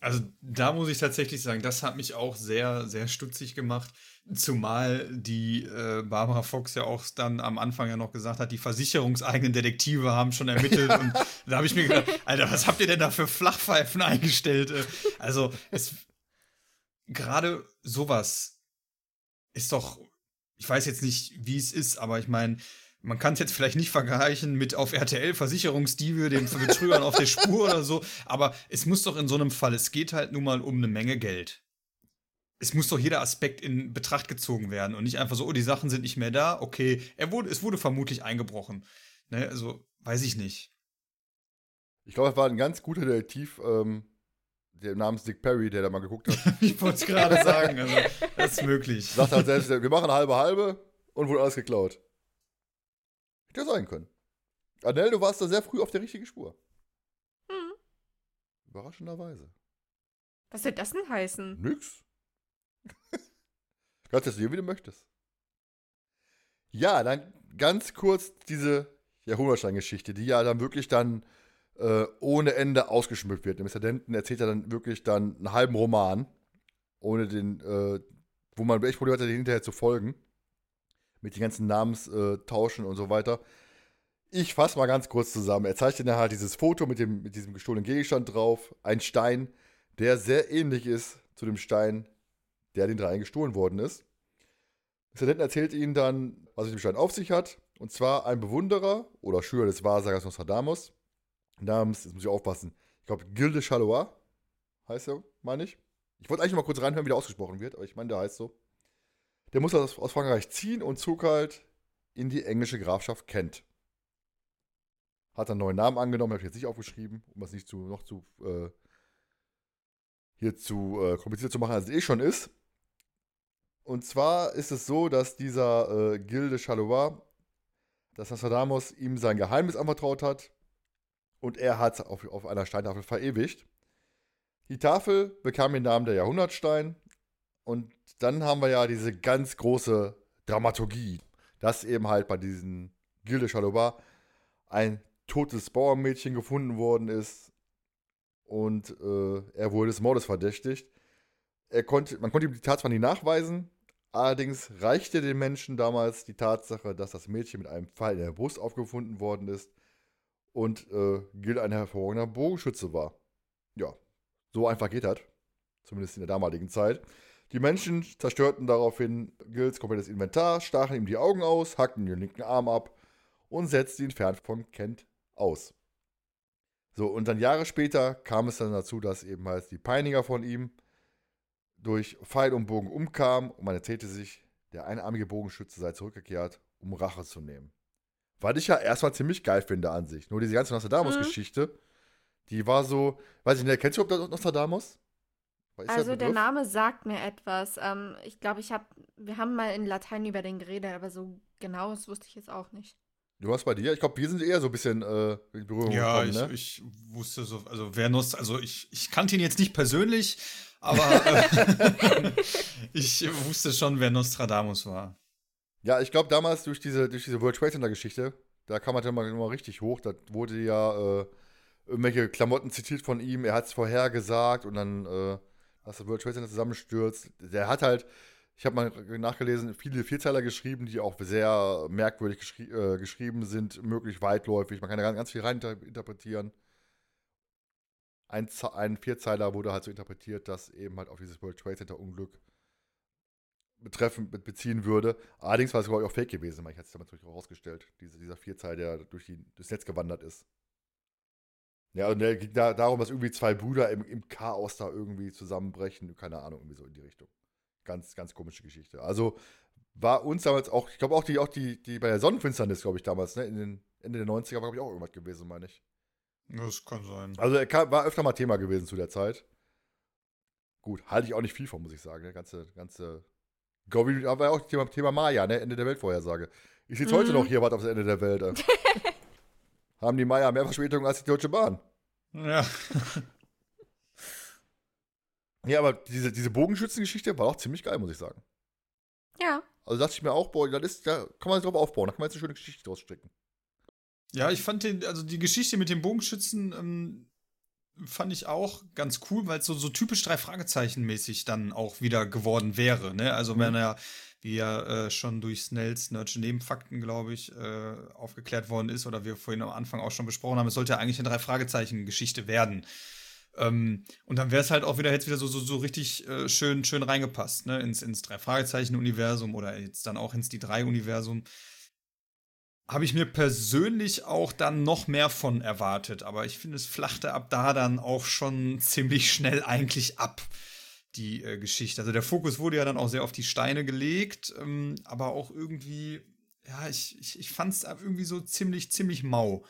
[SPEAKER 3] Also da muss ich tatsächlich sagen, das hat mich auch sehr, sehr stutzig gemacht. Zumal die äh, Barbara Fox ja auch dann am Anfang ja noch gesagt hat, die versicherungseigenen Detektive haben schon ermittelt. und da habe ich mir gedacht, Alter, was habt ihr denn da für Flachpfeifen eingestellt? Äh, Also es gerade sowas ist doch, ich weiß jetzt nicht, wie es ist, aber ich meine, man kann es jetzt vielleicht nicht vergleichen mit auf RTL Versicherungsdiebe, den Betrügern auf der Spur oder so, aber es muss doch in so einem Fall, es geht halt nun mal um eine Menge Geld. Es muss doch jeder Aspekt in Betracht gezogen werden und nicht einfach so, oh, die Sachen sind nicht mehr da, okay, er wurde, es wurde vermutlich eingebrochen. Ne, also, weiß ich nicht.
[SPEAKER 1] Ich glaube, es war ein ganz guter Detektiv, ähm, namens Dick Perry, der da mal geguckt hat.
[SPEAKER 3] Ich wollte es gerade sagen, also, das ist möglich.
[SPEAKER 1] Sagt halt selbst, wir machen halbe halbe und wurde alles geklaut. Hätte ja sein können. Adele, du warst da sehr früh auf der richtigen Spur.
[SPEAKER 2] Hm.
[SPEAKER 1] Überraschenderweise.
[SPEAKER 2] Was soll das denn heißen?
[SPEAKER 1] Nix. Kannst das sehen, wie du möchtest. Ja, dann ganz kurz diese Jahrhundertstein-Geschichte, die ja dann wirklich dann äh, ohne Ende ausgeschmückt wird. Mr. Denton erzählt ja dann wirklich dann einen halben Roman, ohne den, äh, wo man echt Probleme hatte, den hinterher zu folgen. Mit den ganzen Namenstauschen und so weiter. Ich fasse mal ganz kurz zusammen. Er zeichnet dann halt dieses Foto mit, dem, mit diesem gestohlenen Gegenstand drauf. Ein Stein, der sehr ähnlich ist zu dem Stein, der den dreien gestohlen worden ist. Mr. Denton erzählt ihnen dann, was mit dem Stein auf sich hat. Und zwar ein Bewunderer oder Schüler des Wahrsagers Nostradamus namens, jetzt muss ich aufpassen, ich glaube Gilde Chalois heißt er, meine ich. Ich wollte eigentlich mal kurz reinhören, wie der ausgesprochen wird, aber ich meine, der heißt so. Der muss aus, aus Frankreich ziehen und zog halt in die englische Grafschaft Kent. Hat einen neuen Namen angenommen, habe ich jetzt nicht aufgeschrieben, um das nicht zu, noch zu äh, hier zu äh, kompliziert zu machen, als es eh schon ist. Und zwar ist es so, dass dieser äh, Gilde Chalois, dass Nostradamus ihm sein Geheimnis anvertraut hat und er hat es auf, auf einer Steintafel verewigt. Die Tafel bekam den Namen der Jahrhundertstein und dann haben wir ja diese ganz große Dramaturgie, dass eben halt bei diesen Gilde Chalois ein totes Bauernmädchen gefunden worden ist und äh, er wurde des Mordes verdächtigt. Er konnte, man konnte ihm die Tat zwar nicht nachweisen, allerdings reichte den Menschen damals die Tatsache, dass das Mädchen mit einem Pfeil in der Brust aufgefunden worden ist und äh, Gil ein hervorragender Bogenschütze war. Ja, so einfach geht das. Zumindest in der damaligen Zeit. Die Menschen zerstörten daraufhin Gils komplettes Inventar, stachen ihm die Augen aus, hackten den linken Arm ab und setzten ihn fern von Kent aus. So, und dann Jahre später kam es dann dazu, dass eben halt die Peiniger von ihm durch Pfeil und Bogen umkamen und man erzählte sich, der einarmige Bogenschütze sei zurückgekehrt, um Rache zu nehmen. Was ich ja erstmal ziemlich geil finde an sich. Nur diese ganze Nostradamus-Geschichte, mhm. die war so, weiß ich nicht, kennst du überhaupt Nostradamus?
[SPEAKER 2] also der, der, Name sagt mir etwas. Ähm, ich glaube, ich habe, wir haben mal in Latein über den geredet, aber so genau das wusste ich jetzt auch nicht.
[SPEAKER 1] Du hast bei dir? Ich glaube, wir sind eher so ein bisschen äh, in Berührung
[SPEAKER 3] ja, gekommen, ich, ne? ich wusste so, also wer Nost also ich, ich kannte ihn jetzt nicht persönlich, aber äh, ich wusste schon, wer Nostradamus war.
[SPEAKER 1] Ja, ich glaube damals durch diese, durch diese World Trade Center Geschichte, da kam man dann mal, mal richtig hoch. Da wurde ja äh, irgendwelche Klamotten zitiert von ihm. Er hat es vorhergesagt und dann, äh, dass das World Trade Center zusammenstürzt. Der hat halt, ich habe mal nachgelesen, viele Vierzeiler geschrieben, die auch sehr merkwürdig geschri äh, geschrieben sind, möglich weitläufig. Man kann da ganz, ganz viel rein interpretieren. Ein, ein Vierzeiler wurde halt so interpretiert, dass eben halt auf dieses World Trade Center Unglück betreffen, beziehen würde. Allerdings war es, glaube ich, auch fake gewesen, weil ich hatte es damals herausgestellt, diese, dieser Vierzeil, der durch die, durchs Netz gewandert ist. Ja, und der ging da darum, dass irgendwie zwei Brüder im, im Chaos da irgendwie zusammenbrechen. Keine Ahnung, irgendwie so in die Richtung. Ganz, ganz komische Geschichte. Also war uns damals auch, ich glaube auch die, auch die, die bei der Sonnenfinsternis, glaube ich, damals, ne, in den Ende der 90er war, glaube ich, auch irgendwas gewesen, meine ich.
[SPEAKER 3] Das kann sein.
[SPEAKER 1] Also er war öfter mal Thema gewesen zu der Zeit. Gut, halte ich auch nicht viel von, muss ich sagen. Der ganze, ganze. Gobi war ja auch Thema, Thema Maya, ne? Ende der Weltvorhersage. Ich sitze mhm. heute noch hier, warte aufs Ende der Welt. Haben die Maya mehr Verspätungen als die Deutsche Bahn.
[SPEAKER 3] Ja.
[SPEAKER 1] Ja, aber diese, diese Bogenschützengeschichte war auch ziemlich geil, muss ich sagen.
[SPEAKER 2] Ja.
[SPEAKER 1] Also dachte ich mir auch, boah, das ist, da kann man sich drauf aufbauen, da kann man jetzt eine schöne Geschichte draus stricken.
[SPEAKER 3] Ja, ich fand den, also die Geschichte mit dem Bogenschützen ähm, fand ich auch ganz cool, weil es so, so typisch drei Fragezeichen mäßig dann auch wieder geworden wäre. Ne? Also mhm. wenn er, wie ja äh, schon durch Snells Nerdsche Nebenfakten, glaube ich, äh, aufgeklärt worden ist oder wir vorhin am Anfang auch schon besprochen haben, es sollte ja eigentlich eine drei Fragezeichen Geschichte werden. Ähm, und dann wäre es halt auch wieder jetzt wieder so, so, so richtig äh, schön, schön reingepasst, ne? Ins, ins Drei-Fragezeichen-Universum oder jetzt dann auch ins die Drei-Universum. Habe ich mir persönlich auch dann noch mehr von erwartet, aber ich finde, es flachte ab da dann auch schon ziemlich schnell eigentlich ab, die äh, Geschichte. Also der Fokus wurde ja dann auch sehr auf die Steine gelegt, ähm, aber auch irgendwie, ja, ich, ich, ich fand es irgendwie so ziemlich, ziemlich mau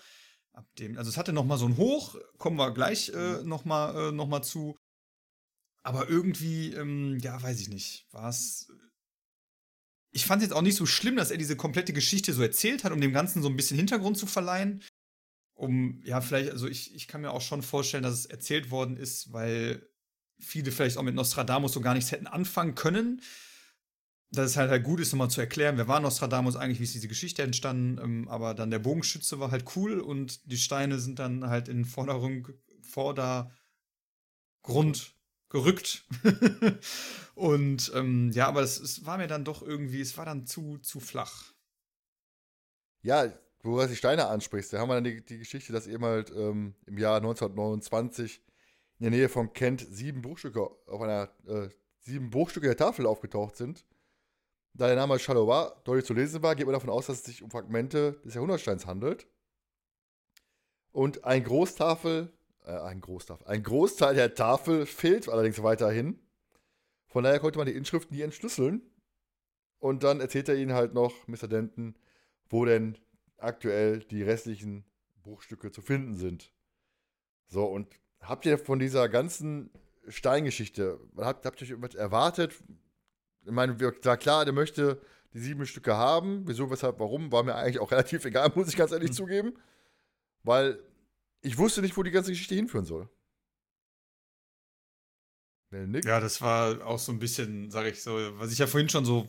[SPEAKER 3] ab dem, also es hatte noch mal so ein Hoch, kommen wir gleich äh, mhm. noch mal, äh, noch mal zu. Aber irgendwie, ähm, ja, weiß ich nicht, war es. Ich fand es jetzt auch nicht so schlimm, dass er diese komplette Geschichte so erzählt hat, um dem Ganzen so ein bisschen Hintergrund zu verleihen. Um, ja, vielleicht, also ich, ich kann mir auch schon vorstellen, dass es erzählt worden ist, weil viele vielleicht auch mit Nostradamus so gar nichts hätten anfangen können dass es halt, halt gut ist, nochmal zu erklären, wer war Nostradamus eigentlich, wie ist diese Geschichte entstanden, ähm, aber dann der Bogenschütze war halt cool und die Steine sind dann halt in Vordergrund, Vordergrund gerückt. und ähm, ja, aber es, es, war mir dann doch irgendwie, es war dann zu, zu flach.
[SPEAKER 1] Ja, wo du die Steine ansprichst, da haben wir dann die, die Geschichte, dass eben halt ähm, im Jahr 1929 in der Nähe von Kent sieben Bruchstücke auf einer äh, sieben Bruchstücke der Tafel aufgetaucht sind. Da der Name Charleroi deutlich zu lesen war, geht man davon aus, dass es sich um Fragmente des Jahrhundertsteins handelt. Und ein Großtafel, äh, ein Großtafel, ein Großteil der Tafel fehlt allerdings weiterhin. Von daher konnte man die Inschrift nie entschlüsseln. Und dann erzählt er ihnen halt noch, Mr. Denton, wo denn aktuell die restlichen Bruchstücke zu finden sind. So, und habt ihr von dieser ganzen Steingeschichte, habt, habt ihr irgendwas erwartet? Ich meine, war klar, der möchte die sieben Stücke haben. Wieso, weshalb, warum, war mir eigentlich auch relativ egal, muss ich ganz ehrlich mhm. zugeben. Weil ich wusste nicht, wo die ganze Geschichte hinführen soll.
[SPEAKER 3] Ja, das war auch so ein bisschen, sag ich so, was ich ja vorhin schon so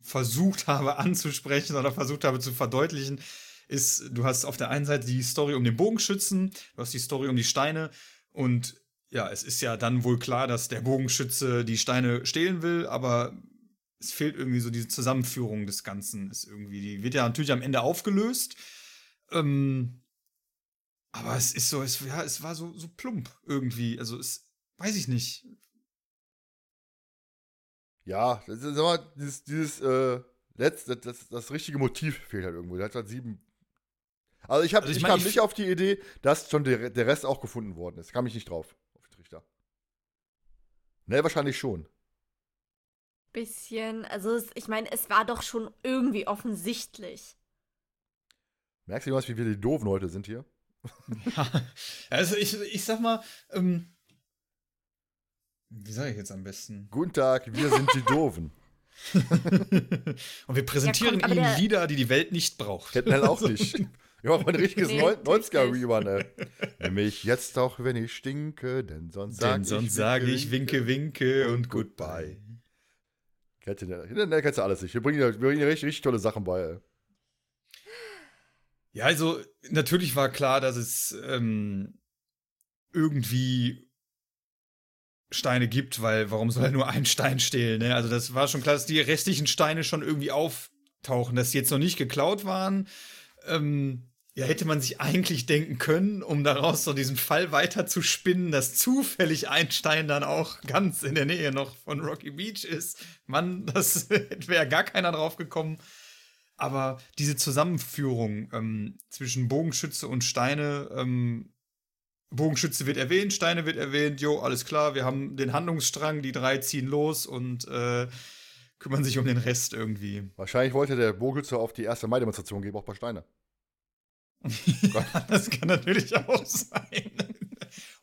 [SPEAKER 3] versucht habe anzusprechen oder versucht habe zu verdeutlichen, ist, du hast auf der einen Seite die Story um den Bogenschützen, du hast die Story um die Steine und ja, es ist ja dann wohl klar, dass der Bogenschütze die Steine stehlen will, aber es fehlt irgendwie so diese Zusammenführung des Ganzen. Ist irgendwie, die wird ja natürlich am Ende aufgelöst. Ähm, aber es ist so, es, ja, es war so, so plump irgendwie. Also es, weiß ich nicht.
[SPEAKER 1] Ja, das ist immer dieses, dieses äh, Letz, das, das, das, richtige Motiv fehlt halt irgendwo. Der hat halt sieben. Also ich, hab, also ich, ich mein, kam ich nicht auf die Idee, dass schon der, der Rest auch gefunden worden ist. Kam ich nicht drauf, auf den Trichter. Ne, wahrscheinlich schon.
[SPEAKER 2] Bisschen, also es, ich meine, es war doch schon irgendwie offensichtlich.
[SPEAKER 1] Merkst du was, wie wir die Doofen heute sind hier?
[SPEAKER 3] Ja, also ich, ich sag mal, ähm, wie sage ich jetzt am besten?
[SPEAKER 1] Guten Tag, wir sind die Doofen.
[SPEAKER 3] Und wir präsentieren ja, komm, Ihnen Lieder, die die Welt nicht braucht.
[SPEAKER 1] Hätten halt auch nicht. Ja, auch ein richtiges nee, 90er-Rerun, ey. Nämlich jetzt auch, wenn ich stinke, denn sonst sage ich,
[SPEAKER 3] sonst sag ich winke, winke und goodbye.
[SPEAKER 1] Kennst du, ne, kennst du alles nicht. Wir bringen, wir bringen richtig, richtig tolle Sachen bei, ey.
[SPEAKER 3] Ja, also natürlich war klar, dass es ähm, irgendwie Steine gibt, weil warum soll er nur einen Stein stehlen? Ne? Also das war schon klar, dass die restlichen Steine schon irgendwie auftauchen, dass sie jetzt noch nicht geklaut waren. Ähm, ja, hätte man sich eigentlich denken können, um daraus so diesen Fall weiter zu spinnen, dass zufällig ein Stein dann auch ganz in der Nähe noch von Rocky Beach ist. Mann, das wäre gar keiner drauf gekommen. Aber diese Zusammenführung ähm, zwischen Bogenschütze und Steine, ähm, Bogenschütze wird erwähnt, Steine wird erwähnt, jo, alles klar, wir haben den Handlungsstrang, die drei ziehen los und äh, kümmern sich um den Rest irgendwie.
[SPEAKER 1] Wahrscheinlich wollte der Bogenschütze auf die erste Mai-Demonstration gehen, auch bei Steine.
[SPEAKER 3] ja, das kann natürlich auch sein.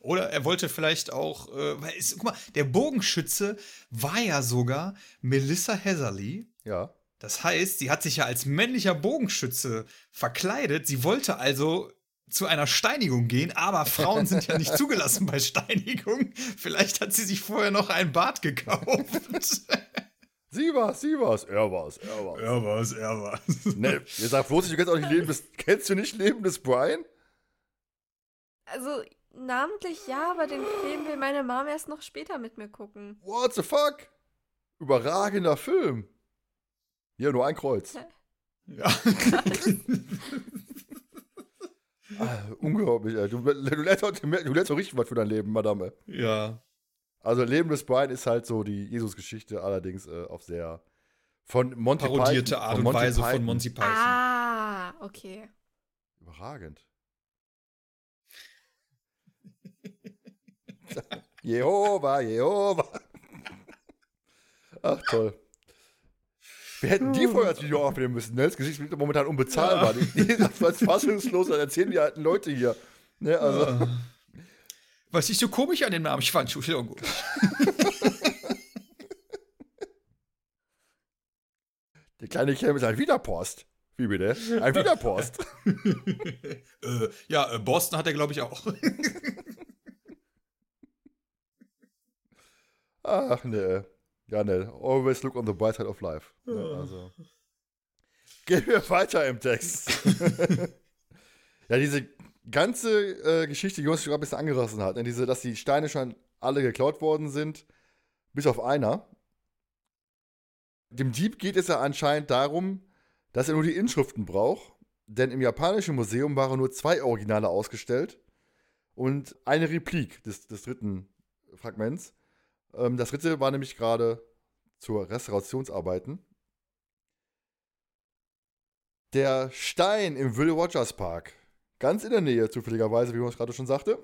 [SPEAKER 3] Oder er wollte vielleicht auch, äh, weil es, guck mal, der Bogenschütze war ja sogar Melissa Heatherly.
[SPEAKER 1] Ja.
[SPEAKER 3] Das heißt, sie hat sich ja als männlicher Bogenschütze verkleidet. Sie wollte also zu einer Steinigung gehen, aber Frauen sind ja nicht zugelassen bei Steinigung. Vielleicht hat sie sich vorher noch ein Bad gekauft.
[SPEAKER 1] Sie war's, sie war's, er war's, er
[SPEAKER 3] war's. Er war's, er war's.
[SPEAKER 1] Ne, ihr sagt bloß, du kennst auch nicht Leben des, kennst du nicht Leben des Brian?
[SPEAKER 2] Also, namentlich ja, aber den Film will meine Mom erst noch später mit mir gucken.
[SPEAKER 1] What the fuck? Überragender Film. Ja, nur ein Kreuz. Ja. ah, unglaublich, ey. Du, du, lernst heute, du lernst auch richtig was für dein Leben, Madame.
[SPEAKER 3] Ja.
[SPEAKER 1] Also Leben des Brian ist halt so die Jesus-Geschichte, allerdings äh, auf sehr von Monty
[SPEAKER 3] Parodierte Python, Art und Weise Python. von Monty Python.
[SPEAKER 2] Ah, okay.
[SPEAKER 1] Überragend. Jehova, Jehova. Ach, toll. Wir hätten die vorher als Video aufnehmen müssen. Ne? Das Gesicht ist momentan unbezahlbar. Ja. Die, die als fassungslos, dann erzählen die alten Leute hier. Ne? Also.
[SPEAKER 3] Was ist so komisch an dem Namen? Ich fand gut.
[SPEAKER 1] Der kleine Kerl ist ein Wiederpost. Wie bitte? Ein Wiederpost.
[SPEAKER 3] äh, ja, äh, Boston hat er, glaube ich, auch.
[SPEAKER 1] Ach, ne. Ja, ne, always look on the bright side of life. Ne, also. Gehen wir weiter im Text. ja, diese ganze äh, Geschichte, die uns gerade ein bisschen angerissen hat, ne, diese, dass die Steine schon alle geklaut worden sind, bis auf einer. Dem Dieb geht es ja anscheinend darum, dass er nur die Inschriften braucht denn im japanischen Museum waren nur zwei Originale ausgestellt und eine Replik des, des dritten Fragments. Ähm, das dritte war nämlich gerade zur Restaurationsarbeiten. Der Stein im Will Rogers Park, ganz in der Nähe zufälligerweise, wie man es gerade schon sagte,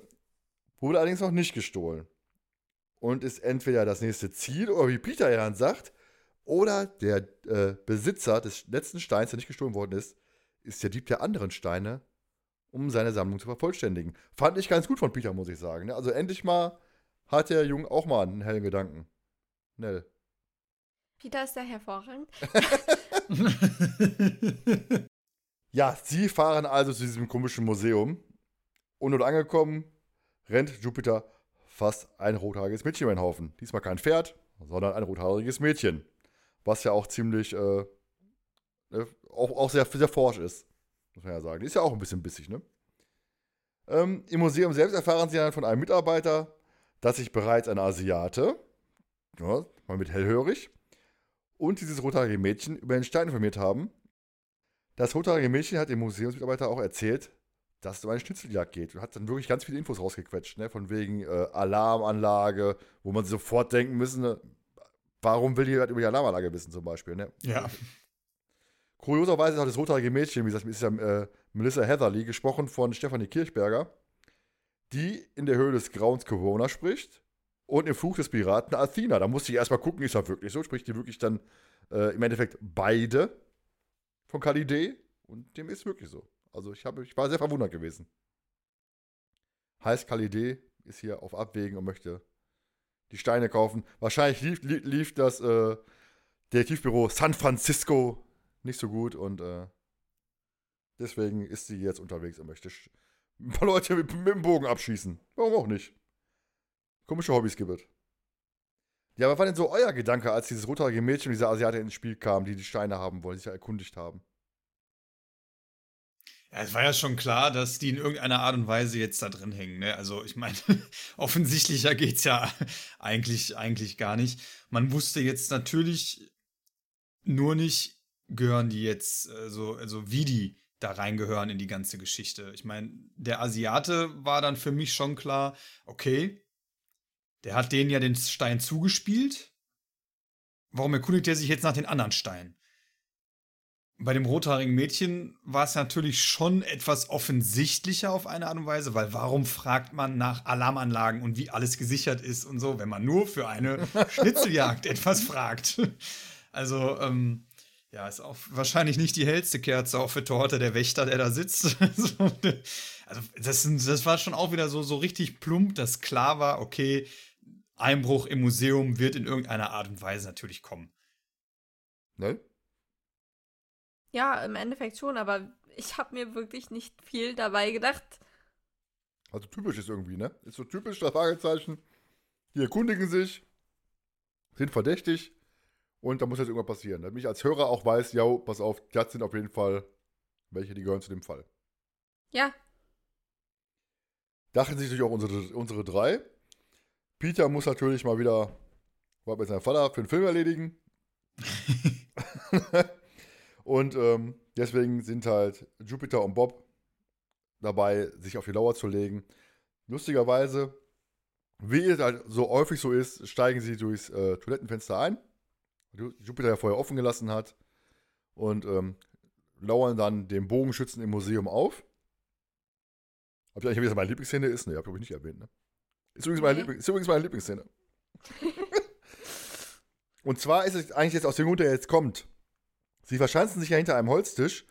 [SPEAKER 1] wurde allerdings noch nicht gestohlen. Und ist entweder das nächste Ziel, oder wie Peter ja sagt, oder der äh, Besitzer des letzten Steins, der nicht gestohlen worden ist, ist der Dieb der anderen Steine, um seine Sammlung zu vervollständigen. Fand ich ganz gut von Peter, muss ich sagen. Ne? Also endlich mal hat der Junge auch mal einen hellen Gedanken. Nell.
[SPEAKER 2] Peter ist ja hervorragend.
[SPEAKER 1] ja, sie fahren also zu diesem komischen Museum. Und dort angekommen, rennt Jupiter fast ein rothaariges Mädchen über den Haufen. Diesmal kein Pferd, sondern ein rothaariges Mädchen. Was ja auch ziemlich, äh, ne, auch, auch sehr, sehr forsch ist. Muss man ja sagen. Die ist ja auch ein bisschen bissig, ne? Ähm, Im Museum selbst erfahren sie dann von einem Mitarbeiter, dass sich bereits ein Asiate, ja, mal mit hellhörig, und dieses rothaarige Mädchen über den Stein informiert haben. Das rothaarige Mädchen hat dem Museumsmitarbeiter auch erzählt, dass es um eine Schnitzeljagd geht. Und hat dann wirklich ganz viele Infos rausgequetscht, ne? von wegen äh, Alarmanlage, wo man sofort denken müssen, ne? warum will jemand über die Alarmanlage wissen zum Beispiel. Ne?
[SPEAKER 3] Ja.
[SPEAKER 1] Kurioserweise auch das rothaarige Mädchen, wie gesagt, ist ja äh, Melissa Heatherly, gesprochen von Stefanie Kirchberger, die in der Höhle des Grauens Corona spricht und im Fluch des Piraten Athena. Da musste ich erstmal gucken, ist das wirklich so? Spricht die wirklich dann äh, im Endeffekt beide von Kalidé? Und dem ist wirklich so. Also ich, hab, ich war sehr verwundert gewesen. Heißt, Kalidé ist hier auf Abwägen und möchte die Steine kaufen. Wahrscheinlich lief, lief, lief das äh, Detektivbüro San Francisco nicht so gut und äh, deswegen ist sie jetzt unterwegs und möchte ein paar Leute mit, mit dem Bogen abschießen. Warum auch nicht? Komische Hobbys gibt es. Ja, was war denn so euer Gedanke, als dieses rothaarige Mädchen und diese Asiate ins Spiel kamen, die die Steine haben wollen, sich ja erkundigt haben?
[SPEAKER 3] Ja, es war ja schon klar, dass die in irgendeiner Art und Weise jetzt da drin hängen. Ne? Also ich meine, offensichtlicher geht es ja eigentlich, eigentlich gar nicht. Man wusste jetzt natürlich nur nicht, gehören die jetzt, äh, so, also wie die da reingehören in die ganze Geschichte. Ich meine, der Asiate war dann für mich schon klar, okay, der hat denen ja den Stein zugespielt. Warum erkundigt er sich jetzt nach den anderen Steinen? Bei dem rothaarigen Mädchen war es natürlich schon etwas offensichtlicher auf eine Art und Weise, weil warum fragt man nach Alarmanlagen und wie alles gesichert ist und so, wenn man nur für eine Schnitzeljagd etwas fragt? Also, ähm, ja, ist auch wahrscheinlich nicht die hellste Kerze auch für Torte der Wächter, der da sitzt. also, das, das war schon auch wieder so, so richtig plump, dass klar war, okay, Einbruch im Museum wird in irgendeiner Art und Weise natürlich kommen.
[SPEAKER 1] Ne?
[SPEAKER 2] Ja, im Endeffekt schon, aber ich habe mir wirklich nicht viel dabei gedacht.
[SPEAKER 1] Also typisch ist irgendwie, ne? Ist so typisch das Fragezeichen. Die erkundigen sich, sind verdächtig und da muss jetzt irgendwas passieren. Damit ich als Hörer auch weiß, ja, pass auf, das sind auf jeden Fall welche, die gehören zu dem Fall.
[SPEAKER 2] Ja.
[SPEAKER 1] Dachten sich natürlich auch unsere, unsere drei. Peter muss natürlich mal wieder was mit seinem Vater für den Film erledigen. und ähm, deswegen sind halt Jupiter und Bob dabei, sich auf die Lauer zu legen. Lustigerweise, wie es halt so häufig so ist, steigen sie durchs äh, Toilettenfenster ein. Jupiter ja vorher offen gelassen hat. Und ähm, lauern dann dem Bogenschützen im Museum auf. Habt ihr eigentlich was meine Lieblingsszene ist? Ne, hab ich nicht erwähnt, ne? Ist übrigens, meine, Liebling, ist übrigens meine Lieblingsszene. und zwar ist es eigentlich jetzt aus dem Grund, der jetzt kommt. Sie verschanzen sich ja hinter einem Holztisch.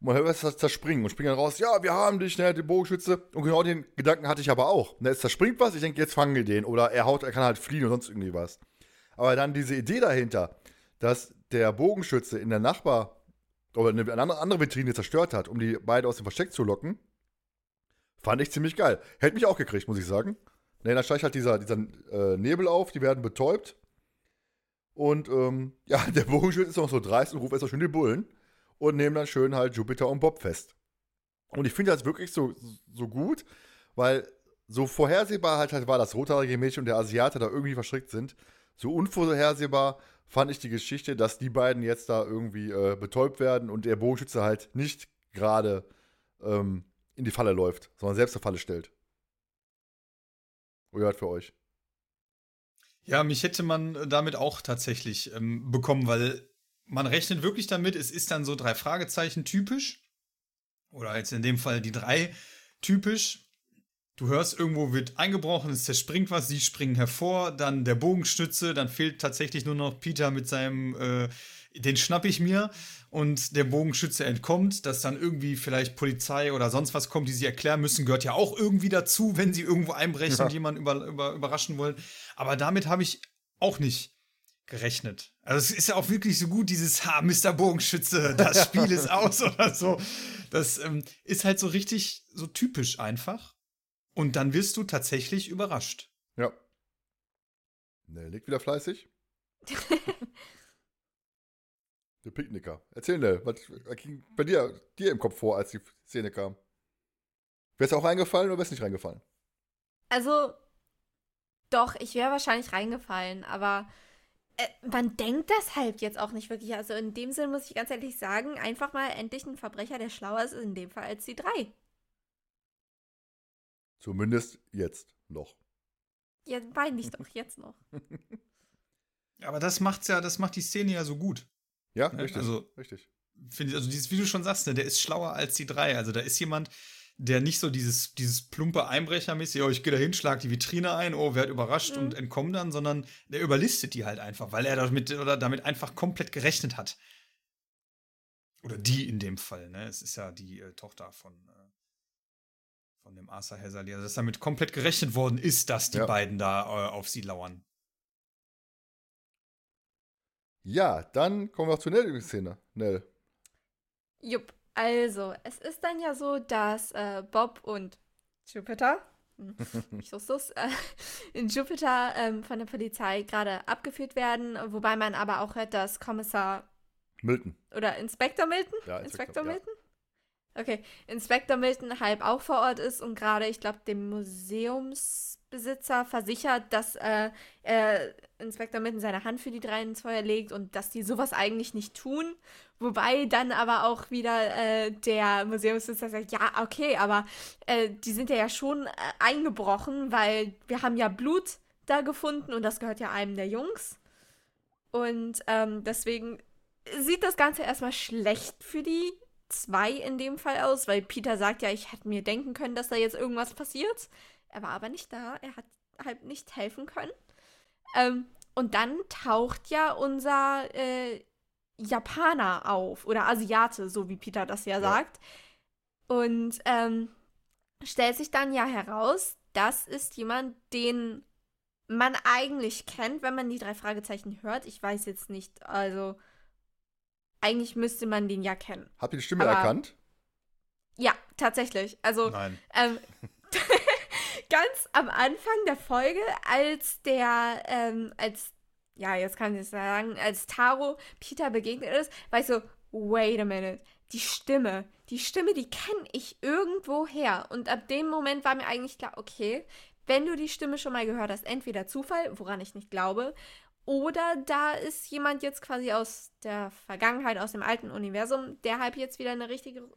[SPEAKER 1] Und man hört das zerspringen und springen dann raus. Ja, wir haben dich, ne, den Bogenschütze. Und genau den Gedanken hatte ich aber auch. Ne, es zerspringt was, ich denke, jetzt fangen wir den. Oder er haut, er kann halt fliehen und sonst irgendwie was. Aber dann diese Idee dahinter, dass der Bogenschütze in der Nachbar- oder eine andere Vitrine zerstört hat, um die beiden aus dem Versteck zu locken, fand ich ziemlich geil. Hätte mich auch gekriegt, muss ich sagen. Ne, da steigt halt dieser, dieser äh, Nebel auf, die werden betäubt. Und ähm, ja, der Bogenschütze ist noch so dreist und ruft erst so schön die Bullen und nehmen dann schön halt Jupiter und Bob fest. Und ich finde das wirklich so, so gut, weil so vorhersehbar halt, halt war, das rothaarige Mädchen und der Asiate da irgendwie verstrickt sind so unvorhersehbar fand ich die Geschichte, dass die beiden jetzt da irgendwie äh, betäubt werden und der Bogenschütze halt nicht gerade ähm, in die Falle läuft, sondern selbst eine Falle stellt. Oder halt für euch.
[SPEAKER 3] Ja, mich hätte man damit auch tatsächlich ähm, bekommen, weil man rechnet wirklich damit, es ist dann so drei Fragezeichen typisch. Oder jetzt in dem Fall die drei typisch. Du hörst, irgendwo wird eingebrochen, es zerspringt was, sie springen hervor, dann der Bogenstütze, dann fehlt tatsächlich nur noch Peter mit seinem, äh, den schnapp ich mir und der Bogenschütze entkommt, dass dann irgendwie vielleicht Polizei oder sonst was kommt, die sie erklären müssen, gehört ja auch irgendwie dazu, wenn sie irgendwo einbrechen
[SPEAKER 1] Ja.
[SPEAKER 3] und jemanden über, über, überraschen wollen. Aber damit habe ich auch nicht gerechnet. Also es ist ja auch wirklich so gut, dieses Ha, Mr. Bogenschütze, das Spiel ist aus oder so. Das ähm, ist halt so richtig so typisch einfach. Und dann wirst du tatsächlich überrascht.
[SPEAKER 1] Ja. Ne, liegt wieder fleißig. Der Picknicker. Erzähl, Nell, was was ging bei dir, dir im Kopf vor, als die Szene kam? Wär's auch reingefallen oder wär's nicht reingefallen?
[SPEAKER 2] Also, doch, ich wäre wahrscheinlich reingefallen, aber äh, man denkt das halt jetzt auch nicht wirklich. Also in dem Sinne muss ich ganz ehrlich sagen, einfach mal endlich ein Verbrecher, der schlauer ist in dem Fall als die drei.
[SPEAKER 1] Zumindest jetzt noch.
[SPEAKER 2] Ja, meine ich doch jetzt noch.
[SPEAKER 3] Aber das macht's ja, das macht die Szene ja so gut.
[SPEAKER 1] Ja,
[SPEAKER 3] Ja,
[SPEAKER 1] richtig.
[SPEAKER 3] also-
[SPEAKER 1] richtig.
[SPEAKER 3] Finde ich, also dieses, wie du schon sagst, ne, der ist schlauer als die drei. Also da ist jemand, der nicht so dieses, dieses plumpe Einbrechermäßig, oh, ich gehe da hin, schlag die Vitrine ein, oh, werd überrascht
[SPEAKER 2] Mhm.
[SPEAKER 3] und entkomme dann, sondern der überlistet die halt einfach, weil er damit oder damit einfach komplett gerechnet hat. Oder die in dem Fall, ne? Es ist ja die äh, Tochter von, äh, von dem Arthur Hazardly. Also dass damit komplett gerechnet worden ist, dass die
[SPEAKER 1] Ja.
[SPEAKER 3] beiden da äh, auf sie lauern.
[SPEAKER 1] Ja, dann kommen wir auch zur Nell-Szene. Nell.
[SPEAKER 2] Jupp, also, es ist dann ja so, dass äh, Bob und Jupiter, hm, so sus, äh, in Jupiter ähm, von der Polizei gerade abgeführt werden, wobei man aber auch hört, dass Kommissar
[SPEAKER 1] Milton.
[SPEAKER 2] oder Inspektor Milton?
[SPEAKER 1] Ja,
[SPEAKER 2] Inspektor
[SPEAKER 1] ja.
[SPEAKER 2] Milton? Okay, Inspektor Milton halb auch vor Ort ist und gerade, ich glaube, dem Museumsbesitzer versichert, dass äh, äh, Inspektor Milton seine Hand für die drei ins Feuer legt und dass die sowas eigentlich nicht tun. Wobei dann aber auch wieder äh, der Museumsbesitzer sagt, ja, okay, aber äh, die sind ja, ja schon äh, eingebrochen, weil wir haben ja Blut da gefunden und das gehört ja einem der Jungs. Und ähm, deswegen sieht das Ganze erstmal schlecht für die zwei in dem Fall aus, weil Peter sagt ja, ich hätte mir denken können, dass da jetzt irgendwas passiert. Er war aber nicht da, er hat halt nicht helfen können. Ähm, und dann taucht ja unser äh, Japaner auf oder Asiate, so wie Peter das ja,
[SPEAKER 1] Ja.
[SPEAKER 2] sagt. Und ähm, stellt sich dann ja heraus, das ist jemand, den man eigentlich kennt, wenn man die drei Fragezeichen hört. Ich weiß jetzt nicht, also eigentlich müsste man den ja kennen.
[SPEAKER 1] Habt ihr die Stimme
[SPEAKER 2] Aber-
[SPEAKER 1] erkannt?
[SPEAKER 2] Ja, tatsächlich. Also
[SPEAKER 3] Nein.
[SPEAKER 2] ähm, ganz am Anfang der Folge, als der, ähm, als, ja, jetzt kann ich es sagen, als Taro Peter begegnet ist, war ich so, wait a minute, die Stimme, die Stimme, die kenne ich irgendwo her. Und ab dem Moment war mir eigentlich klar, okay, wenn du die Stimme schon mal gehört hast, entweder Zufall, woran ich nicht glaube, oder da ist jemand jetzt quasi aus der Vergangenheit, aus dem alten Universum, der halt jetzt wieder eine richtige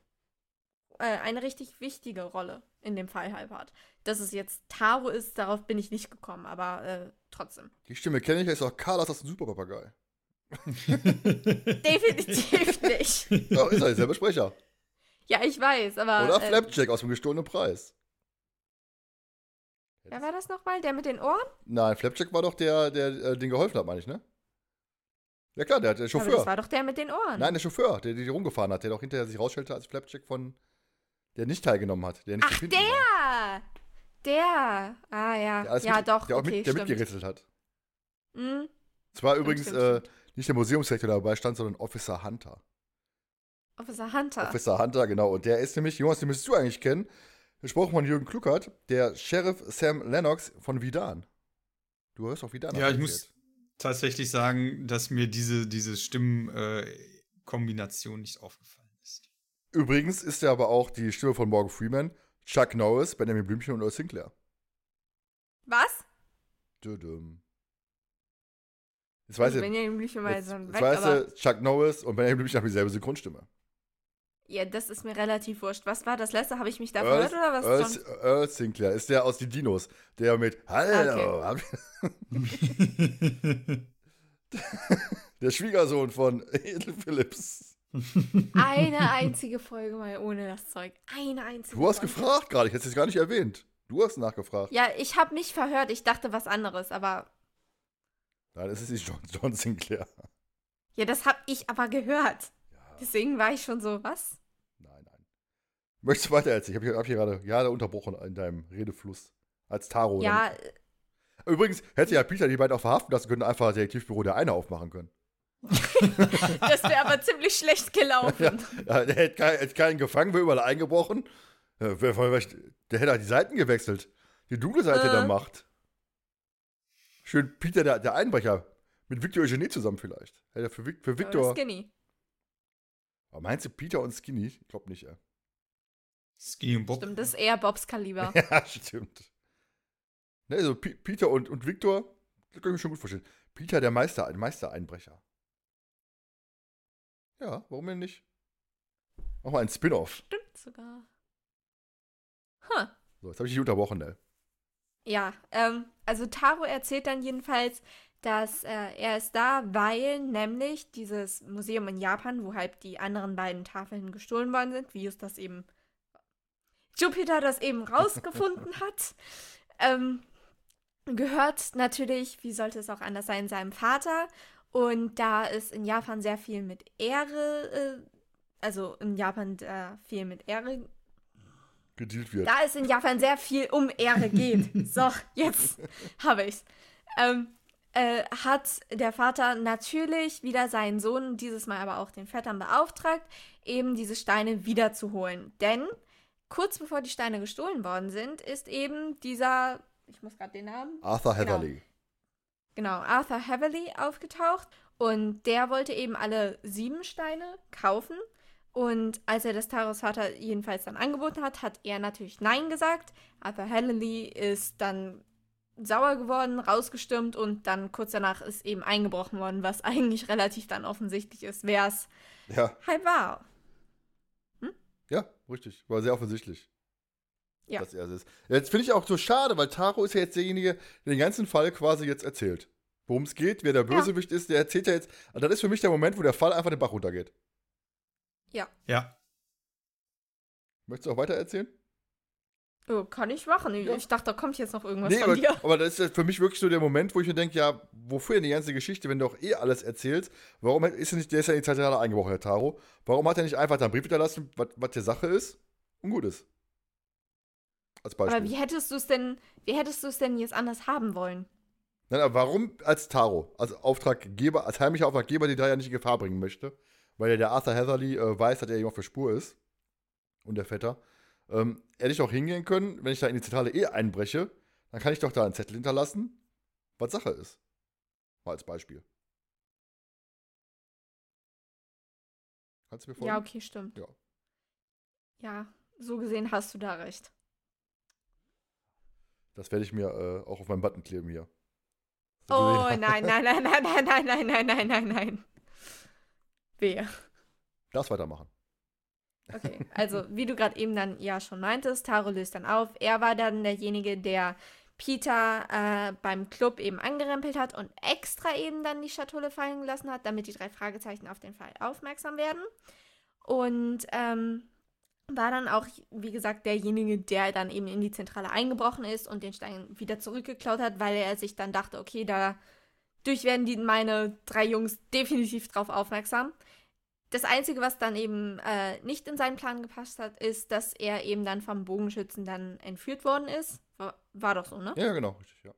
[SPEAKER 2] äh, eine richtig wichtige Rolle in dem Fall halt hat. Dass es jetzt Taro ist, darauf bin ich nicht gekommen, aber äh, trotzdem.
[SPEAKER 1] Die Stimme kenne ich, das ist auch Carlos aus dem Superpapagei.
[SPEAKER 2] Definitiv nicht.
[SPEAKER 1] Ja, ist er derselbe Sprecher.
[SPEAKER 2] Ja, ich weiß, aber.
[SPEAKER 1] Oder
[SPEAKER 2] äh,
[SPEAKER 1] Flapjack aus dem gestohlenen Preis.
[SPEAKER 2] Wer war das nochmal? Der mit den Ohren?
[SPEAKER 1] Nein, Flapjack war doch der, der äh, den geholfen hat, meine ich, ne? Ja klar, der, der
[SPEAKER 2] Aber
[SPEAKER 1] Chauffeur.
[SPEAKER 2] das war doch der mit den Ohren.
[SPEAKER 1] Nein, der Chauffeur, der die rumgefahren hat, der doch hinterher sich rausstellte als Flapjack von, der nicht teilgenommen hat. Der nicht
[SPEAKER 2] Ach,
[SPEAKER 1] finden war.
[SPEAKER 2] der! Der! Ah, ja.
[SPEAKER 1] Der
[SPEAKER 2] ja,
[SPEAKER 1] mit,
[SPEAKER 2] doch,
[SPEAKER 1] der auch
[SPEAKER 2] okay,
[SPEAKER 1] mit, der
[SPEAKER 2] stimmt.
[SPEAKER 1] mitgerittelt hat.
[SPEAKER 2] Hm,
[SPEAKER 1] Es war
[SPEAKER 2] Stimmt,
[SPEAKER 1] übrigens
[SPEAKER 2] stimmt,
[SPEAKER 1] äh,
[SPEAKER 2] stimmt.
[SPEAKER 1] nicht der Museumsdirektor, der dabei stand, sondern Officer Hunter.
[SPEAKER 2] Officer Hunter.
[SPEAKER 1] Officer Hunter, genau. Und der ist nämlich, Jonas, den müsstest du eigentlich kennen, gesprochen von Jürgen Kluckert, der Sheriff Sam Lennox von Vidan. Du hörst auch Vidan.
[SPEAKER 3] Ja, ich muss tatsächlich sagen, dass mir diese, diese Stimmenkombination nicht aufgefallen ist.
[SPEAKER 1] Übrigens ist er aber auch die Stimme von Morgan Freeman, Chuck Norris, Benjamin Blümchen und Earl Sinclair.
[SPEAKER 2] Was?
[SPEAKER 1] Dödüm. Jetzt weiß
[SPEAKER 2] also
[SPEAKER 1] ich,
[SPEAKER 2] Benjamin Blümchen mal
[SPEAKER 1] jetzt,
[SPEAKER 2] so
[SPEAKER 1] jetzt
[SPEAKER 2] weg,
[SPEAKER 1] weißt
[SPEAKER 2] aber.
[SPEAKER 1] du, Chuck Norris und Benjamin Blümchen haben dieselbe Synchronstimme.
[SPEAKER 2] Ja, das ist mir relativ wurscht. Was war das letzte? Habe ich mich da verhört oder was? Sonst?
[SPEAKER 1] Earl Sinclair ist der aus die Dinos, der mit Hallo. Der Schwiegersohn von Edel Phillips.
[SPEAKER 2] Eine einzige Folge mal ohne das Zeug. Eine einzige.
[SPEAKER 1] Du hast
[SPEAKER 2] Folge.
[SPEAKER 1] gefragt gerade, ich hätte es gar nicht erwähnt. Du hast nachgefragt.
[SPEAKER 2] Ja, ich habe mich verhört. Ich dachte was anderes, aber
[SPEAKER 1] Nein, es ist nicht John, John Sinclair.
[SPEAKER 2] ja, das habe ich aber gehört. Deswegen war ich schon so, was?
[SPEAKER 1] Möchtest du weiter erzählen? Ich habe hab hier gerade gerade unterbrochen in deinem Redefluss. Als Taro.
[SPEAKER 2] Ja,
[SPEAKER 1] Dann. Übrigens hätte ja Peter die beiden auch verhaften lassen können, einfach das Detektivbüro der eine aufmachen können.
[SPEAKER 2] das wäre aber ziemlich schlecht gelaufen.
[SPEAKER 1] Ja, der hätte keinen, hätte keinen gefangen, wäre überall eingebrochen. Ja, wer- wer- Der hätte halt die Seiten gewechselt. Die dunkle Seite
[SPEAKER 2] Äh.
[SPEAKER 1] der Macht. Schön Peter, der, der Einbrecher. Mit Victor Eugenie zusammen vielleicht. Hätte für, für
[SPEAKER 2] Oder
[SPEAKER 1] Victor.
[SPEAKER 2] Skinny.
[SPEAKER 1] Aber meinst du Peter und Skinny? Ich glaub nicht, ja.
[SPEAKER 3] Skinny und Bob.
[SPEAKER 2] Stimmt, das ist eher Bobs Kaliber.
[SPEAKER 1] Ja, stimmt. Ne, also P Peter und, und Victor, das kann ich mir schon gut vorstellen. Peter, der Meister, ein Meistereinbrecher. Ja, warum denn nicht? Mach mal ein Spin-off.
[SPEAKER 2] Stimmt sogar. Huh.
[SPEAKER 1] So, jetzt habe ich dich unterbrochen, ne?
[SPEAKER 2] Ja, ähm, also Taro erzählt dann jedenfalls, dass äh, er ist da, weil nämlich dieses Museum in Japan, wo halt die anderen beiden Tafeln gestohlen worden sind, wie es das eben Jupiter das eben rausgefunden hat, ähm, gehört natürlich, wie sollte es auch anders sein, seinem Vater. Und da ist in Japan sehr viel mit Ehre, äh, also in Japan äh, viel mit Ehre
[SPEAKER 1] Gedealt wird.
[SPEAKER 2] da es in Japan sehr viel um Ehre geht. So, jetzt habe ich's. Ähm, äh, hat der Vater natürlich wieder seinen Sohn, dieses Mal aber auch den Vettern beauftragt, eben diese Steine wiederzuholen. Denn kurz bevor die Steine gestohlen worden sind, ist eben dieser, ich muss gerade den Namen,
[SPEAKER 1] Arthur
[SPEAKER 2] Genau.
[SPEAKER 1] Heatherly.
[SPEAKER 2] genau, Arthur Heavily aufgetaucht. Und der wollte eben alle sieben Steine kaufen. Und als er das Taros Vater jedenfalls dann angeboten hat, hat er natürlich Nein gesagt. Arthur Heavily ist dann sauer geworden, rausgestürmt und dann kurz danach ist eben eingebrochen worden, was eigentlich relativ dann offensichtlich ist, wer es
[SPEAKER 1] Ja,
[SPEAKER 2] halt war.
[SPEAKER 1] ja, richtig. War sehr offensichtlich.
[SPEAKER 2] Ja.
[SPEAKER 1] Dass er es ist. Jetzt finde ich auch so schade, weil Taro ist ja jetzt derjenige, der den ganzen Fall quasi jetzt erzählt. Worum es geht, wer der Bösewicht ist, der erzählt ja jetzt. Also das ist für mich der Moment, wo der Fall einfach den Bach runtergeht.
[SPEAKER 3] Ja.
[SPEAKER 1] Möchtest du auch weiter erzählen?
[SPEAKER 2] Kann ich machen.
[SPEAKER 1] Ja.
[SPEAKER 2] Ich dachte, da kommt jetzt noch irgendwas
[SPEAKER 1] Nee,
[SPEAKER 2] von
[SPEAKER 1] aber,
[SPEAKER 2] dir.
[SPEAKER 1] aber das ist für mich wirklich so der Moment, wo ich mir denke, ja, wofür denn die ganze Geschichte, wenn du auch eh alles erzählst? Warum ist er nicht, der ist ja in die Zentrale eingebrochen, der Taro. Warum hat er nicht einfach da einen Brief hinterlassen, was, die Sache ist und gut ist? Als Beispiel.
[SPEAKER 2] Aber wie hättest du es denn, wie hättest du es denn jetzt anders haben wollen?
[SPEAKER 1] Nein, aber warum als Taro, als Auftraggeber, als heimlicher Auftraggeber, die drei ja nicht in Gefahr bringen möchte? Weil ja der Arthur Heatherly äh, weiß, dass er ihm auf der Spur ist. Und der Vetter. Ähm, hätte ich auch hingehen können, wenn ich da in die Zentrale eh einbreche, dann kann ich doch da einen Zettel hinterlassen, was Sache ist. Mal als Beispiel. Kannst du mir folgen?
[SPEAKER 2] Ja, okay, stimmt.
[SPEAKER 1] Ja.
[SPEAKER 2] Ja, so gesehen hast du da recht.
[SPEAKER 1] Das werde ich mir äh, auch auf meinen Button kleben hier.
[SPEAKER 2] Oh nein, nein, nein, nein, nein, nein, nein, nein, nein, nein, nein. Wehe.
[SPEAKER 1] Darfst weitermachen.
[SPEAKER 2] Okay, also wie du gerade eben dann ja schon meintest, Taro löst dann auf. Er war dann derjenige, der Peter äh, beim Club eben angerempelt hat und extra eben dann die Schatulle fallen gelassen hat, damit die drei Fragezeichen auf den Fall aufmerksam werden. Und ähm, war dann auch, wie gesagt, derjenige, der dann eben in die Zentrale eingebrochen ist und den Stein wieder zurückgeklaut hat, weil er sich dann dachte, okay, dadurch werden die meine drei Jungs definitiv drauf aufmerksam. Das Einzige, was dann eben äh, nicht in seinen Plan gepasst hat, ist, dass er eben dann vom Bogenschützen dann entführt worden ist. War, war doch so, ne?
[SPEAKER 1] Ja, genau, richtig, ja.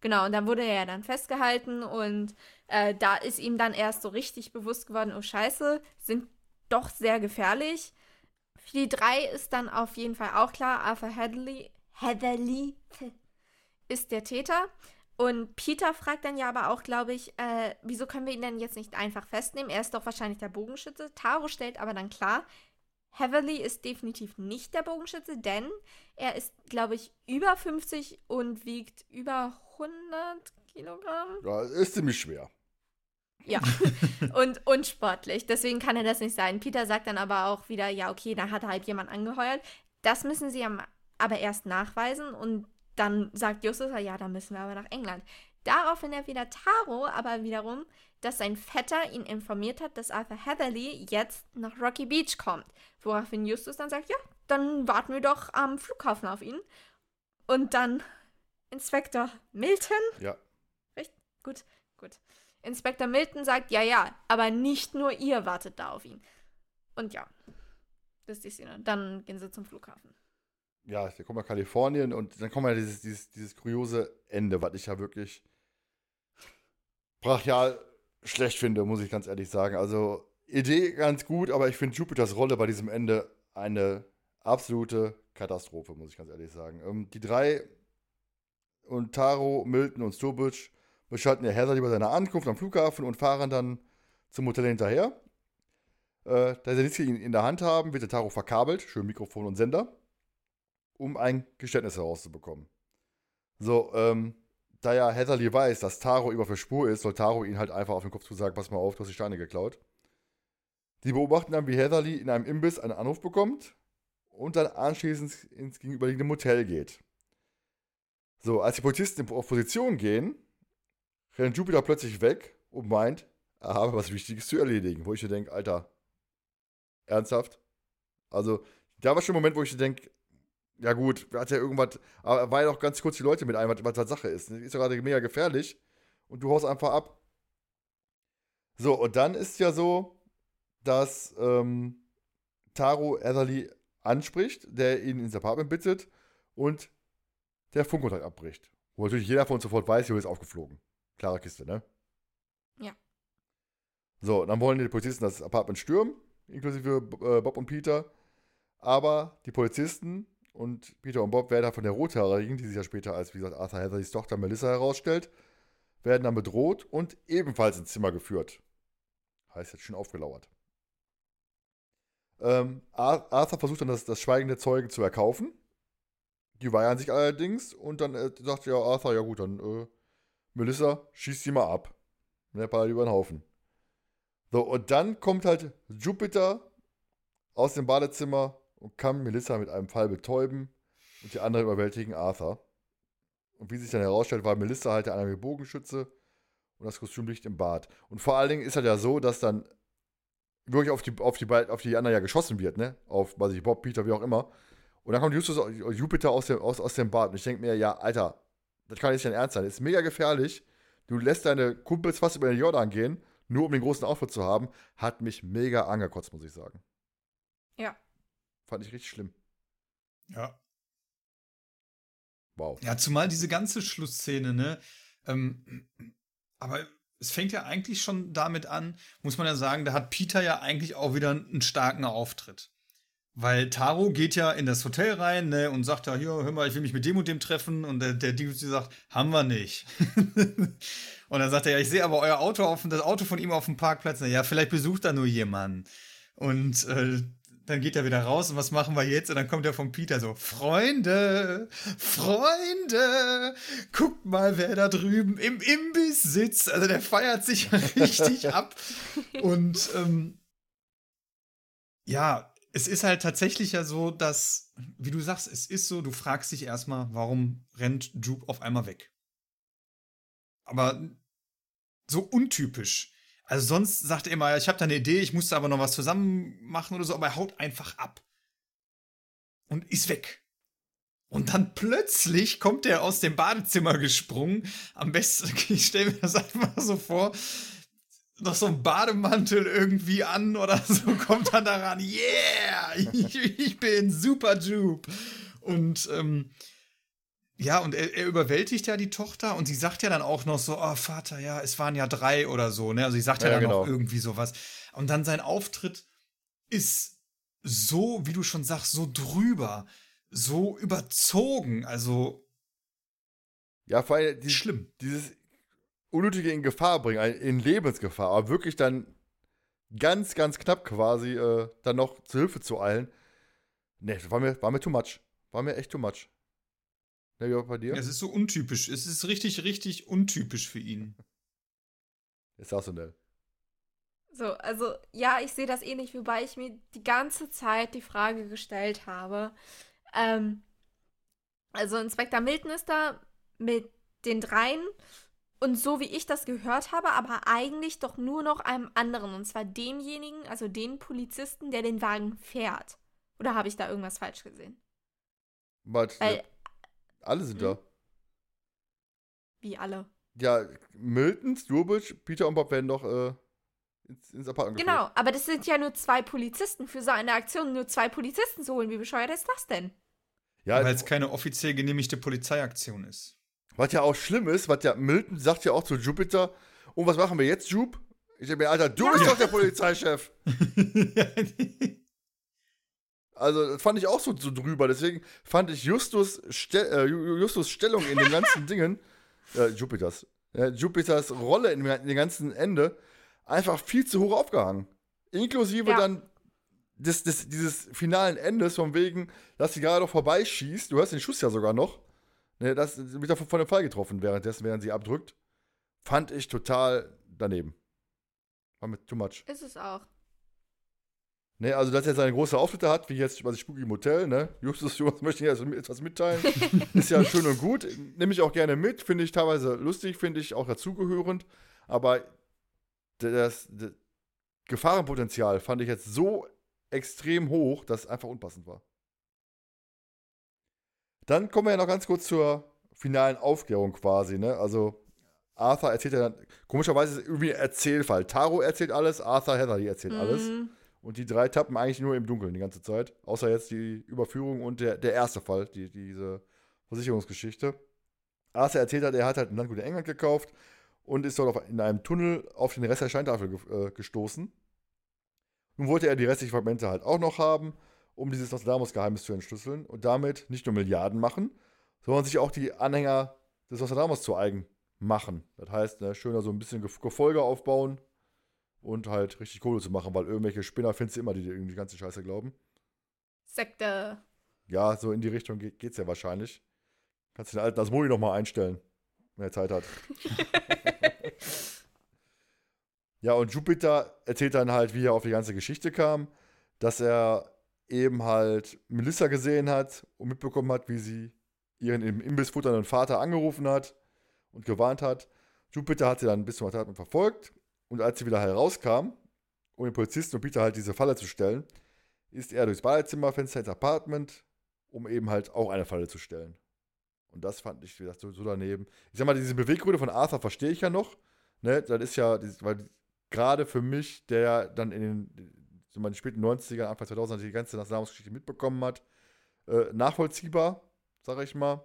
[SPEAKER 2] Genau, und dann wurde er ja dann festgehalten und äh, da ist ihm dann erst so richtig bewusst geworden, oh scheiße, sind doch sehr gefährlich. Für die drei ist dann auf jeden Fall auch klar, Arthur Heatherly, Heatherly ist der Täter. Und Peter fragt dann ja aber auch, glaube ich, äh, wieso können wir ihn denn jetzt nicht einfach festnehmen? Er ist doch wahrscheinlich der Bogenschütze. Taro stellt aber dann klar, Heatherly ist definitiv nicht der Bogenschütze, denn er ist, glaube ich, über 50 und wiegt über 100 Kilogramm.
[SPEAKER 1] Ja, ist ziemlich schwer.
[SPEAKER 2] Ja, und unsportlich. Deswegen kann er das nicht sein. Peter sagt dann aber auch wieder, ja, okay, da hat er halt jemand angeheuert. Das müssen sie aber erst nachweisen und dann sagt Justus, ja, da müssen wir aber nach England. Daraufhin erwidert Taro aber wiederum, dass sein Vetter ihn informiert hat, dass Arthur Heatherly jetzt nach Rocky Beach kommt. Woraufhin Justus dann sagt, ja, dann warten wir doch am Flughafen auf ihn. Und dann Inspektor Milton.
[SPEAKER 1] Ja.
[SPEAKER 2] Richtig? Gut, gut. Inspektor Milton sagt, ja, ja, aber nicht nur ihr wartet da auf ihn. Und ja, das ist die Szene. Dann gehen sie zum Flughafen.
[SPEAKER 1] Ja, wir kommen nach Kalifornien und dann kommt ja dieses, dieses, dieses kuriose Ende, was ich ja wirklich brachial schlecht finde, muss ich ganz ehrlich sagen. Also, Idee ganz gut, aber ich finde Jupiters Rolle bei diesem Ende eine absolute Katastrophe, muss ich ganz ehrlich sagen. Ähm, die drei und Taro, Milton und Sturbridge beschalten ja Heather über seine Ankunft am Flughafen und fahren dann zum Hotel hinterher. Äh, da sie nichts in, in der Hand haben, wird der Taro verkabelt, schön Mikrofon und Sender, um ein Geständnis herauszubekommen. So, ähm, da ja Heatherly weiß, dass Taro über für Spur ist, soll Taro ihn halt einfach auf den Kopf zu sagen, pass mal auf, du hast die Steine geklaut. Die beobachten dann, wie Heatherly in einem Imbiss einen Anruf bekommt und dann anschließend ins gegenüberliegende Motel geht. So, als die Polizisten auf Position gehen, rennt Jupiter plötzlich weg und meint, er habe was Wichtiges zu erledigen. Wo ich mir denke, Alter, ernsthaft? Also, da war schon ein Moment, wo ich mir denke, ja gut, hat ja irgendwas, aber er war ja auch ganz kurz die Leute mit ein, was, was das Sache ist. Ist ja gerade mega gefährlich und du haust einfach ab. So, und dann ist ja so, dass ähm, Taro Etherly anspricht, der ihn ins Apartment bittet und der Funkkontakt abbricht. Wo natürlich jeder von uns sofort weiß, hier ist aufgeflogen. Klare Kiste, ne?
[SPEAKER 2] Ja.
[SPEAKER 1] So, dann wollen die Polizisten das Apartment stürmen, inklusive äh, Bob und Peter. Aber die Polizisten und Peter und Bob werden von der Rothaarigen, die sich ja später als, wie gesagt, Arthur Heatherlys Tochter Melissa herausstellt, werden dann bedroht und ebenfalls ins Zimmer geführt. Heißt jetzt schon aufgelauert. Ähm, Arthur versucht dann das, das Schweigen der Zeugen zu erkaufen. Die weigern sich allerdings und dann äh, sagt ja Arthur, ja gut, dann äh, Melissa, schießt sie mal ab. Ne, Ball über den Haufen. So, und dann kommt halt Jupiter aus dem Badezimmer und kann Melissa mit einem Fall betäuben und die anderen überwältigen Arthur. Und wie sich dann herausstellt, war Melissa halt der eine Bogenschütze und das Kostüm liegt im Bad. Und vor allen Dingen ist halt ja so, dass dann wirklich auf die, auf die, auf die anderen ja geschossen wird, ne? Auf, weiß ich, Bob, Peter, wie auch immer. Und dann kommt Justus, Jupiter aus dem, aus, aus dem Bad. Und ich denke mir, ja, Alter, das kann nicht dein Ernst sein. Das ist mega gefährlich. Du lässt deine Kumpels fast über den Jordan gehen, nur um den großen Auftritt zu haben. Hat mich mega angekotzt, muss ich sagen.
[SPEAKER 2] Ja.
[SPEAKER 1] Fand ich richtig schlimm.
[SPEAKER 3] Ja.
[SPEAKER 1] Wow.
[SPEAKER 3] Ja, zumal diese ganze Schlussszene, ne? Ähm, aber es fängt ja eigentlich schon damit an, muss man ja sagen, da hat Peter ja eigentlich auch wieder einen starken Auftritt. Weil Taro geht ja in das Hotel rein ne, und sagt ja, hier, hör mal, ich will mich mit dem und dem treffen. Und der, der sagt, haben wir nicht. und dann sagt er, ja, ich sehe aber euer Auto auf, das Auto von ihm auf dem Parkplatz. Na, ja, vielleicht besucht da nur jemanden. Und äh, dann geht er wieder raus und was machen wir jetzt? Und dann kommt er von Peter so, Freunde, Freunde, guckt mal, wer da drüben im Imbiss sitzt. Also der feiert sich richtig ab. Und ähm, ja, es ist halt tatsächlich ja so, dass, wie du sagst, es ist so, du fragst dich erstmal, warum rennt Jupe auf einmal weg? Aber so untypisch. Also sonst sagt er immer, ich habe da eine Idee, ich musste aber noch was zusammen machen oder so, aber er haut einfach ab. Und ist weg. Und dann plötzlich kommt er aus dem Badezimmer gesprungen. Am besten, ich stelle mir das einfach so vor, noch so ein Bademantel irgendwie an oder so, kommt dann daran, yeah, ich, ich bin super Jupe. Und ähm, ja, und er, er, überwältigt ja die Tochter und sie sagt ja dann auch noch so, oh Vater, ja, es waren ja drei oder so, ne? Also sie sagt ja, ja dann genau. noch irgendwie sowas. Und dann sein Auftritt ist so, wie du schon sagst, so drüber, so überzogen, also
[SPEAKER 1] ja, vor allem die, schlimm. Dieses Unnötige in Gefahr bringen, in Lebensgefahr, aber wirklich dann ganz, ganz knapp quasi äh, dann noch zu Hilfe zu eilen. Ne, war mir, war mir too much. War mir echt too much. Ne, wie auch bei dir?
[SPEAKER 3] es ist so untypisch. Es ist richtig, richtig untypisch für ihn.
[SPEAKER 1] Ist auch so nett.
[SPEAKER 2] So, also ja, ich sehe das ähnlich, wobei ich mir die ganze Zeit die Frage gestellt habe. Ähm, also Inspektor Milton ist da mit den dreien und so wie ich das gehört habe, aber eigentlich doch nur noch einem anderen, und zwar demjenigen, also den Polizisten, der den Wagen fährt. Oder habe ich da irgendwas falsch gesehen?
[SPEAKER 1] Warte,
[SPEAKER 2] Weil,
[SPEAKER 1] alle sind
[SPEAKER 2] Hm?
[SPEAKER 1] da.
[SPEAKER 2] wie alle.
[SPEAKER 1] Ja, Milton, Sturbridge, Peter und Bob werden doch äh, ins, ins Apartment
[SPEAKER 2] Genau, aber das sind ja nur zwei Polizisten. Für so eine Aktion nur zwei Polizisten zu holen. Wie bescheuert ist das denn?
[SPEAKER 1] Ja,
[SPEAKER 3] Weil es keine offiziell genehmigte Polizeiaktion ist.
[SPEAKER 1] was ja auch schlimm ist, was ja Milton sagt ja auch zu Jupiter, und was machen wir jetzt, Jup? Ich denke mir, Alter, du
[SPEAKER 2] Ja.
[SPEAKER 1] bist doch der Polizeichef. Also, das fand ich auch so, so drüber. Deswegen fand ich Justus, Ste äh, Ju- Justus Stellung in den ganzen Dingen, äh, Jupiters, äh, Jupiters Rolle in, dem- in dem ganzen Ende einfach viel zu hoch aufgehangen. Inklusive
[SPEAKER 2] Ja.
[SPEAKER 1] dann des, des, dieses finalen Endes, von wegen, dass sie gerade noch vorbeischießt. Du hörst den Schuss ja sogar noch. Ne, das wird ja von von dem Fall getroffen, währenddessen, während sie abdrückt. Fand ich total daneben. War mit too much.
[SPEAKER 2] Ist es auch.
[SPEAKER 1] Ne, also, dass er seine große Auftritte hat, wie jetzt bei Spooky im Hotel, ne? Justus Jonas möchte also etwas mitteilen. ist ja schön und gut. Nehme ich auch gerne mit. Finde ich teilweise lustig, finde ich auch dazugehörend. Aber das, das Gefahrenpotenzial fand ich jetzt so extrem hoch, dass es einfach unpassend war. Dann kommen wir ja noch ganz kurz zur finalen Aufklärung quasi, ne? Also, Arthur erzählt ja dann, komischerweise ist es irgendwie ein Erzählfall. Taro erzählt alles, Arthur Heatherly erzählt alles. Und die drei tappen eigentlich nur im Dunkeln die ganze Zeit. Außer jetzt die Überführung und der, der erste Fall, die, diese Versicherungsgeschichte. Arthur erzählt hat, er hat halt ein Landgut in England gekauft und ist dort auf, in einem Tunnel auf den Rest der Scheintafel ge äh, gestoßen. Nun wollte er die restlichen Fragmente halt auch noch haben, um dieses Nostradamus-Geheimnis zu entschlüsseln und damit nicht nur Milliarden machen, sondern sich auch die Anhänger des Nostradamus zu eigen machen. Das heißt, ne, schöner so ein bisschen Ge- Gefolge aufbauen und halt richtig Kohle zu machen, weil irgendwelche Spinner findest du immer, die dir irgendwie die ganze Scheiße glauben.
[SPEAKER 2] Sekte.
[SPEAKER 1] Ja, so in die Richtung geht, geht's ja wahrscheinlich. Kannst du den alten Asmodi nochmal einstellen, wenn er Zeit hat. ja, und Jupiter erzählt dann halt, wie er auf die ganze Geschichte kam, dass er eben halt Melissa gesehen hat und mitbekommen hat, wie sie ihren im Imbiss futternden Vater angerufen hat und gewarnt hat. Jupiter hat sie dann bis zum Apartment verfolgt und als sie wieder herauskam, um den Polizisten und Peter halt diese Falle zu stellen, ist er durchs Badezimmerfenster ins Apartment, um eben halt auch eine Falle zu stellen. Und das fand ich, wie gesagt, so, daneben. Ich sag mal, diese Beweggründe von Arthur verstehe ich ja noch. Ne? Das ist ja, weil gerade für mich, der dann in den, so in den späten 90ern, Anfang 2000 die ganze Namensgeschichte mitbekommen hat, äh, nachvollziehbar, sage ich mal.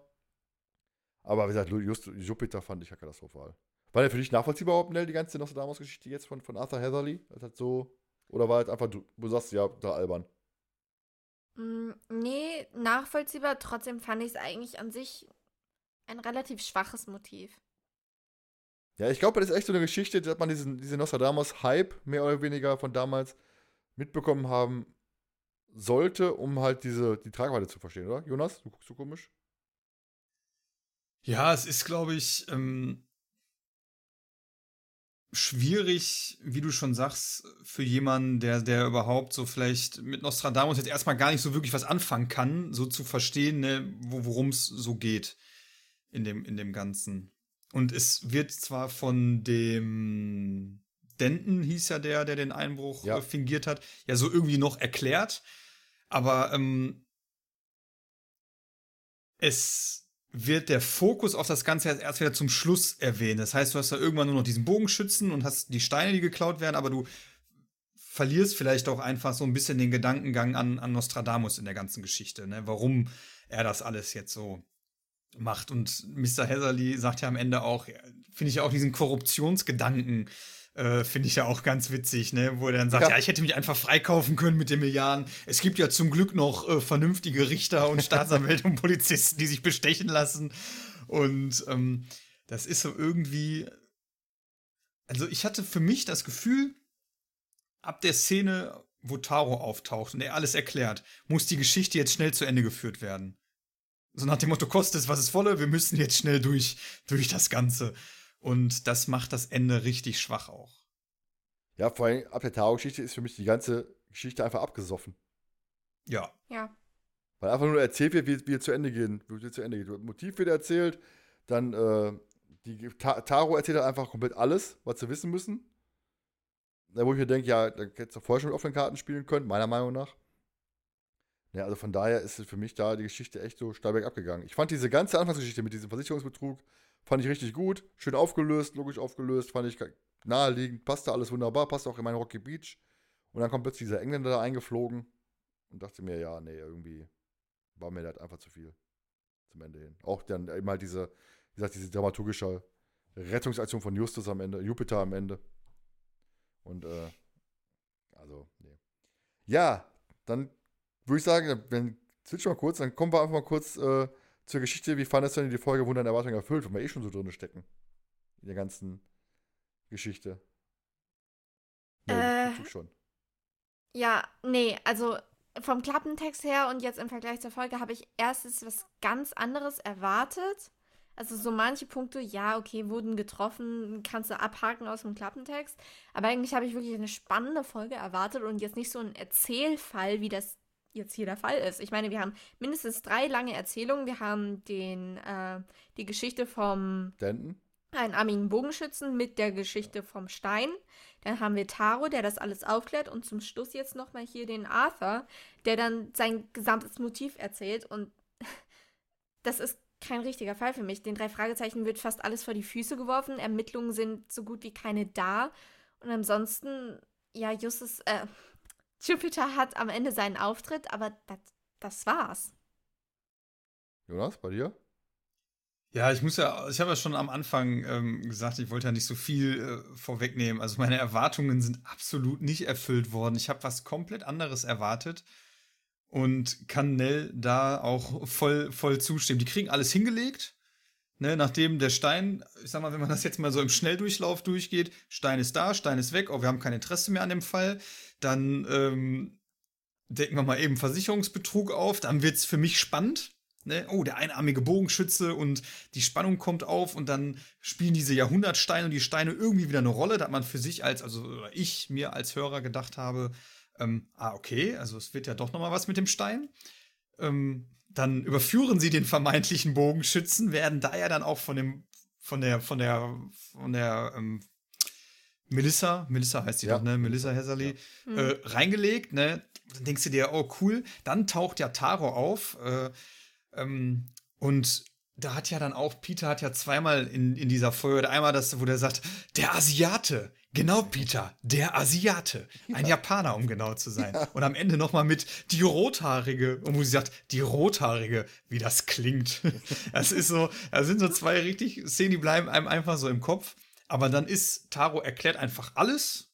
[SPEAKER 1] Aber wie gesagt, Jupiter fand ich ja katastrophal. War der für dich nachvollziehbar überhaupt, Nell, die ganze Nostradamus-Geschichte jetzt von, von Arthur Heatherly? Das hat so, oder war halt einfach, du, du sagst, ja, da albern.
[SPEAKER 2] Mm, Nee, nachvollziehbar. Trotzdem fand ich es eigentlich an sich ein relativ schwaches Motiv.
[SPEAKER 1] Ja, ich glaube, das ist echt so eine Geschichte, dass man diesen, diese Nostradamus-Hype mehr oder weniger von damals mitbekommen haben sollte, um halt diese, die Tragweite zu verstehen, oder? Jonas, du guckst so komisch.
[SPEAKER 3] Ja, es ist, glaube ich, ähm, schwierig, wie du schon sagst, für jemanden, der, der überhaupt so vielleicht mit Nostradamus jetzt erstmal gar nicht so wirklich was anfangen kann, so zu verstehen, ne, wo, worum es so geht in dem, in dem Ganzen. Und es wird zwar von dem Denton, hieß ja der, der den Einbruch
[SPEAKER 1] Ja.
[SPEAKER 3] äh, fingiert hat, ja so irgendwie noch erklärt, aber ähm, es wird der Fokus auf das Ganze erst- wieder zum Schluss erwähnt. Das heißt, du hast da irgendwann nur noch diesen Bogenschützen und hast die Steine, die geklaut werden, aber du verlierst vielleicht auch einfach so ein bisschen den Gedankengang an, an Nostradamus in der ganzen Geschichte, ne? warum er das alles jetzt so macht. Und Mr. Heatherly sagt ja am Ende auch, finde ich ja auch diesen Korruptionsgedanken, äh, finde ich ja auch ganz witzig, ne? wo er dann sagt,
[SPEAKER 1] Ja.
[SPEAKER 3] ja. ich hätte mich einfach freikaufen können mit den Milliarden. Es gibt ja zum Glück noch äh, vernünftige Richter und Staatsanwälte und Polizisten, die sich bestechen lassen. Und ähm, das ist so irgendwie. Also ich hatte für mich das Gefühl, ab der Szene, wo Taro auftaucht und er alles erklärt, muss die Geschichte jetzt schnell zu Ende geführt werden. So nach dem Motto, kostet es, was es wolle, wir müssen jetzt schnell durch, durch das Ganze. Und das macht das Ende richtig schwach auch.
[SPEAKER 1] Ja, vor allem ab der Taro-Geschichte ist für mich die ganze Geschichte einfach abgesoffen.
[SPEAKER 3] Ja.
[SPEAKER 2] Ja.
[SPEAKER 1] Weil einfach nur erzählt wird, wie, wie es zu Ende geht. Wie es zu Ende geht. Das Motiv wird erzählt, dann äh, die Ta Taro erzählt halt einfach komplett alles, was sie wissen müssen. Da wo ich mir denke, ja, da hättest du vorher schon mit offenen Karten spielen können, meiner Meinung nach. Ja, also von daher ist für mich da die Geschichte echt so steil bergab gegangen. Ich fand diese ganze Anfangsgeschichte mit diesem Versicherungsbetrug, fand ich richtig gut. Schön aufgelöst, logisch aufgelöst, fand ich naheliegend, passte alles wunderbar, passte auch in mein Rocky Beach. Und dann kommt plötzlich dieser Engländer da eingeflogen und dachte mir, ja, nee, irgendwie war mir das einfach zu viel zum Ende hin. Auch dann eben halt diese, wie gesagt, diese dramaturgische Rettungsaktion von Justus am Ende, Jupiter am Ende. Und, äh, also, nee. Ja, dann würde ich sagen, wenn switch mal kurz, dann kommen wir einfach mal kurz äh, zur Geschichte. Wie fandest du denn die Folge Wunder Erwartungen erfüllt, wenn wir eh schon so drin stecken? In der ganzen Geschichte. Nee,
[SPEAKER 2] Äh.
[SPEAKER 1] schon.
[SPEAKER 2] Ja, nee, also vom Klappentext her und jetzt im Vergleich zur Folge habe ich erstens was ganz anderes erwartet. Also so manche Punkte, ja, okay, wurden getroffen, kannst du abhaken aus dem Klappentext. Aber eigentlich habe ich wirklich eine spannende Folge erwartet und jetzt nicht so einen Erzählfall, wie das jetzt hier der Fall ist. Ich meine, wir haben mindestens drei lange Erzählungen. Wir haben den, äh, die Geschichte vom
[SPEAKER 1] Denton?
[SPEAKER 2] einen armigen Bogenschützen mit der Geschichte vom Stein. Dann haben wir Taro, der das alles aufklärt. Und zum Schluss jetzt nochmal hier den Arthur, der dann sein gesamtes Motiv erzählt. Und das ist kein richtiger Fall für mich. Den drei Fragezeichen wird fast alles vor die Füße geworfen. Ermittlungen sind so gut wie keine da. Und ansonsten, ja, Justus, äh, Jupiter hat am Ende seinen Auftritt, aber das, das war's.
[SPEAKER 1] Jonas, bei dir?
[SPEAKER 3] Ja, ich muss ja, ich habe ja schon am Anfang ähm, gesagt, ich wollte ja nicht so viel äh, vorwegnehmen. Also meine Erwartungen sind absolut nicht erfüllt worden. Ich habe was komplett anderes erwartet und kann Nell da auch voll, voll zustimmen. Die kriegen alles hingelegt. Ne, nachdem der Stein, ich sag mal, wenn man das jetzt mal so im Schnelldurchlauf durchgeht, Stein ist da, Stein ist weg, oh, wir haben kein Interesse mehr an dem Fall, dann ähm, decken wir mal eben Versicherungsbetrug auf, dann wird's für mich spannend. Ne? Oh, der einarmige Bogenschütze und die Spannung kommt auf und dann spielen diese Jahrhundertsteine und die Steine irgendwie wieder eine Rolle, da man für sich als, also ich mir als Hörer gedacht habe, ähm, ah, okay, also es wird ja doch noch mal was mit dem Stein. Ähm, dann überführen sie den vermeintlichen Bogenschützen, werden da ja dann auch von dem, von der, von der, von der ähm, Melissa, Melissa heißt sie
[SPEAKER 1] Ja.
[SPEAKER 3] doch, ne? Melissa Hesserly,
[SPEAKER 2] Hm.
[SPEAKER 3] äh, reingelegt, ne? Dann denkst du dir, oh cool. Dann taucht ja Taro auf äh, ähm, und da hat ja dann auch, Peter hat ja zweimal in, in dieser Folge, einmal das, wo der sagt, der Asiate. Genau, Peter, der Asiate. Ein Japaner, um genau zu sein. Und am Ende nochmal mit die Rothaarige. Und wo sie sagt, die Rothaarige, wie das klingt. Das ist so, da sind so zwei richtig Szenen, die bleiben einem einfach so im Kopf. Aber dann ist, Taro erklärt einfach alles.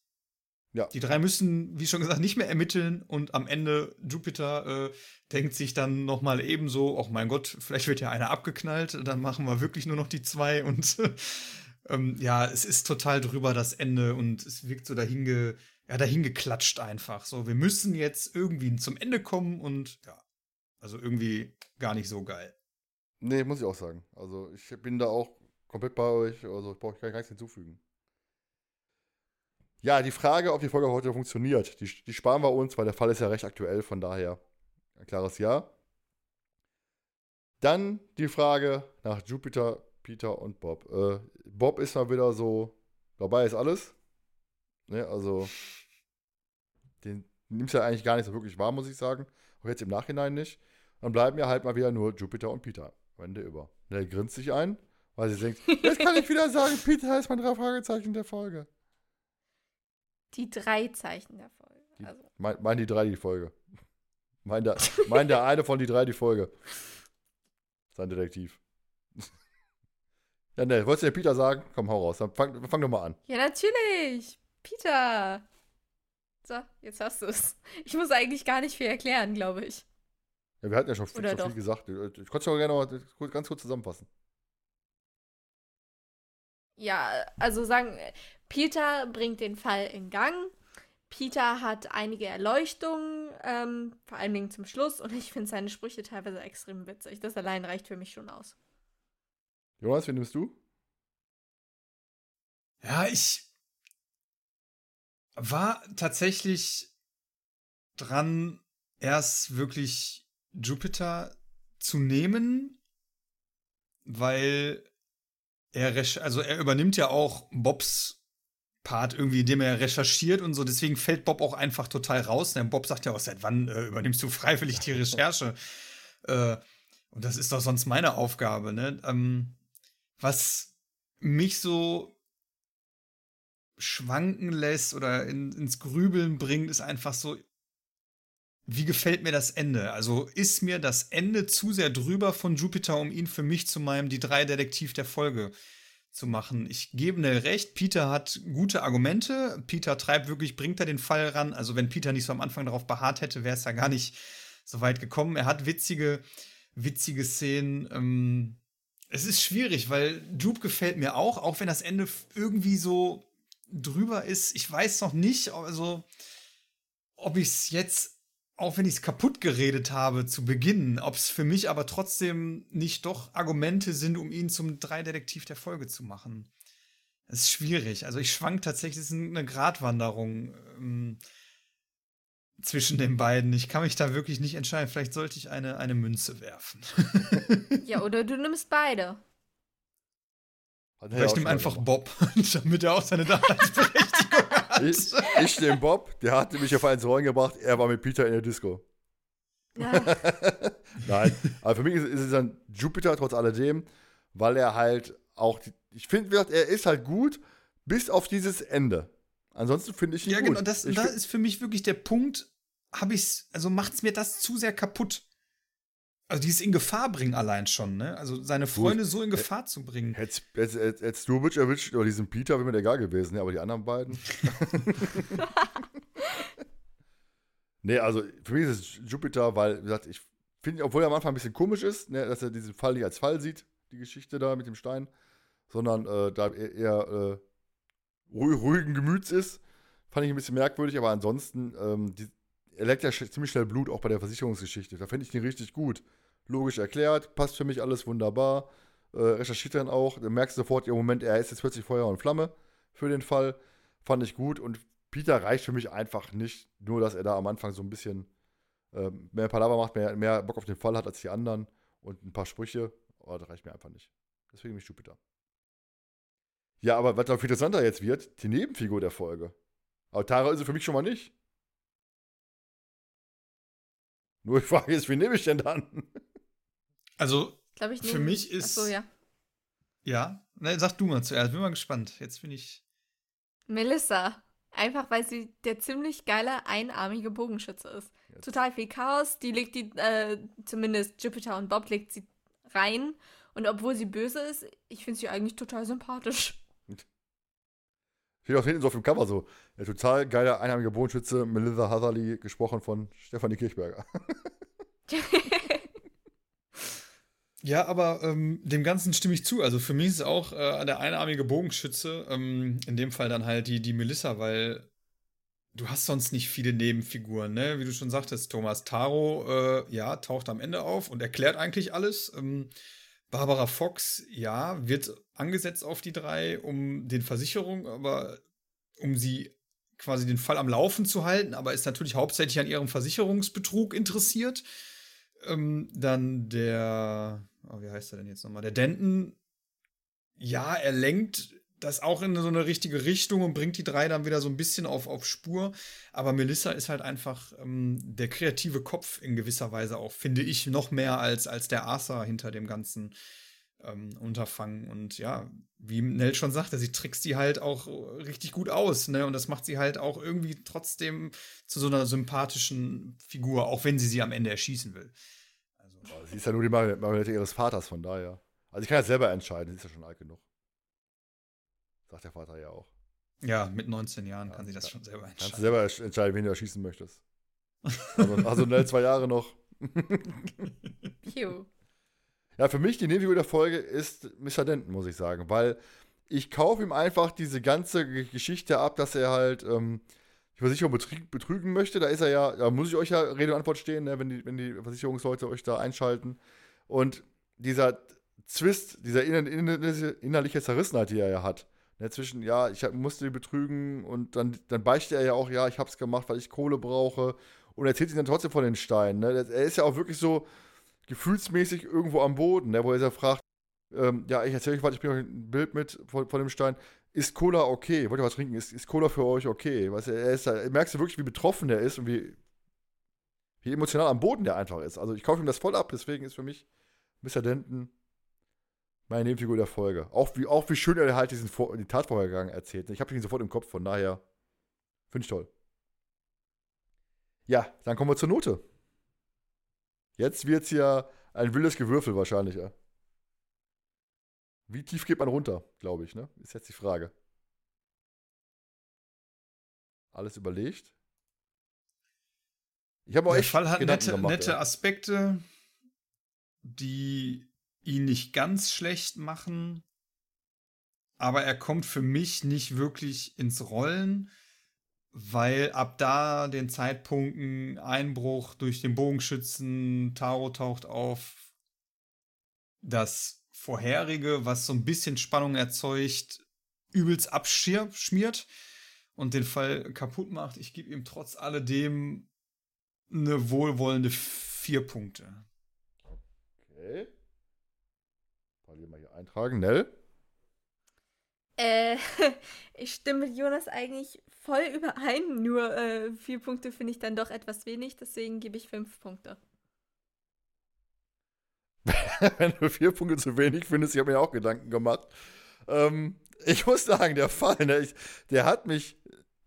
[SPEAKER 1] Ja.
[SPEAKER 3] Die drei müssen, wie schon gesagt, nicht mehr ermitteln und am Ende Jupiter äh, denkt sich dann noch mal ebenso, oh mein Gott, vielleicht wird ja einer abgeknallt, dann machen wir wirklich nur noch die zwei und ähm, ja, es ist total drüber das Ende und es wirkt so dahinge, ja, dahingeklatscht einfach. So, wir müssen jetzt irgendwie zum Ende kommen und ja, also irgendwie gar nicht so geil.
[SPEAKER 1] Nee, muss ich auch sagen. Also ich bin da auch komplett bei euch. Also ich brauche gar nichts hinzufügen. Ja, die Frage, ob die Folge heute funktioniert, die, die sparen wir uns, weil der Fall ist ja recht aktuell, von daher ein klares Ja. Dann die Frage nach Jupiter, Peter und Bob. Äh, Bob ist mal wieder so, dabei ist alles. Ne, also, den nimmst du ja eigentlich gar nicht so wirklich wahr, muss ich sagen. Auch jetzt im Nachhinein nicht. Dann bleiben ja halt mal wieder nur Jupiter und Peter. am Ende über. Der grinst sich ein, weil sie denkt, jetzt kann ich wieder sagen, Peter ist mein drei Fragezeichen der Folge.
[SPEAKER 2] Die drei Zeichen der Folge.
[SPEAKER 1] Die,
[SPEAKER 2] Also,
[SPEAKER 1] mein, mein die drei die Folge. Mein der, mein der eine von die drei die Folge. Sein Detektiv. Ja, ne, wolltest du der Peter sagen? Komm, hau raus. Dann fang, fang doch mal an.
[SPEAKER 2] ja, natürlich. Peter. So, jetzt hast du es. Ich muss eigentlich gar nicht viel erklären, glaube ich.
[SPEAKER 1] Ja, wir hatten ja schon, viel- schon viel gesagt. Ich konnte es gerne noch mal ganz kurz zusammenfassen.
[SPEAKER 2] Ja, also sagen, Peter bringt den Fall in Gang. Peter hat einige Erleuchtungen, ähm, vor allen Dingen zum Schluss, und ich finde seine Sprüche teilweise extrem witzig. Das allein reicht für mich schon aus.
[SPEAKER 1] Jonas, wen nimmst du?
[SPEAKER 3] Ja, ich. war tatsächlich dran, erst wirklich Jupiter zu nehmen, weil er, also er übernimmt ja auch Bobs Part irgendwie, indem er recherchiert und so. Deswegen fällt Bob auch einfach total raus. Denn Bob sagt ja auch, seit wann äh, übernimmst du freiwillig die Recherche? äh, und das ist doch sonst meine Aufgabe, ne? Ähm, was mich so schwanken lässt oder in, ins Grübeln bringt, ist einfach so, wie gefällt mir das Ende? Also ist mir das Ende zu sehr drüber von Jupiter, um ihn für mich zu meinem die drei Detektiv der Folge zu machen. Ich gebe ne recht, Peter hat gute Argumente. Peter treibt wirklich, bringt er den Fall ran. Also wenn Peter nicht so am Anfang darauf beharrt hätte, wäre es ja gar nicht so weit gekommen. Er hat witzige, witzige Szenen. Ähm, es ist schwierig, weil Jupe gefällt mir auch, auch wenn das Ende irgendwie so drüber ist. Ich weiß noch nicht, also ob ich es jetzt auch wenn ich es kaputt geredet habe zu Beginn, ob es für mich aber trotzdem nicht doch Argumente sind, um ihn zum Drei-Detektiv der Folge zu machen. Es ist schwierig. Also ich schwank tatsächlich, es ist eine Gratwanderung ähm, zwischen den beiden. Ich kann mich da wirklich nicht entscheiden. Vielleicht sollte ich eine, eine Münze werfen.
[SPEAKER 2] ja, oder du nimmst beide.
[SPEAKER 3] Ich nehme einfach Bob, damit er auch seine Daseinsberechtigung hat.
[SPEAKER 1] Ich, ich nehme Bob, der hat mich auf einen Rollen gebracht, er war mit Peter in der Disco. Ja. Nein, aber für mich ist, ist, es dann Jupiter trotz alledem, weil er halt auch, ich finde, er ist halt gut, bis auf dieses Ende. Ansonsten finde ich ihn
[SPEAKER 3] ja,
[SPEAKER 1] gut.
[SPEAKER 3] Ja, genau, das, das ist für mich wirklich der Punkt, habe ich's, also macht es mir das zu sehr kaputt. Also dieses in Gefahr bringen allein schon, ne? Also seine Freunde so in Gefahr zu bringen.
[SPEAKER 1] Hättest, hättest du Mitch erwischt oder diesen Peter, wäre mir egal gewesen, ne? aber die anderen beiden. nee, also für mich ist es Jupiter, weil, wie gesagt, ich finde, obwohl er am Anfang ein bisschen komisch ist, ne, dass er diesen Fall nicht als Fall sieht, die Geschichte da mit dem Stein, sondern äh, da eher, eher äh, ruhigen Gemüts ist, fand ich ein bisschen merkwürdig, aber ansonsten, ähm, die, er leckt ja ziemlich schnell Blut, auch bei der Versicherungsgeschichte. Da finde ich den richtig gut. Logisch erklärt, passt für mich alles wunderbar. Äh, recherchiert dann auch. Dann merkst du sofort, im Moment, er ist jetzt plötzlich Feuer und Flamme für den Fall. Fand ich gut. Und Peter reicht für mich einfach nicht. Nur, dass er da am Anfang so ein bisschen äh, mehr Palaver macht, mehr, mehr Bock auf den Fall hat als die anderen und ein paar Sprüche. Aber das reicht mir einfach nicht. Deswegen mich Jupiter. Ja, aber was da viel interessanter jetzt wird, die Nebenfigur der Folge. Aber Tara ist sie für mich schon mal nicht. Nur die Frage ist, wie nehme ich denn dann?
[SPEAKER 3] Also, ich, für mich ist.
[SPEAKER 2] Achso, ja.
[SPEAKER 3] Ja, ne, sag du mal zuerst, bin mal gespannt. Jetzt bin ich.
[SPEAKER 2] Melissa. Einfach weil sie der ziemlich geile einarmige Bogenschütze ist. Jetzt. Total viel Chaos. Die legt die, äh, zumindest Jupiter und Bob legt sie rein. Und obwohl sie böse ist, ich finde sie eigentlich total sympathisch.
[SPEAKER 1] Steht auch hinten so auf dem Cover so. Der total geile einheimige Bodenschütze Melissa Hatherley, gesprochen von Stefanie Kirchberger.
[SPEAKER 3] ja, aber ähm, dem Ganzen stimme ich zu. Also für mich ist auch äh, der einarmige Bogenschütze, ähm, in dem Fall dann halt die, die Melissa, weil du hast sonst nicht viele Nebenfiguren, ne? Wie du schon sagtest, Thomas Taro, äh, ja, taucht am Ende auf und erklärt eigentlich alles. Ähm, Barbara Fox, ja, wird angesetzt auf die drei, um den Versicherungen, aber um sie quasi den Fall am Laufen zu halten, aber ist natürlich hauptsächlich an ihrem Versicherungsbetrug interessiert. Ähm, dann der, oh, wie heißt er denn jetzt nochmal? Der Denton, ja, er lenkt das auch in so eine richtige Richtung und bringt die drei dann wieder so ein bisschen auf, auf Spur. Aber Melissa ist halt einfach ähm, der kreative Kopf in gewisser Weise auch, finde ich, noch mehr als, als der Arthur hinter dem ganzen ähm, Unterfangen. Und ja, wie Nell schon sagte, sie trickst die halt auch richtig gut aus, ne? Und das macht sie halt auch irgendwie trotzdem zu so einer sympathischen Figur, auch wenn sie sie am Ende erschießen will.
[SPEAKER 1] Also. Sie ist ja nur die Marionette ihres Vaters, von daher. Also ich kann ja selber entscheiden, sie ist ja schon alt genug. Sagt der Vater ja auch.
[SPEAKER 3] Ja, mit 19 Jahren ja, kann sie das schon selber entscheiden.
[SPEAKER 1] Kannst du selber entscheiden, wen du erschießen möchtest. Also, also schnell zwei Jahre noch. ja, für mich die Nebenfigur der Folge ist Mr. Denton, muss ich sagen, weil ich kaufe ihm einfach diese ganze Geschichte ab, dass er halt ähm, die Versicherung betrügen möchte. Da ist er ja, da muss ich euch ja Rede und Antwort stehen, ne, wenn, die, wenn die Versicherungsleute euch da einschalten. Und dieser Zwist, dieser innerliche Zerrissenheit, die er ja hat, Ne, zwischen, ja, ich musste die betrügen und dann, dann beichte er ja auch, ja, ich hab's gemacht, weil ich Kohle brauche. Und erzählt ihn dann trotzdem von den Steinen. Ne? Er ist ja auch wirklich so gefühlsmäßig irgendwo am Boden, ne? wo er sich fragt, ähm, ja, ich erzähle euch was, ich bringe euch ein Bild mit von, von dem Stein. Ist Cola okay? Wollt ihr was trinken? Ist, ist Cola für euch okay? Weißt du, er ist da, merkst du wirklich, wie betroffen er ist und wie, wie emotional am Boden der einfach ist. Also ich kaufe ihm das voll ab, deswegen ist für mich Mr. Denton meine Nebenfigur der Folge. Auch wie, auch wie schön er halt diesen Vor die Tatvorhergang erzählt. Ich habe ihn sofort im Kopf, von daher finde ich toll. Ja, dann kommen wir zur Note. Jetzt wird es ja ein wildes Gewürfel wahrscheinlich. Ja. Wie tief geht man runter, glaube ich, ne? Ist jetzt die Frage. Alles überlegt. Ich habe auch
[SPEAKER 3] Der
[SPEAKER 1] echt
[SPEAKER 3] Fall hat
[SPEAKER 1] Gedanken
[SPEAKER 3] nette,
[SPEAKER 1] gemacht,
[SPEAKER 3] nette
[SPEAKER 1] ja.
[SPEAKER 3] Aspekte, die ihn nicht ganz schlecht machen. Aber er kommt für mich nicht wirklich ins Rollen, weil ab da den Zeitpunkten Einbruch durch den Bogenschützen, Taro taucht auf, das vorherige, was so ein bisschen Spannung erzeugt, übelst abschmiert und den Fall kaputt macht. Ich gebe ihm trotz alledem eine wohlwollende vier Punkte.
[SPEAKER 1] Okay. Parallel mal hier eintragen. Nell?
[SPEAKER 2] Äh, ich stimme mit Jonas eigentlich voll überein, nur äh, vier Punkte finde ich dann doch etwas wenig, deswegen gebe ich fünf Punkte.
[SPEAKER 1] Wenn du vier Punkte zu wenig findest, ich habe mir auch Gedanken gemacht. Ähm, ich muss sagen, der Fall, ne, ich, der hat mich,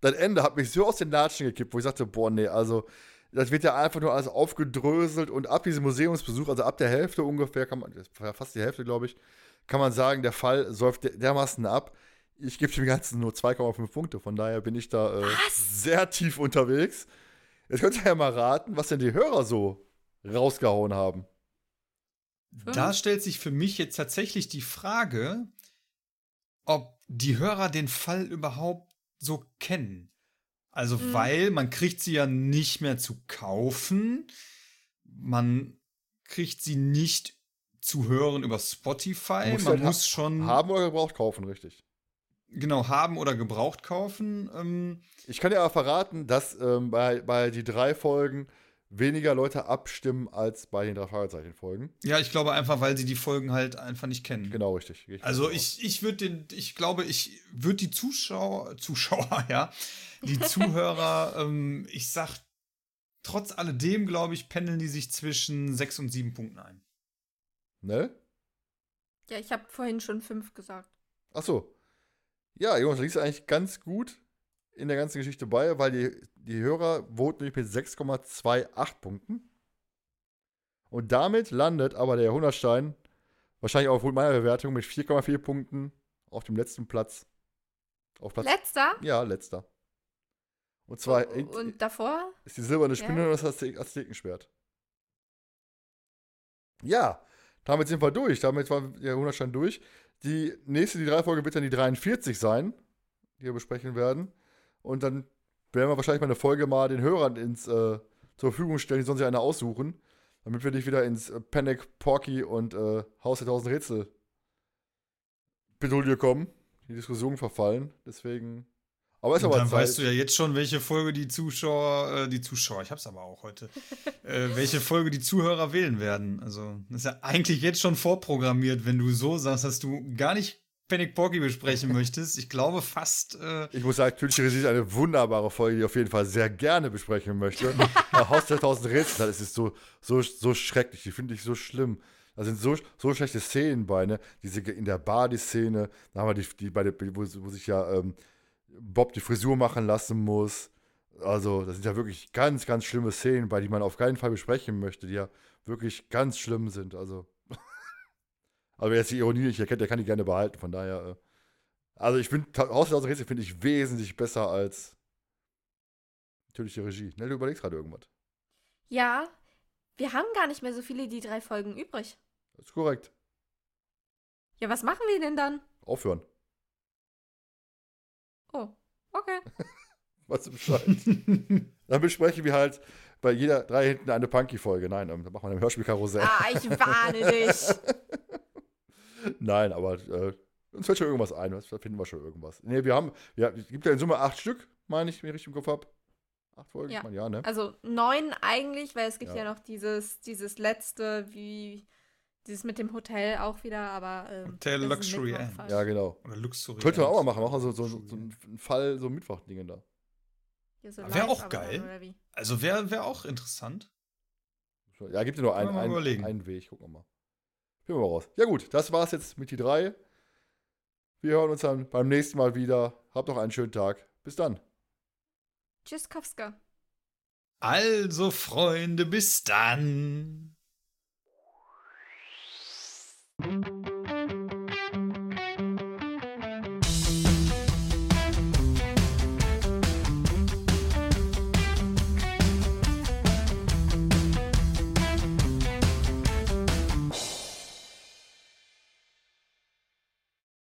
[SPEAKER 1] das Ende hat mich so aus den Latschen gekippt, wo ich sagte, boah, nee, also, das wird ja einfach nur alles aufgedröselt und ab diesem Museumsbesuch, also ab der Hälfte ungefähr, kann man, fast die Hälfte, glaube ich, kann man sagen, der Fall säuft der- dermaßen ab. Ich gebe dem Ganzen nur 2,5 Punkte, von daher bin ich da äh, sehr tief unterwegs. Jetzt könnt ihr ja mal raten, was denn die Hörer so rausgehauen haben.
[SPEAKER 3] Da stellt sich für mich jetzt tatsächlich die Frage, ob die Hörer den Fall überhaupt so kennen. Also,
[SPEAKER 2] Mhm.
[SPEAKER 3] weil man kriegt sie ja nicht mehr zu kaufen. Man kriegt sie nicht zu hören über Spotify.
[SPEAKER 1] Muss
[SPEAKER 3] man
[SPEAKER 1] halt ha-
[SPEAKER 3] muss schon
[SPEAKER 1] Haben oder gebraucht kaufen, richtig.
[SPEAKER 3] genau haben oder gebraucht kaufen. Ähm,
[SPEAKER 1] Ich kann dir aber verraten, dass ähm, bei, bei die drei Folgen weniger Leute abstimmen als bei den drei Fragezeichen-Folgen.
[SPEAKER 3] ja, ich glaube einfach, weil sie die Folgen halt einfach nicht kennen.
[SPEAKER 1] Genau, richtig. Gehe
[SPEAKER 3] Also ich, ich würde den, ich glaube, ich würde die Zuschauer, Zuschauer, ja, die Zuhörer, ähm, ich sag, trotz alledem, glaube ich, pendeln die sich zwischen sechs und sieben Punkten ein.
[SPEAKER 1] Ne?
[SPEAKER 2] Ja, ich habe vorhin schon fünf gesagt.
[SPEAKER 1] Ach so. Ja, Jonas, du liegst eigentlich ganz gut in der ganzen Geschichte bei, weil die, die Hörer voten nämlich mit 6,28 Punkten. Und damit landet aber der Jahrhundertstein wahrscheinlich auch aufgrund meiner Bewertung mit 4,4 Punkten auf dem letzten Platz. Auf Platz.
[SPEAKER 2] Letzter?
[SPEAKER 1] ja, letzter. Und zwar
[SPEAKER 2] Und davor?
[SPEAKER 1] ist die silberne
[SPEAKER 2] Ja.
[SPEAKER 1] Spinne und das Azte- Aztekenschwert. Ja, damit sind wir durch. Damit war der Jahrhundertstein durch. Die nächste, die drei Folge wird dann die 43 sein, die wir besprechen werden. Und dann werden wir wahrscheinlich mal eine Folge mal den Hörern ins, äh, zur Verfügung stellen, die sollen sich eine aussuchen, damit wir nicht wieder ins äh, Panic, Porky und äh, Haus der tausend Rätsel Bedouille kommen, die Diskussion verfallen. Deswegen. Aber ist
[SPEAKER 3] Und
[SPEAKER 1] aber
[SPEAKER 3] dann
[SPEAKER 1] Zeit.
[SPEAKER 3] weißt du ja jetzt schon, welche Folge die Zuschauer, äh, die Zuschauer, ich hab's aber auch heute, äh, welche Folge die Zuhörer wählen werden. Also, das ist ja eigentlich jetzt schon vorprogrammiert, wenn du so sagst, dass du gar nicht Panic Porky besprechen möchtest. Ich glaube fast, äh,
[SPEAKER 1] Ich muss sagen, Tödliche Regie ist eine wunderbare Folge, die ich auf jeden Fall sehr gerne besprechen möchte. Haus der tausend Rätsel, das ist so, so, so schrecklich, die finde ich so schlimm. Da sind so, so schlechte Szenen bei, ne? Diese in der Bar, die Szene, da haben wir die, die bei der, wo, wo sich ja ähm, Bob die Frisur machen lassen muss. Also, das sind ja wirklich ganz, ganz schlimme Szenen, bei die man auf keinen Fall besprechen möchte, die ja wirklich ganz schlimm sind. Also. Aber wer jetzt die Ironie nicht erkennt, der kann die gerne behalten. Von daher. Äh, also ich finde, Haus tausend Rätsel finde ich wesentlich besser als natürliche Regie. Ne, du überlegst gerade irgendwas.
[SPEAKER 2] Ja, wir haben gar nicht mehr so viele die drei Folgen übrig.
[SPEAKER 1] Das ist korrekt.
[SPEAKER 2] Ja, was machen wir denn dann?
[SPEAKER 1] Aufhören.
[SPEAKER 2] Oh, okay.
[SPEAKER 1] Weißt du Bescheid? Dann besprechen wir halt bei jeder drei hinten eine Punky-Folge. Nein, ähm, dann machen wir ein Hörspielkarussell.
[SPEAKER 2] Ah, ich warne dich.
[SPEAKER 1] Nein, aber äh, Uns fällt schon irgendwas ein, da finden wir schon irgendwas. Nee, wir haben, ja, es gibt ja in Summe acht Stück, meine ich, wenn ich richtig im Kopf habe. Acht Folgen,
[SPEAKER 2] Ja.
[SPEAKER 1] ich meine, ja, ne?
[SPEAKER 2] Also neun eigentlich, weil es gibt
[SPEAKER 1] Ja.
[SPEAKER 2] ja, noch dieses, dieses letzte, wie dieses mit dem Hotel auch wieder, aber ähm,
[SPEAKER 3] Hotel Luxury End.
[SPEAKER 1] Ja, genau.
[SPEAKER 3] Oder Luxury.
[SPEAKER 1] Könnten wir auch mal machen, machen wir so, so, so, so einen Fall, so ein Mittwochdingen da.
[SPEAKER 2] Ja, so
[SPEAKER 3] Wär
[SPEAKER 2] live
[SPEAKER 3] auch geil. Also wäre wär auch interessant.
[SPEAKER 1] Ja, gibt ja nur einen, einen, einen Weg, gucken wir mal. Gehen wir mal raus. Ja gut, das war's jetzt mit die drei. Wir hören uns dann beim nächsten Mal wieder. Habt noch einen schönen Tag. Bis dann.
[SPEAKER 2] Tschüss, Kowska.
[SPEAKER 3] Also, Freunde, bis dann.